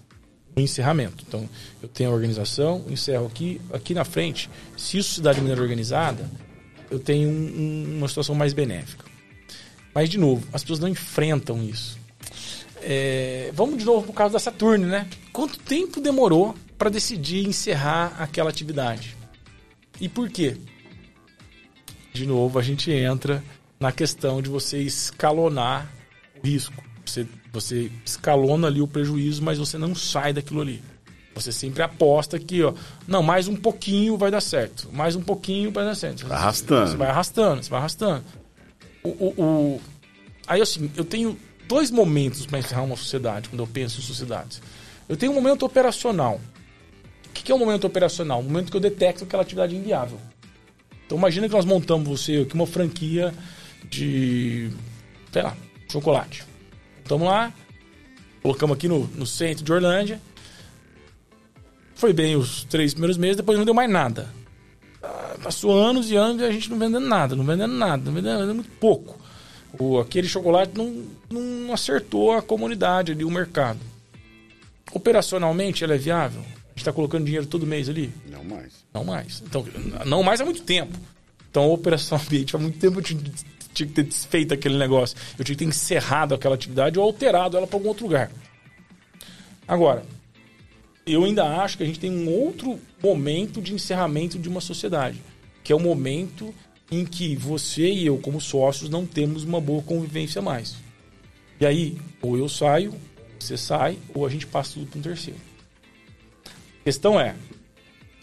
no encerramento. Então, eu tenho a organização, encerro aqui, aqui na frente. Se isso se dá de maneira organizada, eu tenho um, um, uma situação mais benéfica. Mas, de novo, as pessoas não enfrentam isso. É, vamos de novo para o caso da Saturno, né? Quanto tempo demorou para decidir encerrar aquela atividade? E por quê? De novo, a gente entra na questão de você escalonar o risco. Você, você escalona ali o prejuízo, mas você não sai daquilo ali. Você sempre aposta que, ó, não, mais um pouquinho vai dar certo. Mais um pouquinho vai dar certo. Vai arrastando. Você vai arrastando, você vai arrastando. O, o, o... Aí, assim, eu tenho dois momentos para encerrar uma sociedade, quando eu penso em sociedades. Eu tenho um momento operacional. O que é um momento operacional? Um momento que eu detecto aquela atividade inviável. Então, imagina que nós montamos você aqui uma franquia de, sei lá, chocolate. Estamos lá, colocamos aqui no, no centro de Orlândia. Foi bem os três primeiros meses, depois não deu mais nada. Ah, passou anos e anos e a gente não vendendo nada, não vendendo nada, não vendendo, vendendo muito pouco. O, aquele chocolate não, não acertou a comunidade ali, o mercado. Operacionalmente, ela é viável? A gente está colocando dinheiro todo mês ali? Não mais. Não mais. Então, não mais há muito tempo. Então, operacionalmente, há muito tempo eu tinha, tinha que ter desfeito aquele negócio. Eu tinha que ter encerrado aquela atividade ou alterado ela para algum outro lugar. Agora, eu ainda acho que a gente tem um outro momento de encerramento de uma sociedade, que é o momento em que você e eu, como sócios, não temos uma boa convivência mais. E aí, ou eu saio, você sai, ou a gente passa tudo para um terceiro. A questão é: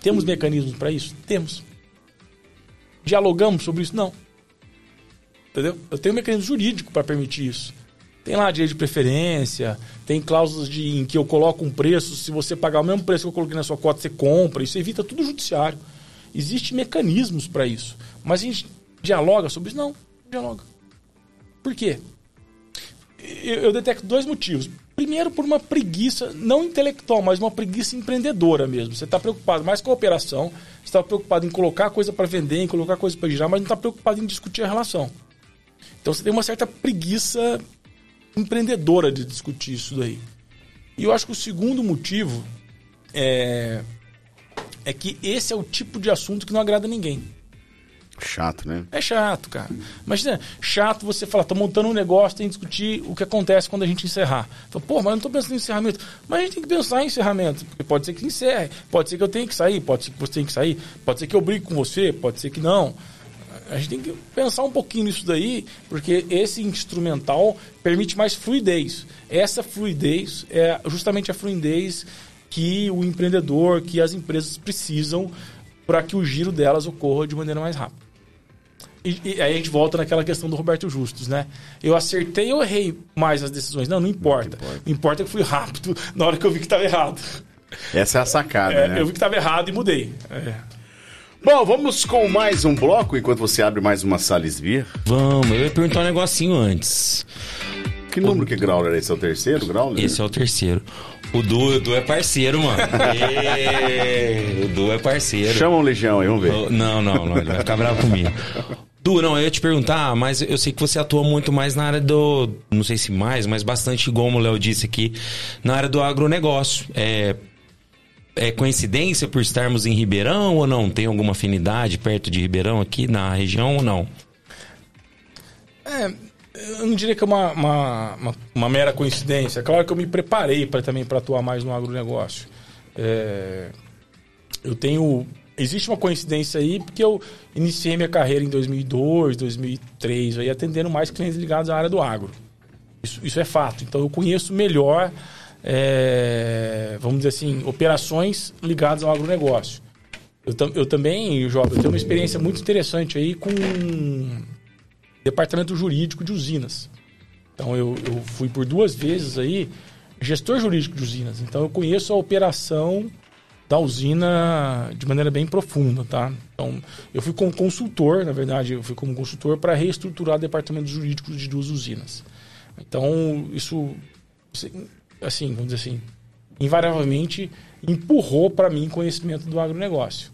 temos mecanismos para isso? Temos. Dialogamos sobre isso? Não. Entendeu? Eu tenho um mecanismo jurídico para permitir isso. Tem lá direito de preferência, tem cláusulas de, em que eu coloco um preço, se você pagar o mesmo preço que eu coloquei na sua cota, você compra. Isso evita tudo judiciário. Existem mecanismos para isso. Mas a gente dialoga sobre isso? Não, não dialoga. Por quê? Eu, eu detecto dois motivos. Primeiro, por uma preguiça, não intelectual, mas uma preguiça empreendedora mesmo. Você está preocupado mais com a operação, você está preocupado em colocar coisa para vender, em colocar coisa para girar, mas não está preocupado em discutir a relação. Então você tem uma certa preguiça empreendedora de discutir isso daí. E eu acho que o segundo motivo é, é que esse é o tipo de assunto que não agrada ninguém. Chato, né? É chato, cara. Imagina, chato você falar, tô montando um negócio, tem que discutir o que acontece quando a gente encerrar. Fala, pô, mas eu não tô pensando em encerramento. Mas a gente tem que pensar em encerramento. Porque pode ser que encerre, pode ser que eu tenha que sair, pode ser que você tenha que sair, pode ser que eu brigue com você, pode ser que não. A gente tem que pensar um pouquinho nisso daí, porque esse instrumental permite mais fluidez. Essa fluidez é justamente a fluidez que o empreendedor, que as empresas precisam para que o giro delas ocorra de maneira mais rápida. E, e, aí a gente volta naquela questão do Roberto Justus, né? Eu acertei ou errei mais as decisões? Não, não importa. Não importa. O importa é que fui rápido na hora que eu vi que estava errado. Essa é a sacada, é, né? Eu vi que estava errado e mudei. É. Bom, vamos com mais um bloco enquanto você abre mais uma Salisbury. Vamos, eu ia perguntar um negocinho antes. Que número que Grauler é esse? É o terceiro Grauler? Esse é o terceiro. O Du, o du é parceiro, mano. E... O Du é parceiro. Chama o Legião aí, vamos ver. O... Não, não, não, ele vai ficar bravo comigo. Du, não, eu ia te perguntar, mas eu sei que você atua muito mais na área do. Não sei se mais, mas bastante, como o Léo disse aqui, na área do agronegócio. É, é coincidência por estarmos em Ribeirão ou não? Tem alguma afinidade perto de Ribeirão aqui na região ou não? É, eu não diria que é uma, uma, uma, uma mera coincidência. Claro que eu me preparei para também para atuar mais no agronegócio. É, eu tenho. Existe uma coincidência aí, porque eu iniciei minha carreira em 2002, 2003, aí atendendo mais clientes ligados à área do agro. Isso, isso é fato. Então eu conheço melhor, é, vamos dizer assim, operações ligadas ao agronegócio. Eu, eu também, eu tenho uma experiência muito interessante aí com departamento jurídico de usinas. Então eu, eu fui por duas vezes aí gestor jurídico de usinas. Então eu conheço a operação da usina de maneira bem profunda, tá? Então eu fui como consultor, na verdade, eu fui como consultor para reestruturar departamentos jurídicos de duas usinas. Então isso, assim, vamos dizer assim, invariavelmente empurrou para mim conhecimento do agronegócio.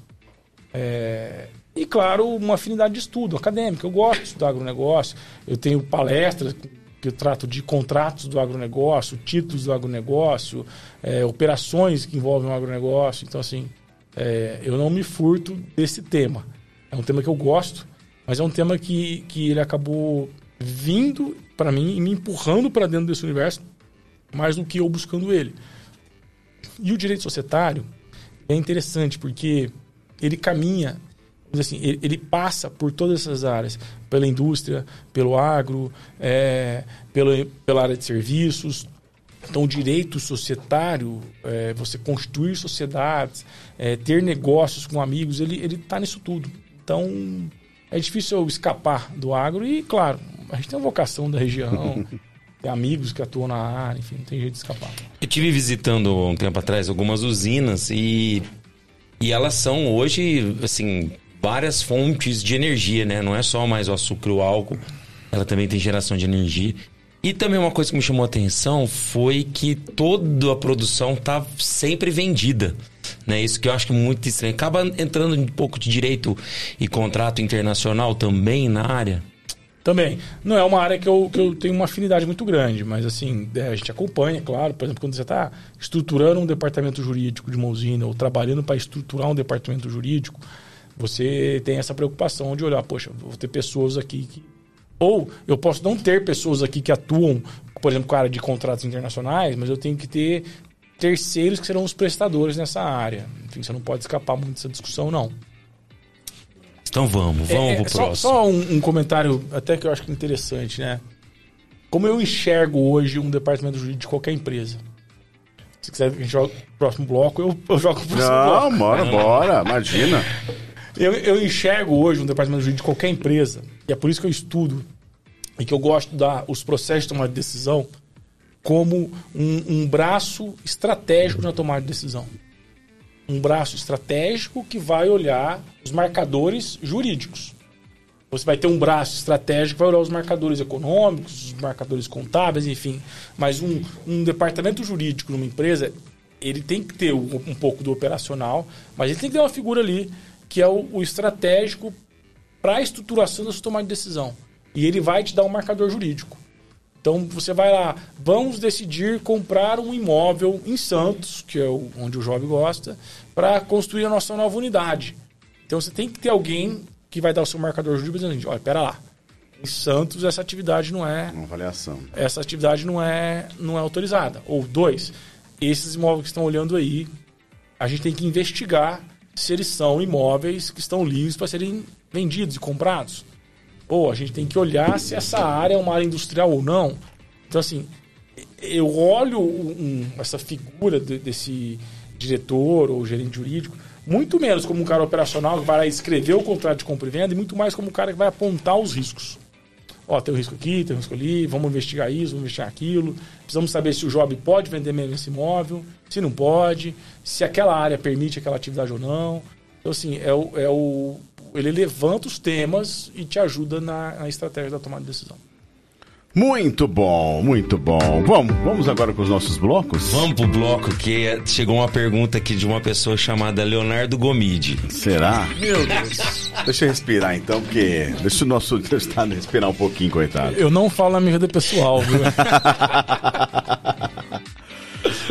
É, e, claro, uma afinidade de estudo acadêmico. Eu gosto de estudar agronegócio. Eu tenho palestras que eu trato de contratos do agronegócio, títulos do agronegócio, é, operações que envolvem o agronegócio. Então, assim, é, eu não me furto desse tema. É um tema que eu gosto, mas é um tema que, que ele acabou vindo para mim e me empurrando para dentro desse universo mais do que eu buscando ele. E o direito societário é interessante porque ele caminha, assim, ele, ele passa por todas essas áreas, pela indústria, pelo agro, é, pela, pela área de serviços. Então, o direito societário, é, você construir sociedades, é, ter negócios com amigos, ele está nisso tudo. Então, é difícil eu escapar do agro e, claro, a gente tem uma vocação da região, tem amigos que atuam na área, enfim, não tem jeito de escapar. Eu tive visitando um tempo atrás algumas usinas e, e elas são hoje, assim, várias fontes de energia, né? Não é só mais o açúcar e o álcool, ela também tem geração de energia. E também uma coisa que me chamou a atenção foi que toda a produção tá sempre vendida. Né? Isso que eu acho que é muito estranho. Acaba entrando um pouco de direito e contrato internacional também na área. Também. Não é uma área que eu, que eu tenho uma afinidade muito grande, mas assim, é, a gente acompanha, claro. Por exemplo, quando você está estruturando um departamento jurídico de uma usina ou trabalhando para estruturar um departamento jurídico, você tem essa preocupação de olhar, poxa, vou ter pessoas aqui que ou eu posso não ter pessoas aqui que atuam, por exemplo, com a área de contratos internacionais, mas eu tenho que ter terceiros que serão os prestadores nessa área. Enfim, você não pode escapar muito dessa discussão, não. Então vamos, vamos é, pro só, próximo. Só um, um, comentário até que eu acho que interessante, né? Como eu enxergo hoje um departamento jurídico de qualquer empresa. Se quiser que a gente jogue o próximo bloco, eu, eu jogo o próximo Não, bloco. bora, bora, imagina. Eu, eu enxergo hoje um departamento jurídico de qualquer empresa, e é por isso que eu estudo e que eu gosto de dar os processos de tomada de decisão como um, um braço estratégico na tomada de decisão. Um braço estratégico que vai olhar os marcadores jurídicos. Você vai ter um braço estratégico que vai olhar os marcadores econômicos, os marcadores contábeis, enfim. Mas um, um departamento jurídico numa empresa, ele tem que ter um, um pouco do operacional, mas ele tem que ter uma figura ali que é o, o estratégico para a estruturação da sua tomada de decisão. E ele vai te dar um marcador jurídico. Então você vai lá, vamos decidir comprar um imóvel em Santos, que é onde o jovem gosta, para construir a nossa nova unidade. Então você tem que ter alguém que vai dar o seu marcador jurídico dizendo, olha, pera lá, em Santos essa atividade não é Uma avaliação. essa atividade não é não é autorizada. Ou dois, esses imóveis que estão olhando aí, a gente tem que investigar se eles são imóveis que estão livres para serem vendidos e comprados. Ou a gente tem que olhar se essa área é uma área industrial ou não. Então, assim, eu olho um, essa figura de, desse diretor ou gerente jurídico muito menos como um cara operacional que vai lá escrever o contrato de compra e venda e muito mais como um cara que vai apontar os riscos. Ó, tem um risco aqui, tem um risco ali, vamos investigar isso, vamos investigar aquilo. Precisamos saber se o job pode vender mesmo esse imóvel, se não pode, se aquela área permite aquela atividade ou não. Então, assim, é o, é o, ele levanta os temas e te ajuda na, na estratégia da tomada de decisão. Muito bom, muito bom. Vamos, vamos agora com os nossos blocos? Vamos pro bloco que chegou uma pergunta aqui de uma pessoa chamada Leonardo Gomide. Será? Meu Deus. Deixa eu respirar então, porque. Deixa o nosso entrevistado respirar um pouquinho, coitado. Eu não falo na minha vida pessoal, viu?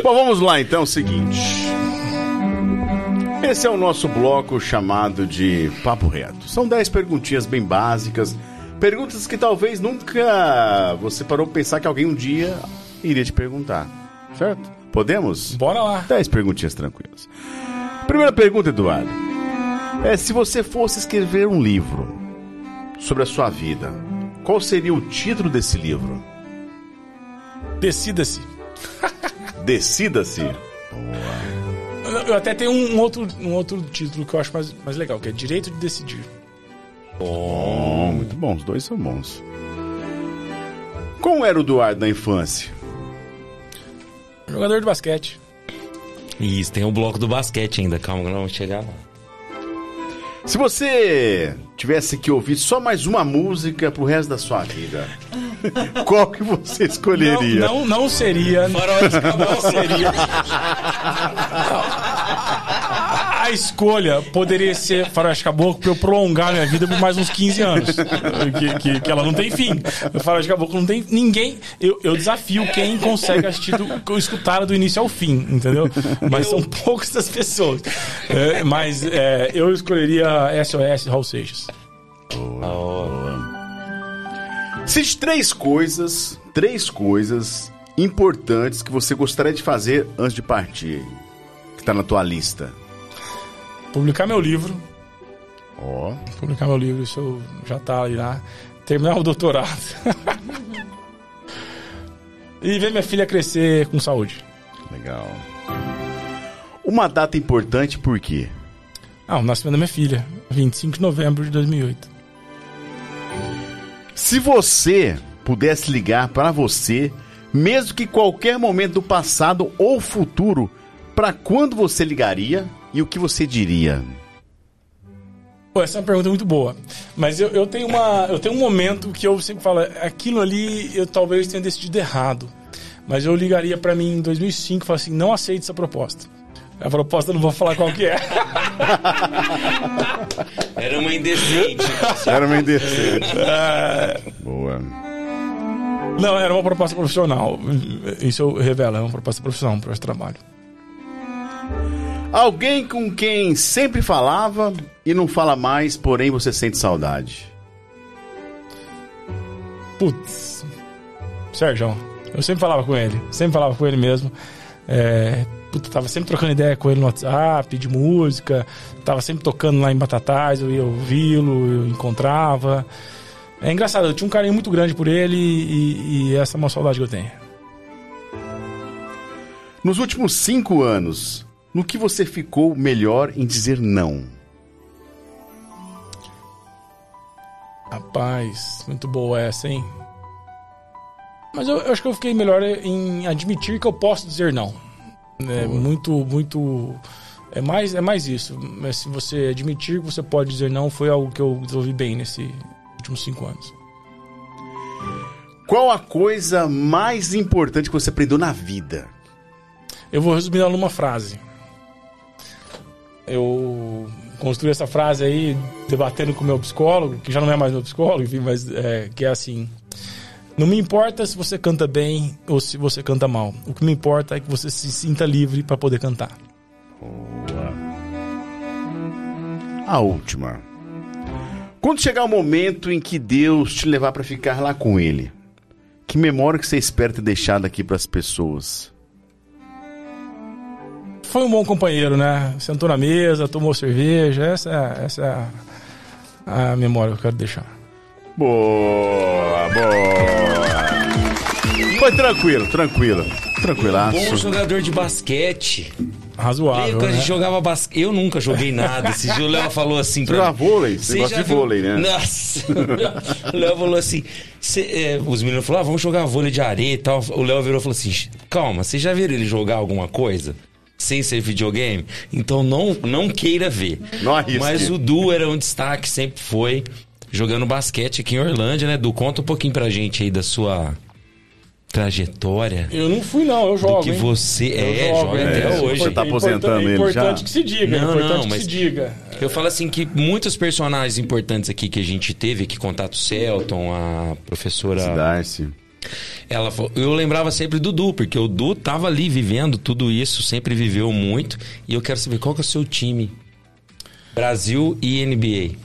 Bom, vamos lá então, é o seguinte. Esse é o nosso bloco chamado de Papo Reto. São 10 perguntinhas bem básicas, perguntas que talvez nunca você parou pra pensar que alguém um dia iria te perguntar. Certo? Podemos? Bora lá. 10 perguntinhas tranquilas. Primeira pergunta, Eduardo. É se você fosse escrever um livro sobre a sua vida, qual seria o título desse livro? Decida-se. Decida-se. Eu até tenho um outro, um outro título que eu acho mais, mais legal, que é Direito de Decidir. Bom, muito bom, os dois são bons. Como era o Eduardo na infância? Jogador de basquete. Isso, tem o bloco do basquete ainda, calma, não vamos chegar lá. Se você tivesse que ouvir só mais uma música pro resto da sua vida, qual que você escolheria? Não, não, não seria. Faróis. Não seria. A escolha poderia ser Faroeste Caboclo pra eu prolongar minha vida por mais uns 15 anos. Que, que, que ela não tem fim. Faroeste Caboclo não tem ninguém. Eu, eu desafio quem consegue assistir, do, escutar do início ao fim, entendeu? Mas são poucas das pessoas. É, mas é, eu escolheria SOS Raul Seixas. Cite três coisas, três coisas importantes que você gostaria de fazer antes de partir. Que tá na tua lista. Publicar meu livro. Ó. Publicar meu livro, isso já tá ali lá. Terminar o doutorado. e ver minha filha crescer com saúde. Legal. Uma data importante por quê? Ah, o nascimento da minha filha. 25 de novembro de 2008. Se você pudesse ligar para você, mesmo que qualquer momento do passado ou futuro, para quando você ligaria e o que você diria? Pô, essa é uma pergunta muito boa. Mas eu, eu tenho uma, eu tenho um momento que eu sempre falo, aquilo ali eu talvez tenha decidido errado. Mas eu ligaria pra mim em 2005 e falaria assim, não aceite essa proposta. A proposta eu não vou falar qual que é. Era uma indecente. Era uma indecente. Boa. Não, era uma proposta profissional. Isso eu revelo, é uma proposta profissional para esse trabalho. Alguém com quem sempre falava e não fala mais, porém você sente saudade. Putz. Sérgio, eu sempre falava com ele. Sempre falava com ele mesmo. É, puta, tava sempre trocando ideia com ele no WhatsApp, de música. Tava sempre tocando lá em Batatais, eu ia ouvi-lo, eu encontrava. É engraçado, eu tinha um carinho muito grande por ele e, e essa é uma saudade que eu tenho. Nos últimos cinco anos, no que você ficou melhor em dizer não? Rapaz, muito boa essa, hein? Mas eu, eu acho que eu fiquei melhor em admitir que eu posso dizer não. É muito, muito. É mais, é mais isso. Mas se você admitir que você pode dizer não, foi algo que eu desenvolvi bem nesses últimos cinco anos. Qual a coisa mais importante que você aprendeu na vida? Eu vou resumir ela numa frase. Eu construí essa frase aí debatendo com meu psicólogo, que já não é mais meu psicólogo, enfim, mas é, que é assim. Não me importa se você canta bem ou se você canta mal. O que me importa é que você se sinta livre para poder cantar. A última. Quando chegar o momento em que Deus te levar para ficar lá com Ele, que memória que você espera ter deixado aqui para as pessoas? Foi um bom companheiro, né? Sentou na mesa, tomou cerveja. Essa, é- essa é a, a memória que eu quero deixar. Boa, boa. Foi tranquilo, tranquilo. Bom Tranquilaço. jogador de basquete. Razoável, Lembra né? jogava basquete? Eu nunca joguei nada. Esse dia o Léo falou assim pra Jogar mim, vôlei? Você "Cê gosta já de viu-" vôlei, né? Nossa. o Léo falou assim: cê, é, os meninos falaram, ah, vamos jogar vôlei de areia e tal. O Léo virou e falou assim: calma, vocês já viram ele jogar alguma coisa? Sem ser videogame? Então não, não queira ver. Não arrisque. Mas o Du era um destaque, sempre foi. Jogando basquete aqui em Orlândia, né? Du, conta um pouquinho pra gente aí da sua trajetória. Eu não fui, não, eu jogo. que hein? você- Eu é, joga até é, hoje. importante- Tá aposentando é ele importante já? que se diga, Não, é importante não, que mas- se diga. Eu falo assim que muitos personagens importantes aqui que a gente teve, aqui contato Celton, a professora. Darcy. Ela falou- eu lembrava sempre do Du, porque o Du tava ali vivendo tudo isso, sempre viveu muito. E eu quero saber qual que é o seu time. Brasil e NBA.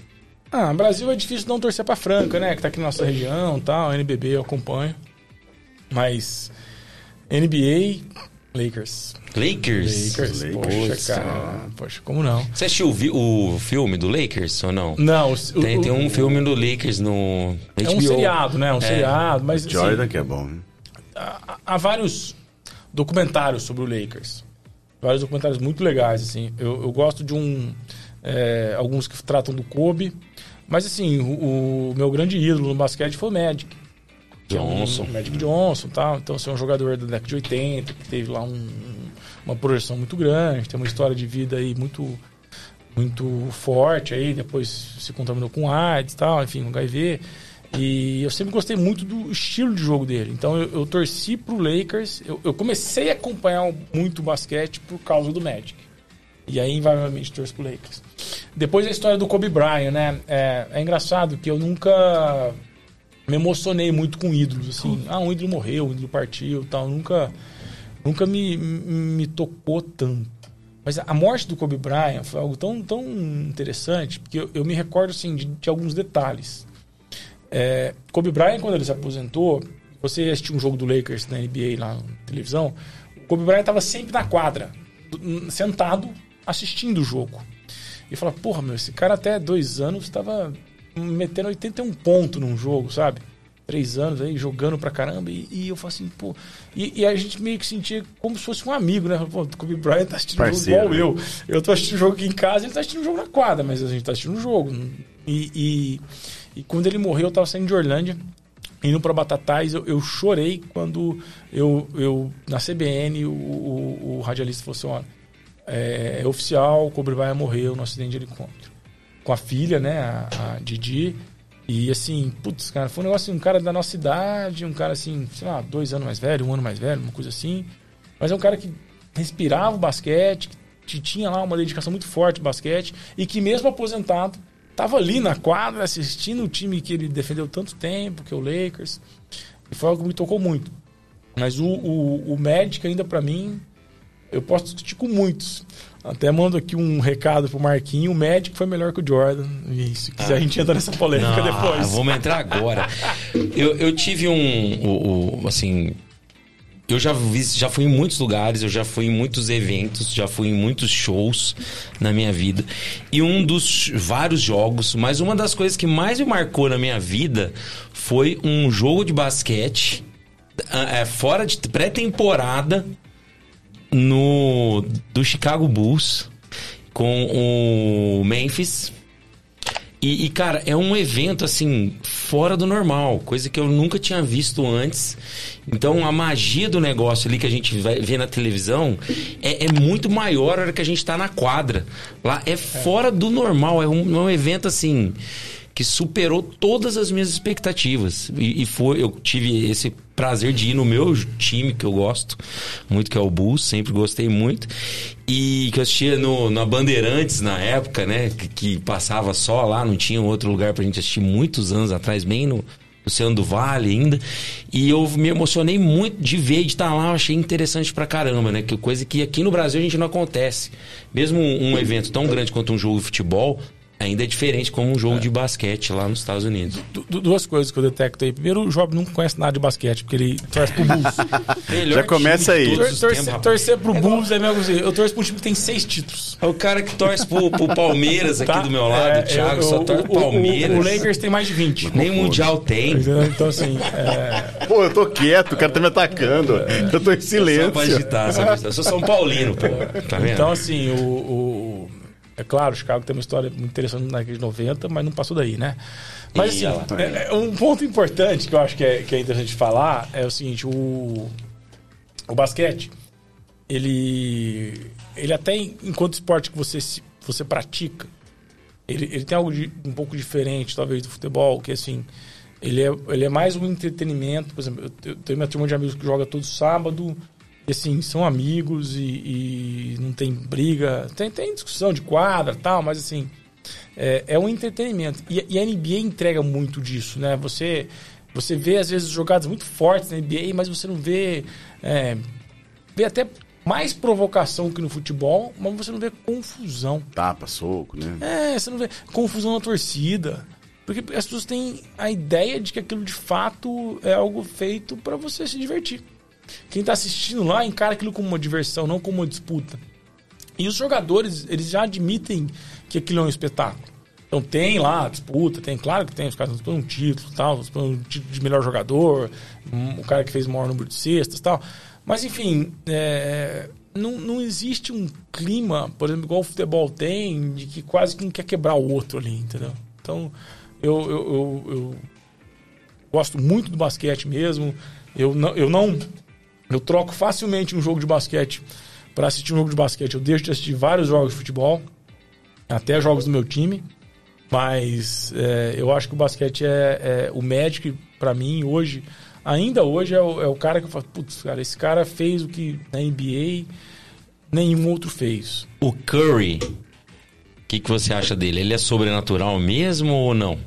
Ah, Brasil é difícil não torcer pra Franca, né? Que tá aqui na nossa região e tal. NBB eu acompanho. Mas NBA, Lakers. Lakers. Lakers, poxa, Poxa. cara. Poxa, como não? Você assistiu o, o filme do Lakers ou não? Não, o, Tem, o- tem um filme do Lakers no É HBO. um seriado, né? Um seriado, mas assim, Jordan que é bom. né? há, há vários documentários sobre o Lakers. Vários documentários muito legais, assim. Eu, eu gosto de um... é, alguns que tratam do Kobe. Mas, assim, o, o meu grande ídolo no basquete foi o Magic. Que é um- Johnson. Magic Johnson tal. Então, assim, é um jogador da década de 80, que teve lá um- uma projeção muito grande, tem uma história de vida aí muito muito forte aí, depois se contaminou com AIDS e tal, enfim, com HIV. E eu sempre gostei muito do estilo de jogo dele. Então eu, eu torci pro Lakers. Eu, eu comecei a acompanhar muito o basquete por causa do Magic. E aí, invariavelmente, torço pro Lakers. Depois a história do Kobe Bryant, né? É, é engraçado que eu nunca me emocionei muito com ídolos, assim. Ah, um ídolo morreu, um ídolo partiu tal. Nunca, nunca me, me tocou tanto. Mas a morte do Kobe Bryant foi algo tão, tão interessante, porque eu, eu me recordo, assim, de, de alguns detalhes. É, Kobe Bryant, quando ele se aposentou, você assistiu um jogo do Lakers na NBA lá na televisão, o Kobe Bryant estava sempre na quadra, sentado, assistindo o jogo. E fala, porra, meu, esse cara até dois anos estava metendo 81 pontos num jogo, sabe? Três anos aí, jogando pra caramba. E, e eu falo assim, pô. E, e, a gente meio que sentia como se fosse um amigo, né? Pô, o Kobe Bryant tá assistindo Parceiro, jogo igual né? eu. Eu tô assistindo o jogo aqui em casa, ele tá assistindo o jogo na quadra, mas a gente tá assistindo o jogo. E, e, e quando ele morreu, eu tava saindo de Orlândia indo para Batatais, eu, eu, chorei quando eu, eu na CBN o, o, o radialista falou assim: olha, é, é oficial, o Kobe Bryant morreu no acidente de helicóptero. Com a filha, né, a, a Didi. E assim, putz, cara, foi um negócio um cara da nossa idade, um cara assim, sei lá, dois anos mais velho, um ano mais velho, uma coisa assim. Mas é um cara que respirava o basquete, que tinha lá uma dedicação muito forte ao basquete e que mesmo aposentado estava ali na quadra assistindo o time que ele defendeu tanto tempo, que é o Lakers. E foi algo que me tocou muito. Mas o, o, o ainda para mim eu posso discutir com muitos. Até mando aqui um recado pro Marquinho. O Magic foi melhor que o Jordan. E se quiser, ah. a gente entra nessa polêmica Não, depois. Vamos entrar agora. eu, eu tive um. Assim. Eu já, vi, já fui em muitos lugares, eu já fui em muitos eventos, já fui em muitos shows na minha vida. E um dos vários jogos, mas uma das coisas que mais me marcou na minha vida foi um jogo de basquete é, fora de pré-temporada no do Chicago Bulls com o Memphis. E, e, cara, é um evento assim fora do normal, coisa que eu nunca tinha visto antes. Então a magia do negócio ali que a gente vê na televisão é, é muito maior na hora que a gente está na quadra. Lá é fora do normal, é um, é um evento assim que superou todas as minhas expectativas. E, e, foi, eu tive esse prazer de ir no meu time que eu gosto muito, que é o Bulls, sempre gostei muito. E que eu assistia no, na Bandeirantes na época, né? Que, que passava só lá, não tinha outro lugar pra gente assistir muitos anos atrás, bem no, Oceano do Vale ainda. E eu me emocionei muito de ver, de estar lá, eu achei interessante pra caramba, né? Que coisa que aqui no Brasil a gente não acontece. Mesmo um, um evento tão grande quanto um jogo de futebol, ainda é diferente como um jogo é. de basquete lá nos Estados Unidos. Du duas coisas que eu detecto aí. Primeiro, o Job não conhece nada de basquete, porque ele torce pro Bulls. Já começa aí. Tor torcer, tempos, torcer pro é Bulls é mesmo assim. Eu torço pro um time que tem seis títulos. É o cara que torce pro, pro Palmeiras aqui tá? do meu lado, é, o Thiago, eu, só torce pro Palmeiras. O, o, Lakers tem mais de 20. Nem o Mundial tem. Então, assim. É... Pô, eu tô quieto, o cara tá me atacando. Eu tô em silêncio. Só pra agitar, agitar. Eu sou São Paulino, pô. Tá vendo? Então, assim, o, o é claro, Chicago tem uma história muito interessante na década de 90, mas não passou daí, né? Mas assim, é, é, um ponto importante que eu acho que é, que é interessante falar é o seguinte, o, o basquete, ele, ele até enquanto esporte que você, você pratica, ele, ele tem algo de, um pouco diferente, talvez, do futebol, que assim, ele é, ele é mais um entretenimento. Por exemplo, eu, eu tenho minha turma de amigos que joga todo sábado, e assim, são amigos e, e não tem briga. Tem, tem discussão de quadra tal, mas assim, é, é um entretenimento. E, e, a NBA entrega muito disso, né? Você, você vê, às vezes, jogadas muito fortes na NBA, mas você não vê. É, vê até mais provocação que no futebol, mas você não vê confusão. Tapa, soco, né? É, você não vê confusão na torcida. Porque as pessoas têm a ideia de que aquilo de fato é algo feito para você se divertir. Quem está assistindo lá encara aquilo como uma diversão, não como uma disputa. E os jogadores, eles já admitem que aquilo é um espetáculo. Então tem lá disputa, tem, claro que tem, os caras disputam um título tal, um título de melhor jogador, um, o cara que fez o maior número de cestas tal. Mas enfim, é, não, não existe um clima, por exemplo, igual o futebol tem, de que quase que um quer quebrar o outro ali, entendeu? Então eu, eu, eu, eu gosto muito do basquete mesmo. Eu não, eu não eu troco facilmente um jogo de basquete para assistir um jogo de basquete. Eu deixo de assistir vários jogos de futebol, até jogos do meu time. Mas é, eu acho que o basquete é, é o Magic, para mim, hoje, ainda hoje, é o, é o, cara que eu falo, putz, cara, esse cara fez o que na NBA nenhum outro fez. O Curry, o que, que você acha dele? Ele é sobrenatural mesmo ou não?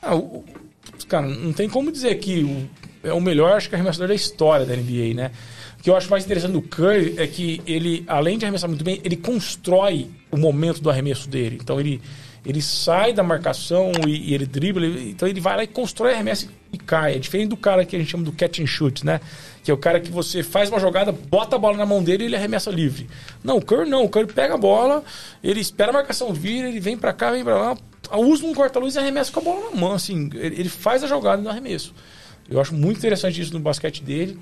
Ah, o- cara, não tem como dizer que o- é o melhor, acho que arremessador da história da NBA, né? O que eu acho mais interessante do Curry é que ele, além de arremessar muito bem, ele constrói o momento do arremesso dele. Então ele, ele sai da marcação e, e ele dribla, então ele vai lá e constrói arremesso e cai. É diferente do cara que a gente chama do catch and shoot, né? Que é o cara que você faz uma jogada, bota a bola na mão dele e ele arremessa livre. Não, o Curry não. O Curry pega a bola, ele espera a marcação vir, ele vem pra cá, vem pra lá, usa um corta-luz e arremessa com a bola na mão. Assim, ele, ele faz a jogada no arremesso. Eu acho muito interessante isso no basquete dele.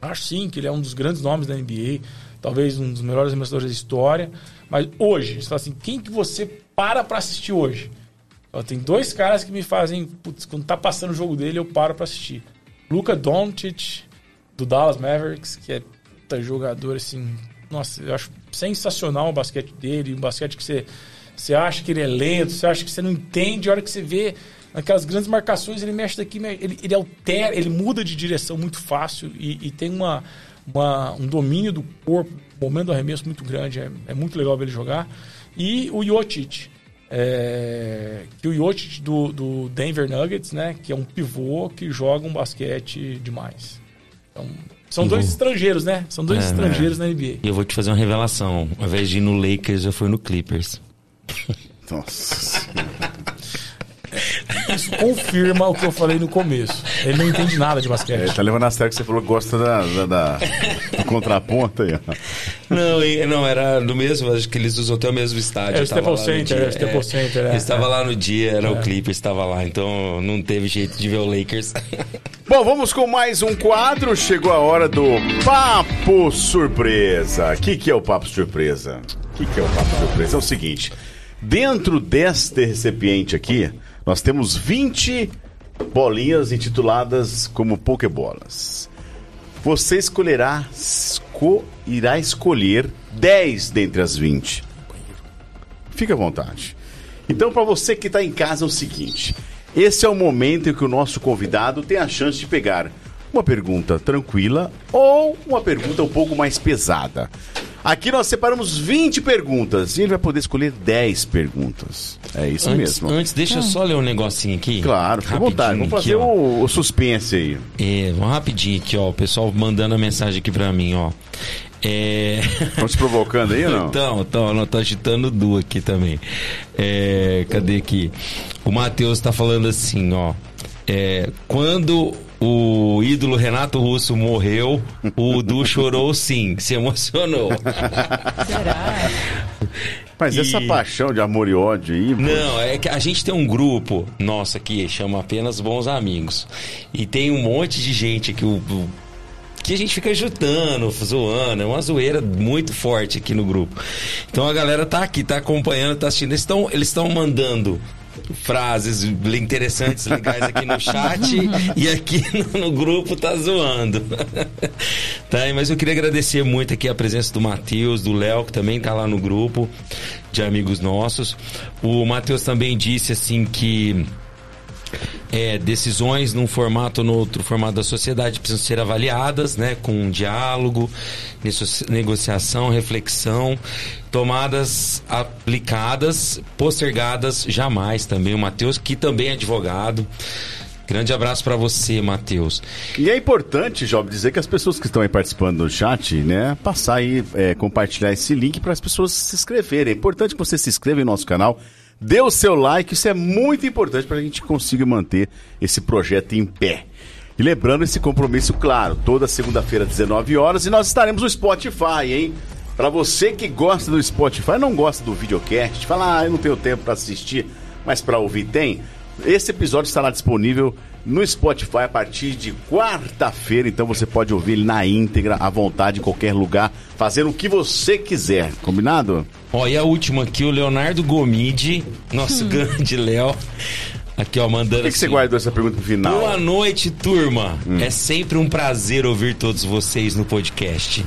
Acho sim que ele é um dos grandes nomes da NBA, talvez um dos melhores arremessadores da história. Mas hoje, você fala assim, quem que você para pra assistir hoje? Tem dois caras que me fazem, putz, quando tá passando o jogo dele, eu paro pra assistir. Luka Doncic, do Dallas Mavericks, que é puta jogador assim, nossa, eu acho sensacional o basquete dele, um basquete que você, você acha que ele é lento, você acha que você não entende, a hora que você vê aquelas grandes marcações, ele mexe daqui, ele, ele altera, ele muda de direção muito fácil e, e tem uma, uma- um domínio do corpo, um momento do arremesso muito grande, é, é muito legal ver ele jogar. E o Jokic, é, que o Jokic do, do Denver Nuggets, né, que é um pivô que joga um basquete demais. Então, são dois estrangeiros, né? São dois É, estrangeiros na NBA. E eu vou te fazer uma revelação. Ao invés de ir no Lakers, eu fui no Clippers. Nossa. Isso confirma o que eu falei no começo. Ele não entende nada de É, basquete. tá levando a sério que você falou que gosta da, da, da- do contraponto aí, ó. Não, e- não, era do mesmo, acho que eles usam até o mesmo estádio. É, o Staples no Center, dia. é, o Staples Center, é. Estava lá no dia, era o Clippers, estava lá, então não teve jeito de ver o Lakers. Bom, vamos com mais um quadro. Chegou a hora do Papo Surpresa. O que, que é o Papo Surpresa? O que, que é o Papo Surpresa? É o seguinte: dentro deste recipiente aqui, nós temos 20 bolinhas intituladas como Pokébolas. Você escolherá, esco- irá escolher 10 dentre as 20. Fique à vontade. Então, para você que está em casa, é o seguinte: esse é o momento em que o nosso convidado tem a chance de pegar uma pergunta tranquila ou uma pergunta um pouco mais pesada. Aqui nós separamos 20 perguntas e ele vai poder escolher 10 perguntas. É isso antes, mesmo. antes, deixa eu só ler um negocinho aqui. Claro, fica à vontade. Vamos fazer aqui, o, o suspense aí. É, vamos rapidinho aqui, ó. O pessoal mandando a mensagem aqui pra mim, ó. É. Estão te provocando aí ou não? Então, então, não tô agitando o Du aqui também. É, cadê aqui? O Matheus tá falando assim, ó. É, quando o ídolo Renato Russo morreu, o Du chorou sim, se emocionou. Será? Mas E- essa paixão de amor e ódio aí. pô, Não, é que a gente tem um grupo nosso aqui, chama apenas Bons Amigos. E tem um monte de gente que o. que a gente fica jutando, zoando, é uma zoeira muito forte aqui no grupo. Então a galera tá aqui, tá acompanhando, tá assistindo. Eles estão eles estão mandando frases interessantes, legais aqui no chat e aqui no, no grupo tá zoando. tá, mas eu queria agradecer muito aqui a presença do Matheus, do Léo, que também tá lá no grupo de amigos nossos. O Matheus também disse assim que é, decisões num formato ou no outro formato da sociedade precisam ser avaliadas, né, com um diálogo, negociação, reflexão, tomadas aplicadas, postergadas jamais também. O Matheus, que também é advogado. Grande abraço para você, Matheus. E é importante, Job, dizer que as pessoas que estão aí participando do chat, né, passar aí, é, compartilhar esse link para as pessoas se inscreverem. É importante que você se inscreva em nosso canal, dê o seu like, isso é muito importante para a gente consiga manter esse projeto em pé. E lembrando esse compromisso, claro, toda segunda-feira, 19 horas, e nós estaremos no Spotify, hein? Para você que gosta do Spotify, não gosta do videocast, fala, ah, eu não tenho tempo para assistir, mas para ouvir tem. Esse episódio estará disponível no Spotify a partir de quarta-feira, então você pode ouvir ele na íntegra, à vontade, em qualquer lugar, fazendo o que você quiser, combinado? Ó, e a última aqui, o Leonardo Gomide, nosso grande Léo. Aqui, ó, mandando Por que, que você assim, guardou essa pergunta pro final? Boa noite, turma. É sempre um prazer ouvir todos vocês no podcast.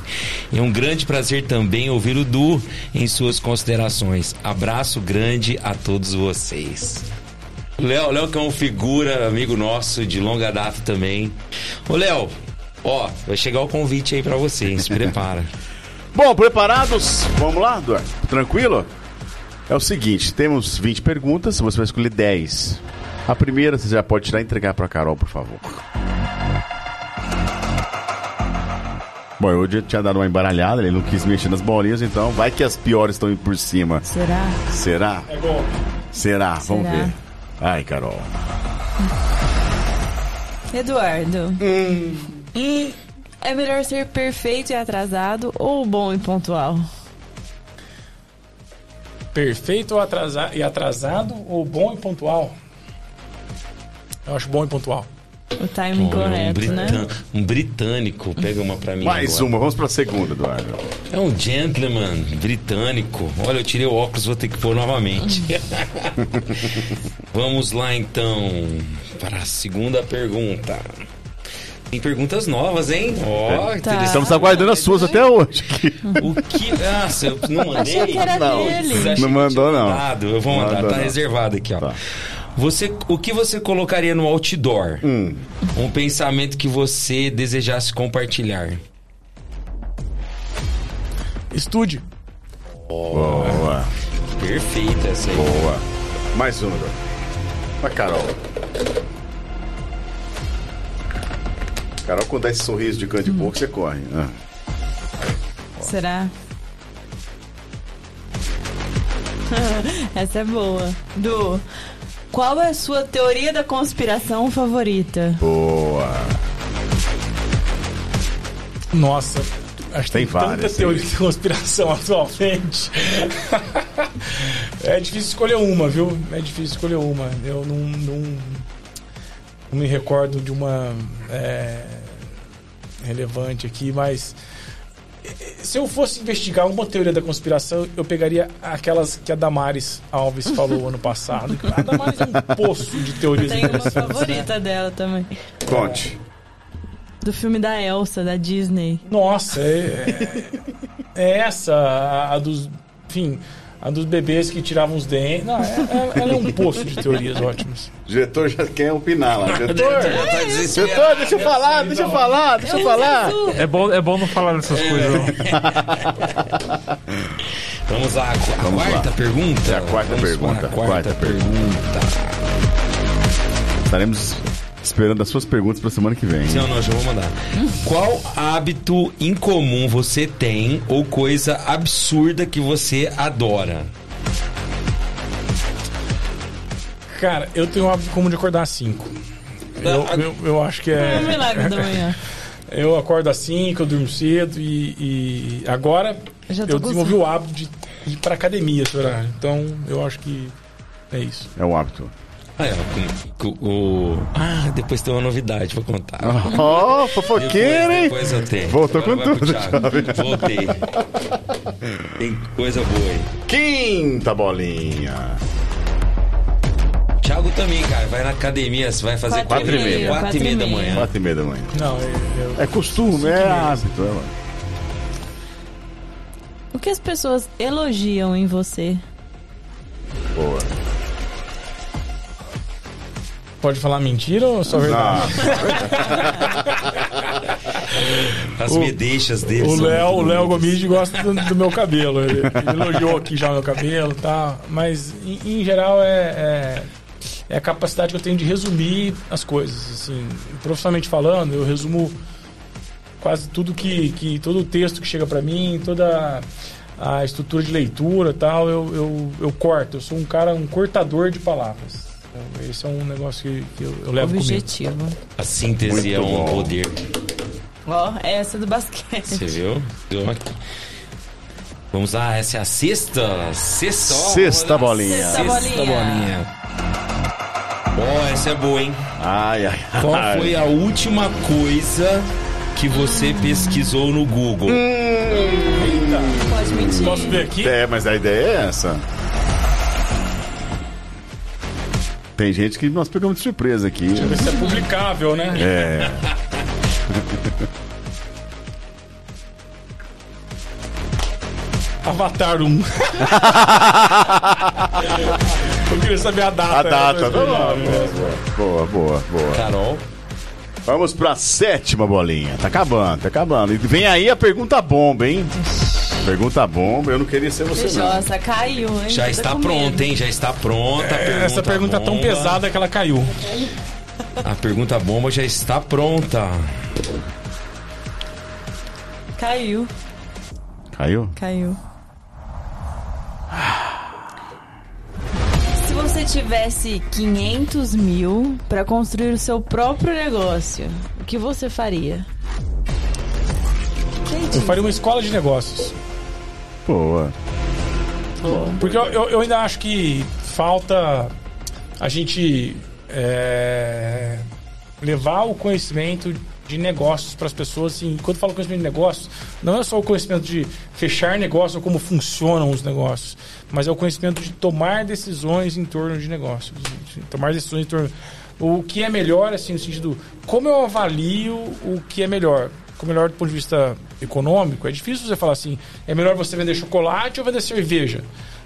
É um grande prazer também ouvir o Du em suas considerações. Abraço grande a todos vocês. Léo, Léo que é uma figura, amigo nosso de longa data também. Ô, Léo, ó, vai chegar o convite aí pra você, hein? Se prepara. Bom, preparados? Vamos lá, Eduardo? Tranquilo? É o seguinte, temos 20 perguntas, você vai escolher 10. A primeira você já pode tirar e entregar pra Carol, por favor. Bom, eu já tinha dado uma embaralhada, ele não quis mexer nas bolinhas, então vai que as piores estão indo por cima. Será? Será? É golpe. Será? Vamos Será? ver. Ai, Carol. Eduardo. Hum, É melhor ser perfeito e atrasado ou bom e pontual? Perfeito ou atrasa- e atrasado ou bom e pontual? Eu acho bom e pontual. O timing um, correto, britan- né? um britânico. Pega uma pra mim Mais agora. uma, vamos pra segunda, Eduardo. É um gentleman britânico. Olha, eu tirei o óculos, vou ter que pôr novamente. Vamos lá então para a segunda pergunta. Tem perguntas novas, hein? Ó, Tá. interessante. Estamos aguardando as suas até hoje. O que. Nossa, eu não mandei. Achei que era Não. dele. Não mandou, não. Eu vou mandar, mandou, tá não. reservado aqui, ó. Tá. Você, o que você colocaria no outdoor? Hum. Um pensamento que você desejasse compartilhar. Estude. Boa, Perfeita essa aí. boa. Mais uma, Eduardo. Pra Carol. Carol, quando dá esse sorriso de canto de boca, você corre. Ah. Será? Essa é boa. Du, qual é a sua teoria da conspiração favorita? Boa. Nossa, acho que Tem tem, tanta várias, teoria tem. de conspiração atualmente. é difícil escolher uma, viu? É difícil escolher uma. Eu não, não, não me recordo de uma é, relevante aqui, mas se eu fosse investigar uma teoria da conspiração, eu pegaria aquelas que a Damares Alves falou ano passado. A Damares é um poço de teorias Tem uma né? favorita dela também. Conte. Do filme da Elsa, da Disney. Nossa, é, é essa, a, a dos. Enfim, a dos bebês que tiravam os dentes. Não, é, é- ela é um poço de teorias ótimas. O diretor já quer opinar lá. Diretor, diretor deixa eu falar, deixa eu falar, deixa eu falar. É bom, é bom não falar dessas coisas, não. Vamos lá, a qu- a Vamos quarta lá. pergunta. É a quarta Vamos pergunta, A quarta, quarta pergunta. Estaremos esperando as suas perguntas pra semana que vem. Não, não, já vou mandar. Qual hábito incomum você tem ou coisa absurda que você adora? Cara, eu tenho o hábito comum de acordar às 5. Eu, eu, eu acho que É é. um milagre da manhã. Eu acordo às 5, eu durmo cedo e, e agora Já tô eu desenvolvi gostando. o hábito de ir pra academia esse horário. Então eu acho que é isso. É um hábito. Ah, é, com- com- o... ah, depois tem uma novidade pra contar. Oh, fofoqueiro, hein? depois, depois eu tenho. Voltou Agora com tudo. Voltei. Tem coisa boa aí. Quinta bolinha. Thiago também, cara, vai na academia, você vai fazer Quatro e meia, quatro e quatro e meia da manhã. Quatro e meia da manhã. Não, eu, eu- É costume, é hábito. É, mano. O que as pessoas elogiam em você? Boa. Pode falar mentira ou só verdade? As O- medeixas dele. O Léo, o Léo. Gomide gosta do, do meu cabelo. Ele, ele elogiou aqui já o meu cabelo e tal. Mas, em, em geral, é, é, é a capacidade que eu tenho de resumir as coisas. Assim, profissionalmente falando, eu resumo quase tudo que, que todo o texto que chega para mim, toda a estrutura de leitura e tal, eu, eu, eu corto. Eu sou um cara, um cortador de palavras. Então, esse é um negócio que, que eu, eu levo comigo. Objetivo. A síntese é Muito um bom. poder. Ó, essa do basquete. Você viu? Vamos lá, essa é a sexta. Sexta, Sexta vamos lá. bolinha. Sexta bolinha. Ó, essa é boa, hein? Ai, ai, ai. Qual foi a última coisa que você pesquisou no Google? Pode mentir. Posso ver aqui? É, mas a ideia é essa. Tem gente que nós pegamos de surpresa aqui. Ver se é publicável, né? É. Avatar 1. Eu queria saber a data. A data. né? Boa, boa, boa. Carol. Vamos pra sétima bolinha. Tá acabando, tá acabando. E vem aí a pergunta bomba, hein? Pergunta bomba, eu não queria ser você, não. Nossa, caiu, hein? Já está pronta, hein? Já está pronta. É, Essa pergunta é tão bomba. pesada que ela caiu. A pergunta bomba já está pronta. Caiu, Caiu? caiu. Se você tivesse 500 mil pra construir o seu próprio negócio, o que você faria? Eu faria uma escola de negócios. Boa. Porque eu, eu- eu ainda acho que falta a gente é, levar o conhecimento de negócios para as pessoas. Assim, quando eu falo conhecimento de negócios, não é só o conhecimento de fechar negócio ou como funcionam os negócios, mas é o conhecimento de tomar decisões em torno de negócios. de tomar decisões em torno. O que é melhor, assim, no sentido. Como eu avalio o que é melhor? O melhor do ponto de vista econômico, é difícil você falar assim: é melhor você vender chocolate ou vender cerveja?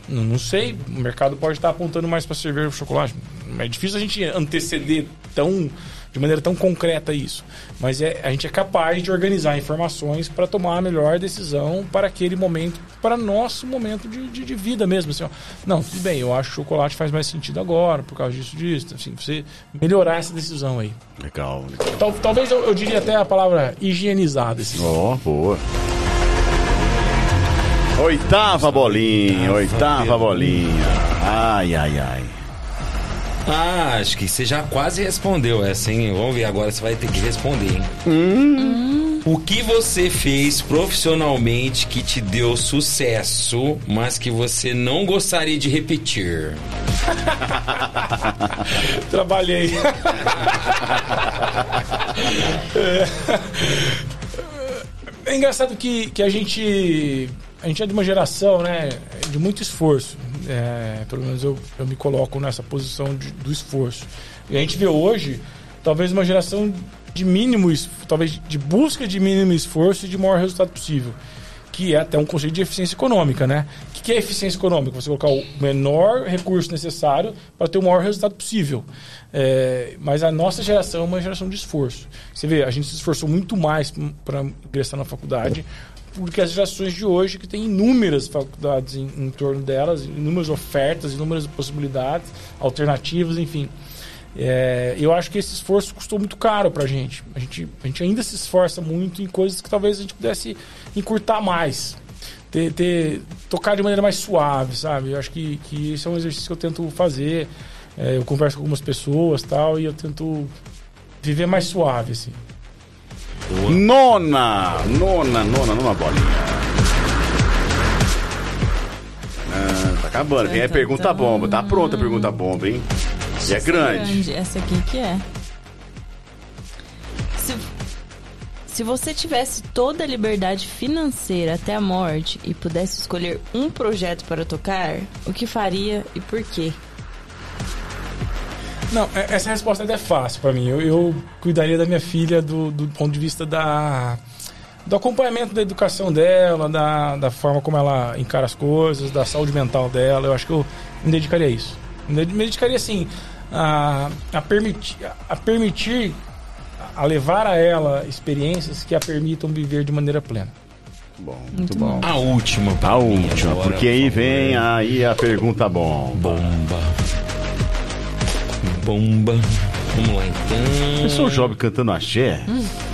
Não, não sei, o mercado pode estar apontando mais para cerveja ou chocolate. É difícil a gente anteceder tão, de maneira tão concreta isso. Mas é, a gente é capaz de organizar informações para tomar a melhor decisão para aquele momento, para nosso momento de, de, de vida mesmo. Assim, ó. Não, tudo bem, eu acho que chocolate faz mais sentido agora, por causa disso, disso. Assim, você melhorar essa decisão aí. Legal. Tal, talvez eu, eu diria até a palavra higienizar a decisão. Ó, boa. Oitava bolinha, oitava bolinha. Ai, ai, ai. Ah, acho que você já quase respondeu essa, hein? Vamos ver agora, você vai ter que responder, hein? O que você fez profissionalmente que te deu sucesso, mas que você não gostaria de repetir? Trabalhei. É, é engraçado que, que a gente a gente é de uma geração, né, de muito esforço. É, pelo menos eu, eu me coloco nessa posição de- do esforço. E a gente vê hoje, talvez uma geração de mínimo, talvez de busca de mínimo esforço e de maior resultado possível. Que é até um conceito de eficiência econômica, né? O que que é eficiência econômica? Você colocar o menor recurso necessário para ter o maior resultado possível. É, mas a nossa geração é uma geração de esforço. Você vê, a gente se esforçou muito mais para ingressar na faculdade porque as gerações de hoje que tem inúmeras faculdades em, em torno delas, inúmeras ofertas, inúmeras possibilidades, alternativas, enfim. É, eu acho que esse esforço custou muito caro pra gente. A, gente. a gente ainda se esforça muito em coisas que talvez a gente pudesse encurtar mais. Ter, ter- tocar de maneira mais suave, sabe? Eu acho que, que esse é um exercício que eu tento fazer. É, eu converso com algumas pessoas tal, e eu tento viver mais suave, assim. Nona, nona, nona, nona bolinha. Ah, tá acabando. Vem a Tá, pergunta tá. bomba. Tá pronta a pergunta bomba, hein? E é grande. Essa aqui que é. Se, se você tivesse toda a liberdade financeira até a morte e pudesse escolher um projeto para tocar, o que faria e por quê? Não, é- essa resposta ainda é fácil pra mim. Eu, eu cuidaria da minha filha do, do ponto de vista da, do acompanhamento da educação dela, da, da forma como ela encara as coisas, da saúde mental dela. Eu acho que eu me dedicaria a isso. Me dedicaria, assim, a, a, permitir, a permitir, a levar a ela experiências que a permitam viver de maneira plena. Bom, muito bom. A última. A última, agora, porque aí vem aí a pergunta bomba. Bomba. Bomba. Vamos lá então. Pensou o Job cantando axé?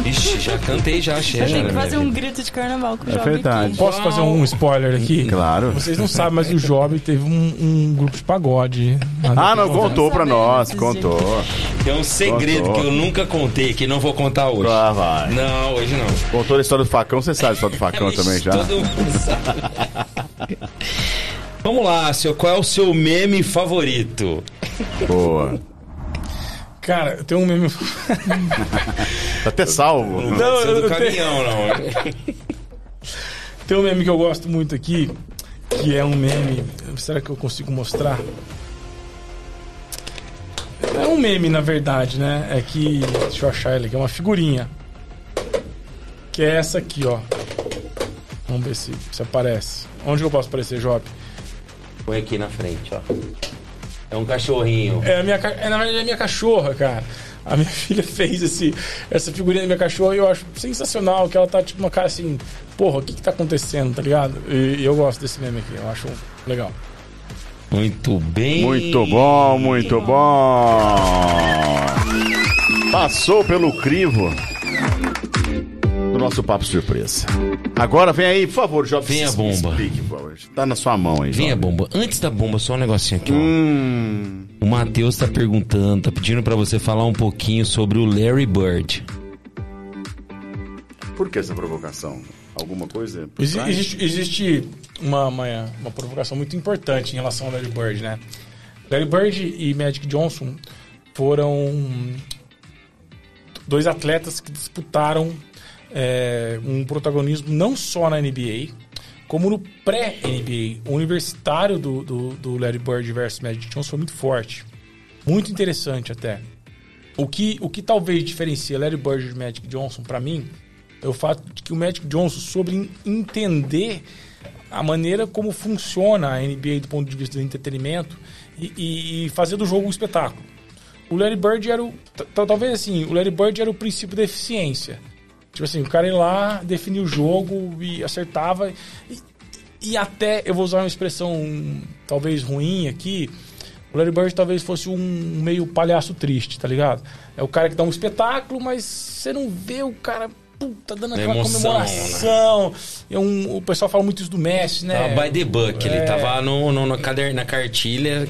Ixi, já cantei já, achei. Eu já na que minha fazer um grito de carnaval com o É Job verdade. aqui. Posso fazer um spoiler aqui? Claro. Vocês não sabem, mas o Job teve um, um grupo de pagode. Ah, não, contou pra nós, contou. Tem um segredo Contou. que eu nunca contei, que não vou contar hoje. Ah, vai. Não, hoje não. Contou a história do facão, você sabe a história do facão Ixi, também já? Todo mundo sabe. Vamos lá, seu, qual é o seu meme favorito? Boa. Cara, eu tenho um meme. Tá até salvo. Não, Não, eu- do caminhão, não. Tem um meme que eu gosto muito aqui, que é um meme. Será que eu consigo mostrar? É um meme, na verdade, né? É que. Deixa eu achar ele aqui, é uma figurinha. Que é essa aqui, ó. Vamos ver se, se aparece. Onde eu posso aparecer, Job? Põe aqui na frente, ó. É um cachorrinho. É, a minha, é, na verdade é a minha cachorra, cara. A minha filha fez esse, essa figurinha da minha cachorra e eu acho sensacional que ela tá tipo uma cara assim, porra, o que que tá acontecendo, tá ligado? E, e eu gosto desse meme aqui, eu acho legal. Muito bem. Muito bom, muito bom. Passou pelo crivo do nosso papo surpresa. Agora vem aí, por favor, Jovem. Vem a bomba. Explique, por favor. Tá na sua mão aí, Vem a Jovem. bomba. Antes da bomba, só um negocinho aqui, ó. Hum, O Matheus tá perguntando, tá pedindo pra você falar um pouquinho sobre o Larry Bird. por que essa provocação? Alguma coisa? Exi-? Existe, existe uma, uma, uma provocação muito importante em relação ao Larry Bird, né? Larry Bird e Magic Johnson foram dois atletas que disputaram é, um protagonismo não só na NBA, como no pré-NBA. O universitário do, do, do Larry Bird versus Magic Johnson foi muito forte. Muito interessante até. O que, o que talvez diferencia Larry Bird de Magic Johnson, para mim, é o fato de que o Magic Johnson soube en- entender a maneira como funciona a NBA do ponto de vista do entretenimento e, e- fazer do jogo um espetáculo. O Larry Bird era o. Talvez assim, o Larry Bird era o princípio da eficiência. Tipo assim, o cara ia lá, definia o jogo e acertava. E, e até, eu vou usar uma expressão talvez ruim aqui, o Larry Bird talvez fosse um meio palhaço triste, tá ligado? É o cara que dá um espetáculo, mas você não vê o cara, puta, dando aquela Emoção, comemoração. É um, o pessoal fala muito isso do Messi, né? Tava by the book, ele É. tava no, no, no cader- na cartilha.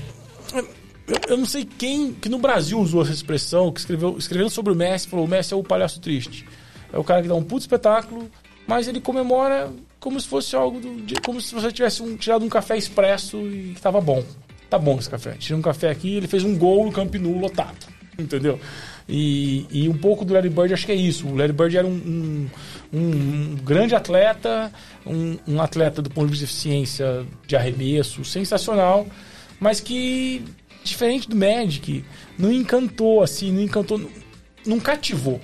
Eu, eu não sei quem que no Brasil usou essa expressão, que escreveu, escrevendo sobre o Messi, falou: o Messi é o palhaço triste. É o cara que dá um puto espetáculo, mas ele comemora como se fosse algo do como se você tivesse um- tirado um café expresso e que tava bom. Tá bom esse café. Tirei um café aqui, ele fez um gol no Camp Nou lotado. Entendeu? E, e um pouco do Larry Bird, acho que é isso. O Larry Bird era um, um, um- um grande atleta, um, um atleta do ponto de vista de eficiência de arremesso sensacional, mas que, diferente do Magic, não encantou, assim, não encantou, não, não cativou.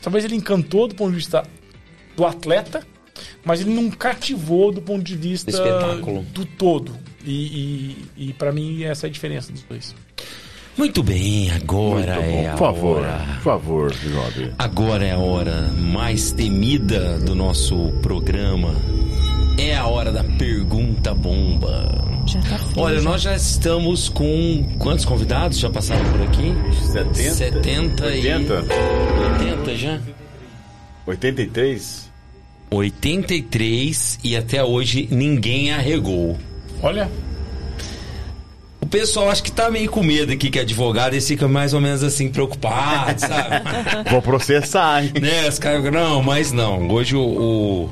Talvez ele encantou do ponto de vista do atleta, mas ele não cativou do ponto de vista do todo. E, e, e para mim, essa é a diferença dos dois. Muito bem, agora Muito é a Por favor, hora. por favor, Jovem. Agora é a hora mais temida do nosso programa. É a hora da pergunta bomba. Já tá frio, Olha, já. nós já estamos com quantos convidados já passaram por aqui? 70? 70 e 80? 80 já. 83? 83 e até hoje ninguém arregou. Olha, pessoal acho que tá meio com medo aqui que é advogado e fica mais ou menos assim preocupado, sabe? Vou processar, hein? né? Os caras, não, mas não. Hoje o, o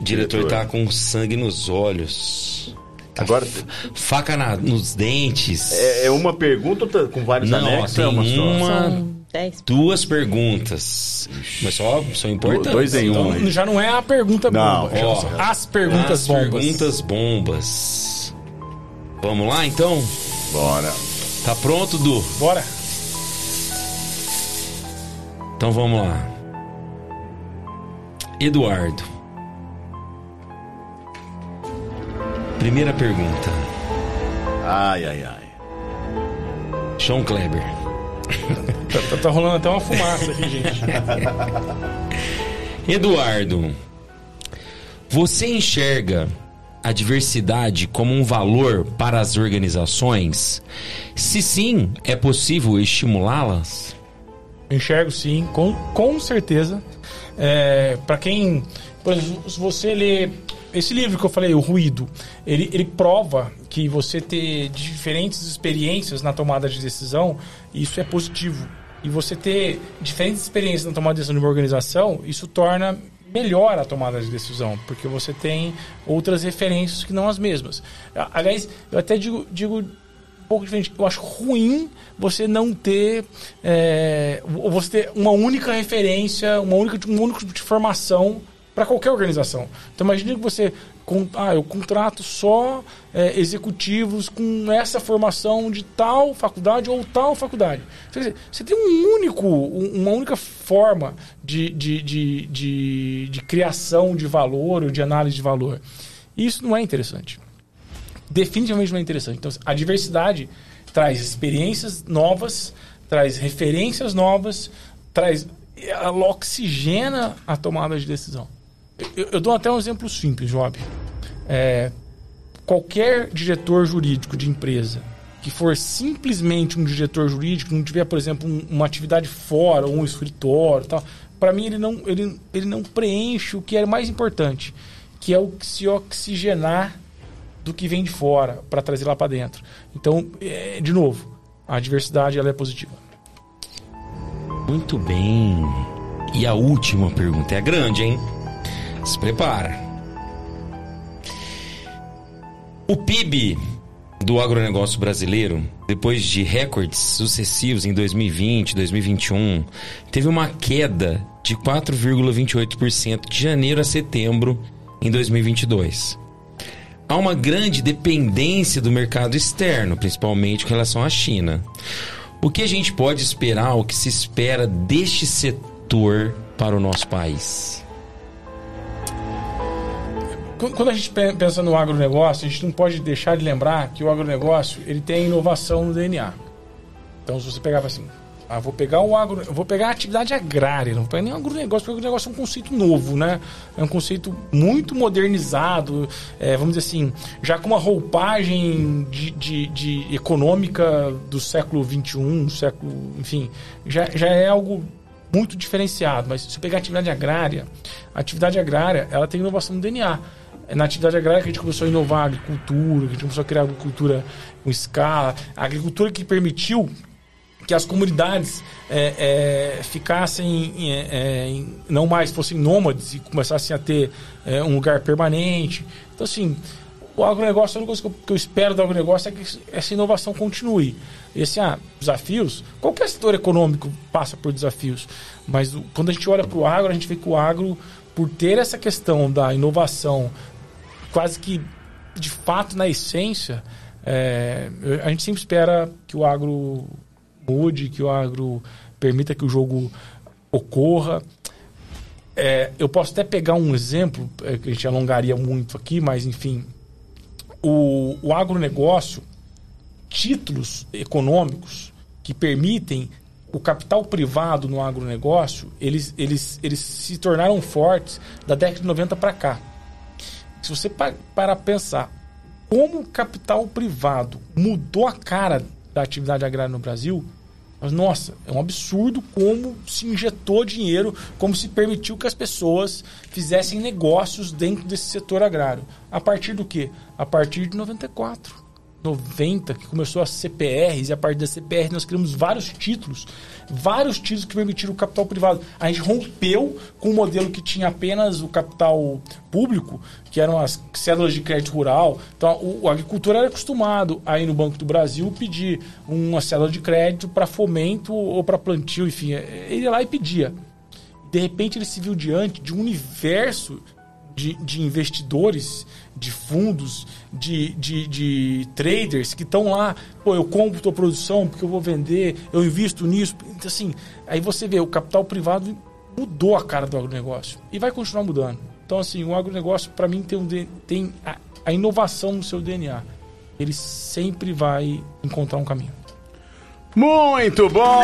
diretor, Diretor. tá com sangue nos olhos. Tá Agora- faca na- nos dentes. É, é uma pergunta ou tá com vários Não, anexos? tem é uma uma- São 10 Duas perguntas. Mas só são importantes. dois em um. então já não é a pergunta Não, bomba, já ó. são as perguntas As bombas. perguntas bombas. Vamos lá, então? Bora. Tá pronto, Du? Bora. Então vamos lá. Eduardo. Primeira pergunta. Ai, ai, ai. Sean Kleber. Tá, tá- tá rolando até uma fumaça aqui, gente. Eduardo. Você enxerga a diversidade como um valor para as organizações? Se sim, é possível estimulá-las? Enxergo sim, com, com certeza. É, para quem. Se você lê esse livro que eu falei, O Ruído, ele, ele prova que você ter diferentes experiências na tomada de decisão, isso é positivo. E você ter diferentes experiências na tomada de decisão de uma organização, isso torna melhor a tomada de decisão, porque você tem outras referências que não as mesmas. Aliás, eu até digo, digo um pouco diferente. Eu acho ruim você não ter é, você ter uma única referência, uma única, um único tipo de formação para qualquer organização. Então imagine que você ah, eu contrato só é, executivos com essa formação de tal faculdade ou tal faculdade. Dizer, você tem um único, um- uma única forma de, de, de, de, de criação de valor ou de análise de valor. E isso não é interessante definitivamente não é interessante. Então, a diversidade traz experiências novas, traz referências novas, traz ela oxigena a tomada de decisão. Eu, eu dou até um exemplo simples, Job. É, qualquer diretor jurídico de empresa que for simplesmente um diretor jurídico, não tiver, por exemplo, um, uma atividade fora, ou um escritório, tal, para mim ele não, ele, ele não preenche o que é mais importante, que é o se oxigenar do que vem de fora para trazer lá para dentro. Então, é, de novo, a diversidade ela é positiva. Muito bem. E a última pergunta é grande, hein? Se prepara. O PIB do agronegócio brasileiro, depois de recordes sucessivos em 2020, 2021, teve uma queda de 4,28% de janeiro a setembro em 2022. Há uma grande dependência do mercado externo, principalmente com relação à China. O que a gente pode esperar, o que se espera deste setor para o nosso país? Quando a gente pensa no agronegócio, a gente não pode deixar de lembrar que o agronegócio ele tem inovação no DNA. Então, se você pegava assim, ah, vou pegar o agro, vou pegar a atividade agrária, não vou pegar nem o agronegócio, porque o agronegócio é um conceito novo, né? É um conceito muito modernizado, é, vamos dizer assim, já com uma roupagem de, de, de econômica do século XXI, século, enfim, já, já é algo muito diferenciado. Mas se pegar a atividade agrária, a atividade agrária ela tem inovação no DNA. É na atividade agrária que a gente começou a inovar a agricultura, que a gente começou a criar agricultura com escala, a agricultura que permitiu que as comunidades é, é, ficassem é, é não mais fossem nômades e começassem a ter é, um lugar permanente. Então, assim, o agronegócio, a única coisa que eu, espero do agronegócio é que essa inovação continue. E assim, ah, desafios, qualquer setor econômico passa por desafios, mas quando a gente olha para o agro, a gente vê que o agro, por ter essa questão da inovação quase que de fato na essência, é, a gente sempre espera que o agro mude, que o agro permita que o jogo ocorra. É, eu posso até pegar um exemplo, é, que a gente alongaria muito aqui, mas enfim, o, o agronegócio, títulos econômicos que permitem o capital privado no agronegócio, eles, eles, eles se tornaram fortes da década de 90 para cá. Se você para pensar como o capital privado mudou a cara da atividade agrária no Brasil, nossa, é um absurdo como se injetou dinheiro, como se permitiu que as pessoas fizessem negócios dentro desse setor agrário. A partir do quê? A partir de 94. 90, que começou as CPRs, e a partir da CPR nós criamos vários títulos, vários títulos que permitiram o capital privado. A gente rompeu com um modelo que tinha apenas o capital público, que eram as cédulas de crédito rural. Então, o, o agricultor era acostumado a ir no Banco do Brasil pedir uma cédula de crédito para fomento ou para plantio, enfim, ele ia lá e pedia. De repente ele se viu diante de um universo de, de investidores, de fundos, de, de, de traders que estão lá, pô, eu compro tua produção porque eu vou vender, eu invisto nisso. Então, assim, aí você vê, o capital privado mudou a cara do agronegócio e vai continuar mudando. Então, assim, o agronegócio, para mim, tem, um, tem a, a inovação no seu DNA. Ele sempre vai encontrar um caminho. Muito bom,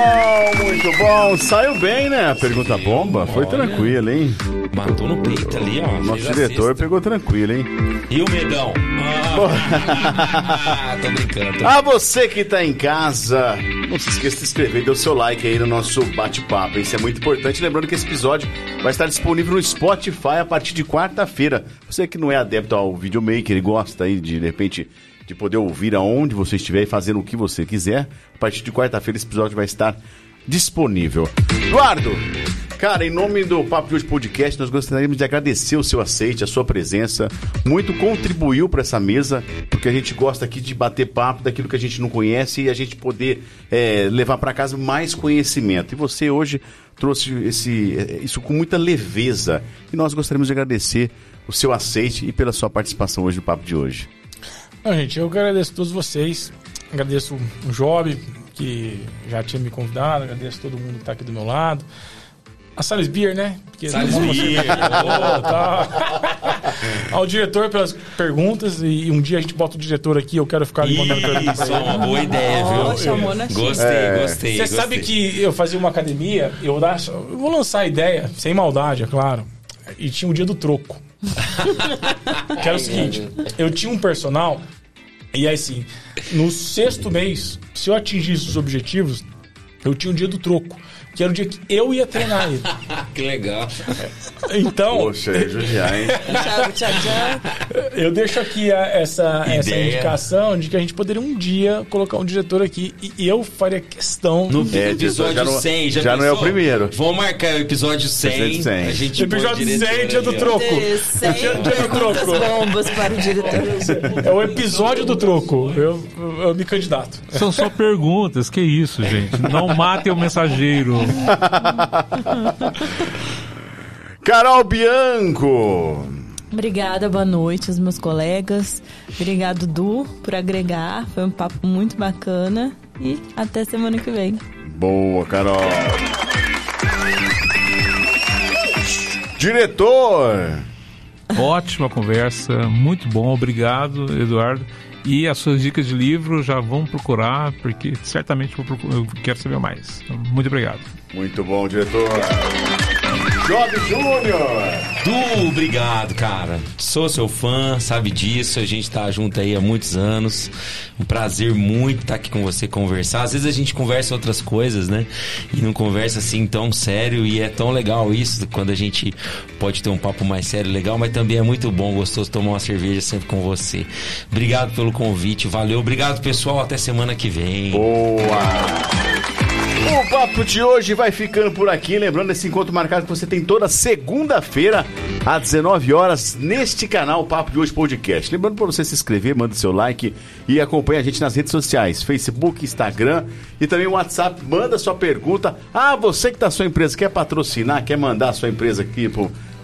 muito bom. Saiu bem, né? A pergunta bomba. Foi tranquilo, hein? Matou no peito ali, ó. Nosso diretor pegou tranquilo, hein? E o medão? Ah, tô brincando. Tô... A você que tá em casa, não se esqueça de se inscrever e dar o seu like aí no nosso bate-papo. Isso é muito importante. Lembrando que esse episódio vai estar disponível no Spotify a partir de quarta-feira. Você que não é adepto ao videomaker e gosta aí de, de repente, de poder ouvir aonde você estiver e fazendo o que você quiser, a partir de quarta-feira esse episódio vai estar disponível. Eduardo, cara, em nome do Papo de Hoje Podcast, nós gostaríamos de agradecer o seu aceite, a sua presença. Muito contribuiu para essa mesa, porque a gente gosta aqui de bater papo daquilo que a gente não conhece e a gente poder é, levar para casa mais conhecimento. E você hoje trouxe esse, é, isso com muita leveza. E nós gostaríamos de agradecer o seu aceite e pela sua participação hoje no Papo de hoje. Não, gente, eu agradeço a todos vocês. Agradeço o Job, que já tinha me convidado. Agradeço todo mundo que está aqui do meu lado. A Salles Beer, né? Porque vamos- Beer. Ô, tá. Ao diretor pelas perguntas e um dia a gente bota o diretor aqui, eu quero ficar ali mandando perguntas Isso, uma boa ideia, viu? chamou na China. Gostei, É. gostei. Você gostei. sabe que eu fazia uma academia, eu, eu vou lançar a ideia, sem maldade, é claro. E tinha o dia do troco. que era o seguinte: eu tinha um personal, e aí assim, no sexto mês, se eu atingisse os objetivos, eu tinha o dia do troco. Que era o dia que eu ia treinar ele. que legal. Então, Poxa, é judiar, hein? Tchau, tchau, tchau. eu deixo aqui a- essa, essa indicação de que a gente poderia um dia colocar um diretor aqui e eu faria questão. No É, episódio já não- 100, já, já não é o primeiro. Vamos marcar o episódio 100. Episódio 100. A gente Episódio o diretor 100, dia do troco. Dia- dia do troco. bombas para o diretor. É o episódio do troco. Eu, eu, eu me candidato. São só perguntas, que isso, gente. Não matem o mensageiro. Carol Bianco. Obrigada, boa noite aos meus colegas. Obrigado, Du, por agregar. Foi um papo muito bacana. E até semana que vem. Boa, Carol. Diretor. Ótima conversa, muito bom, obrigado, Eduardo. E as suas dicas de livro já vão procurar, porque certamente eu quero saber mais. Então, muito obrigado. Muito bom, diretor. Job Júnior. Du, obrigado, cara. Sou seu fã, sabe disso. A gente tá junto aí há muitos anos. Um prazer muito estar aqui com você conversar. Às vezes a gente conversa outras coisas, né? E não conversa assim tão sério. E é tão legal isso quando a gente pode ter um papo mais sério, legal. Mas também é muito bom, gostoso tomar uma cerveja sempre com você. Obrigado pelo convite, valeu. Obrigado, pessoal. Até semana que vem. Boa. O papo de hoje vai ficando por aqui. Lembrando esse encontro marcado que você tem toda segunda-feira, às 19 horas, neste canal Papo de Hoje Podcast. Lembrando para você se inscrever, manda seu like e acompanha a gente nas redes sociais: Facebook, Instagram e também o WhatsApp. Manda sua pergunta. Ah, você que tá sua empresa quer patrocinar, quer mandar a sua empresa aqui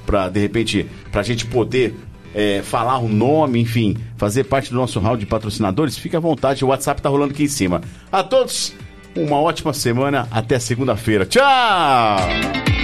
para de repente, para a gente poder é, falar o nome, enfim, fazer parte do nosso round de patrocinadores, fica à vontade, o WhatsApp tá rolando aqui em cima. A todos, uma ótima semana, até segunda-feira. Tchau!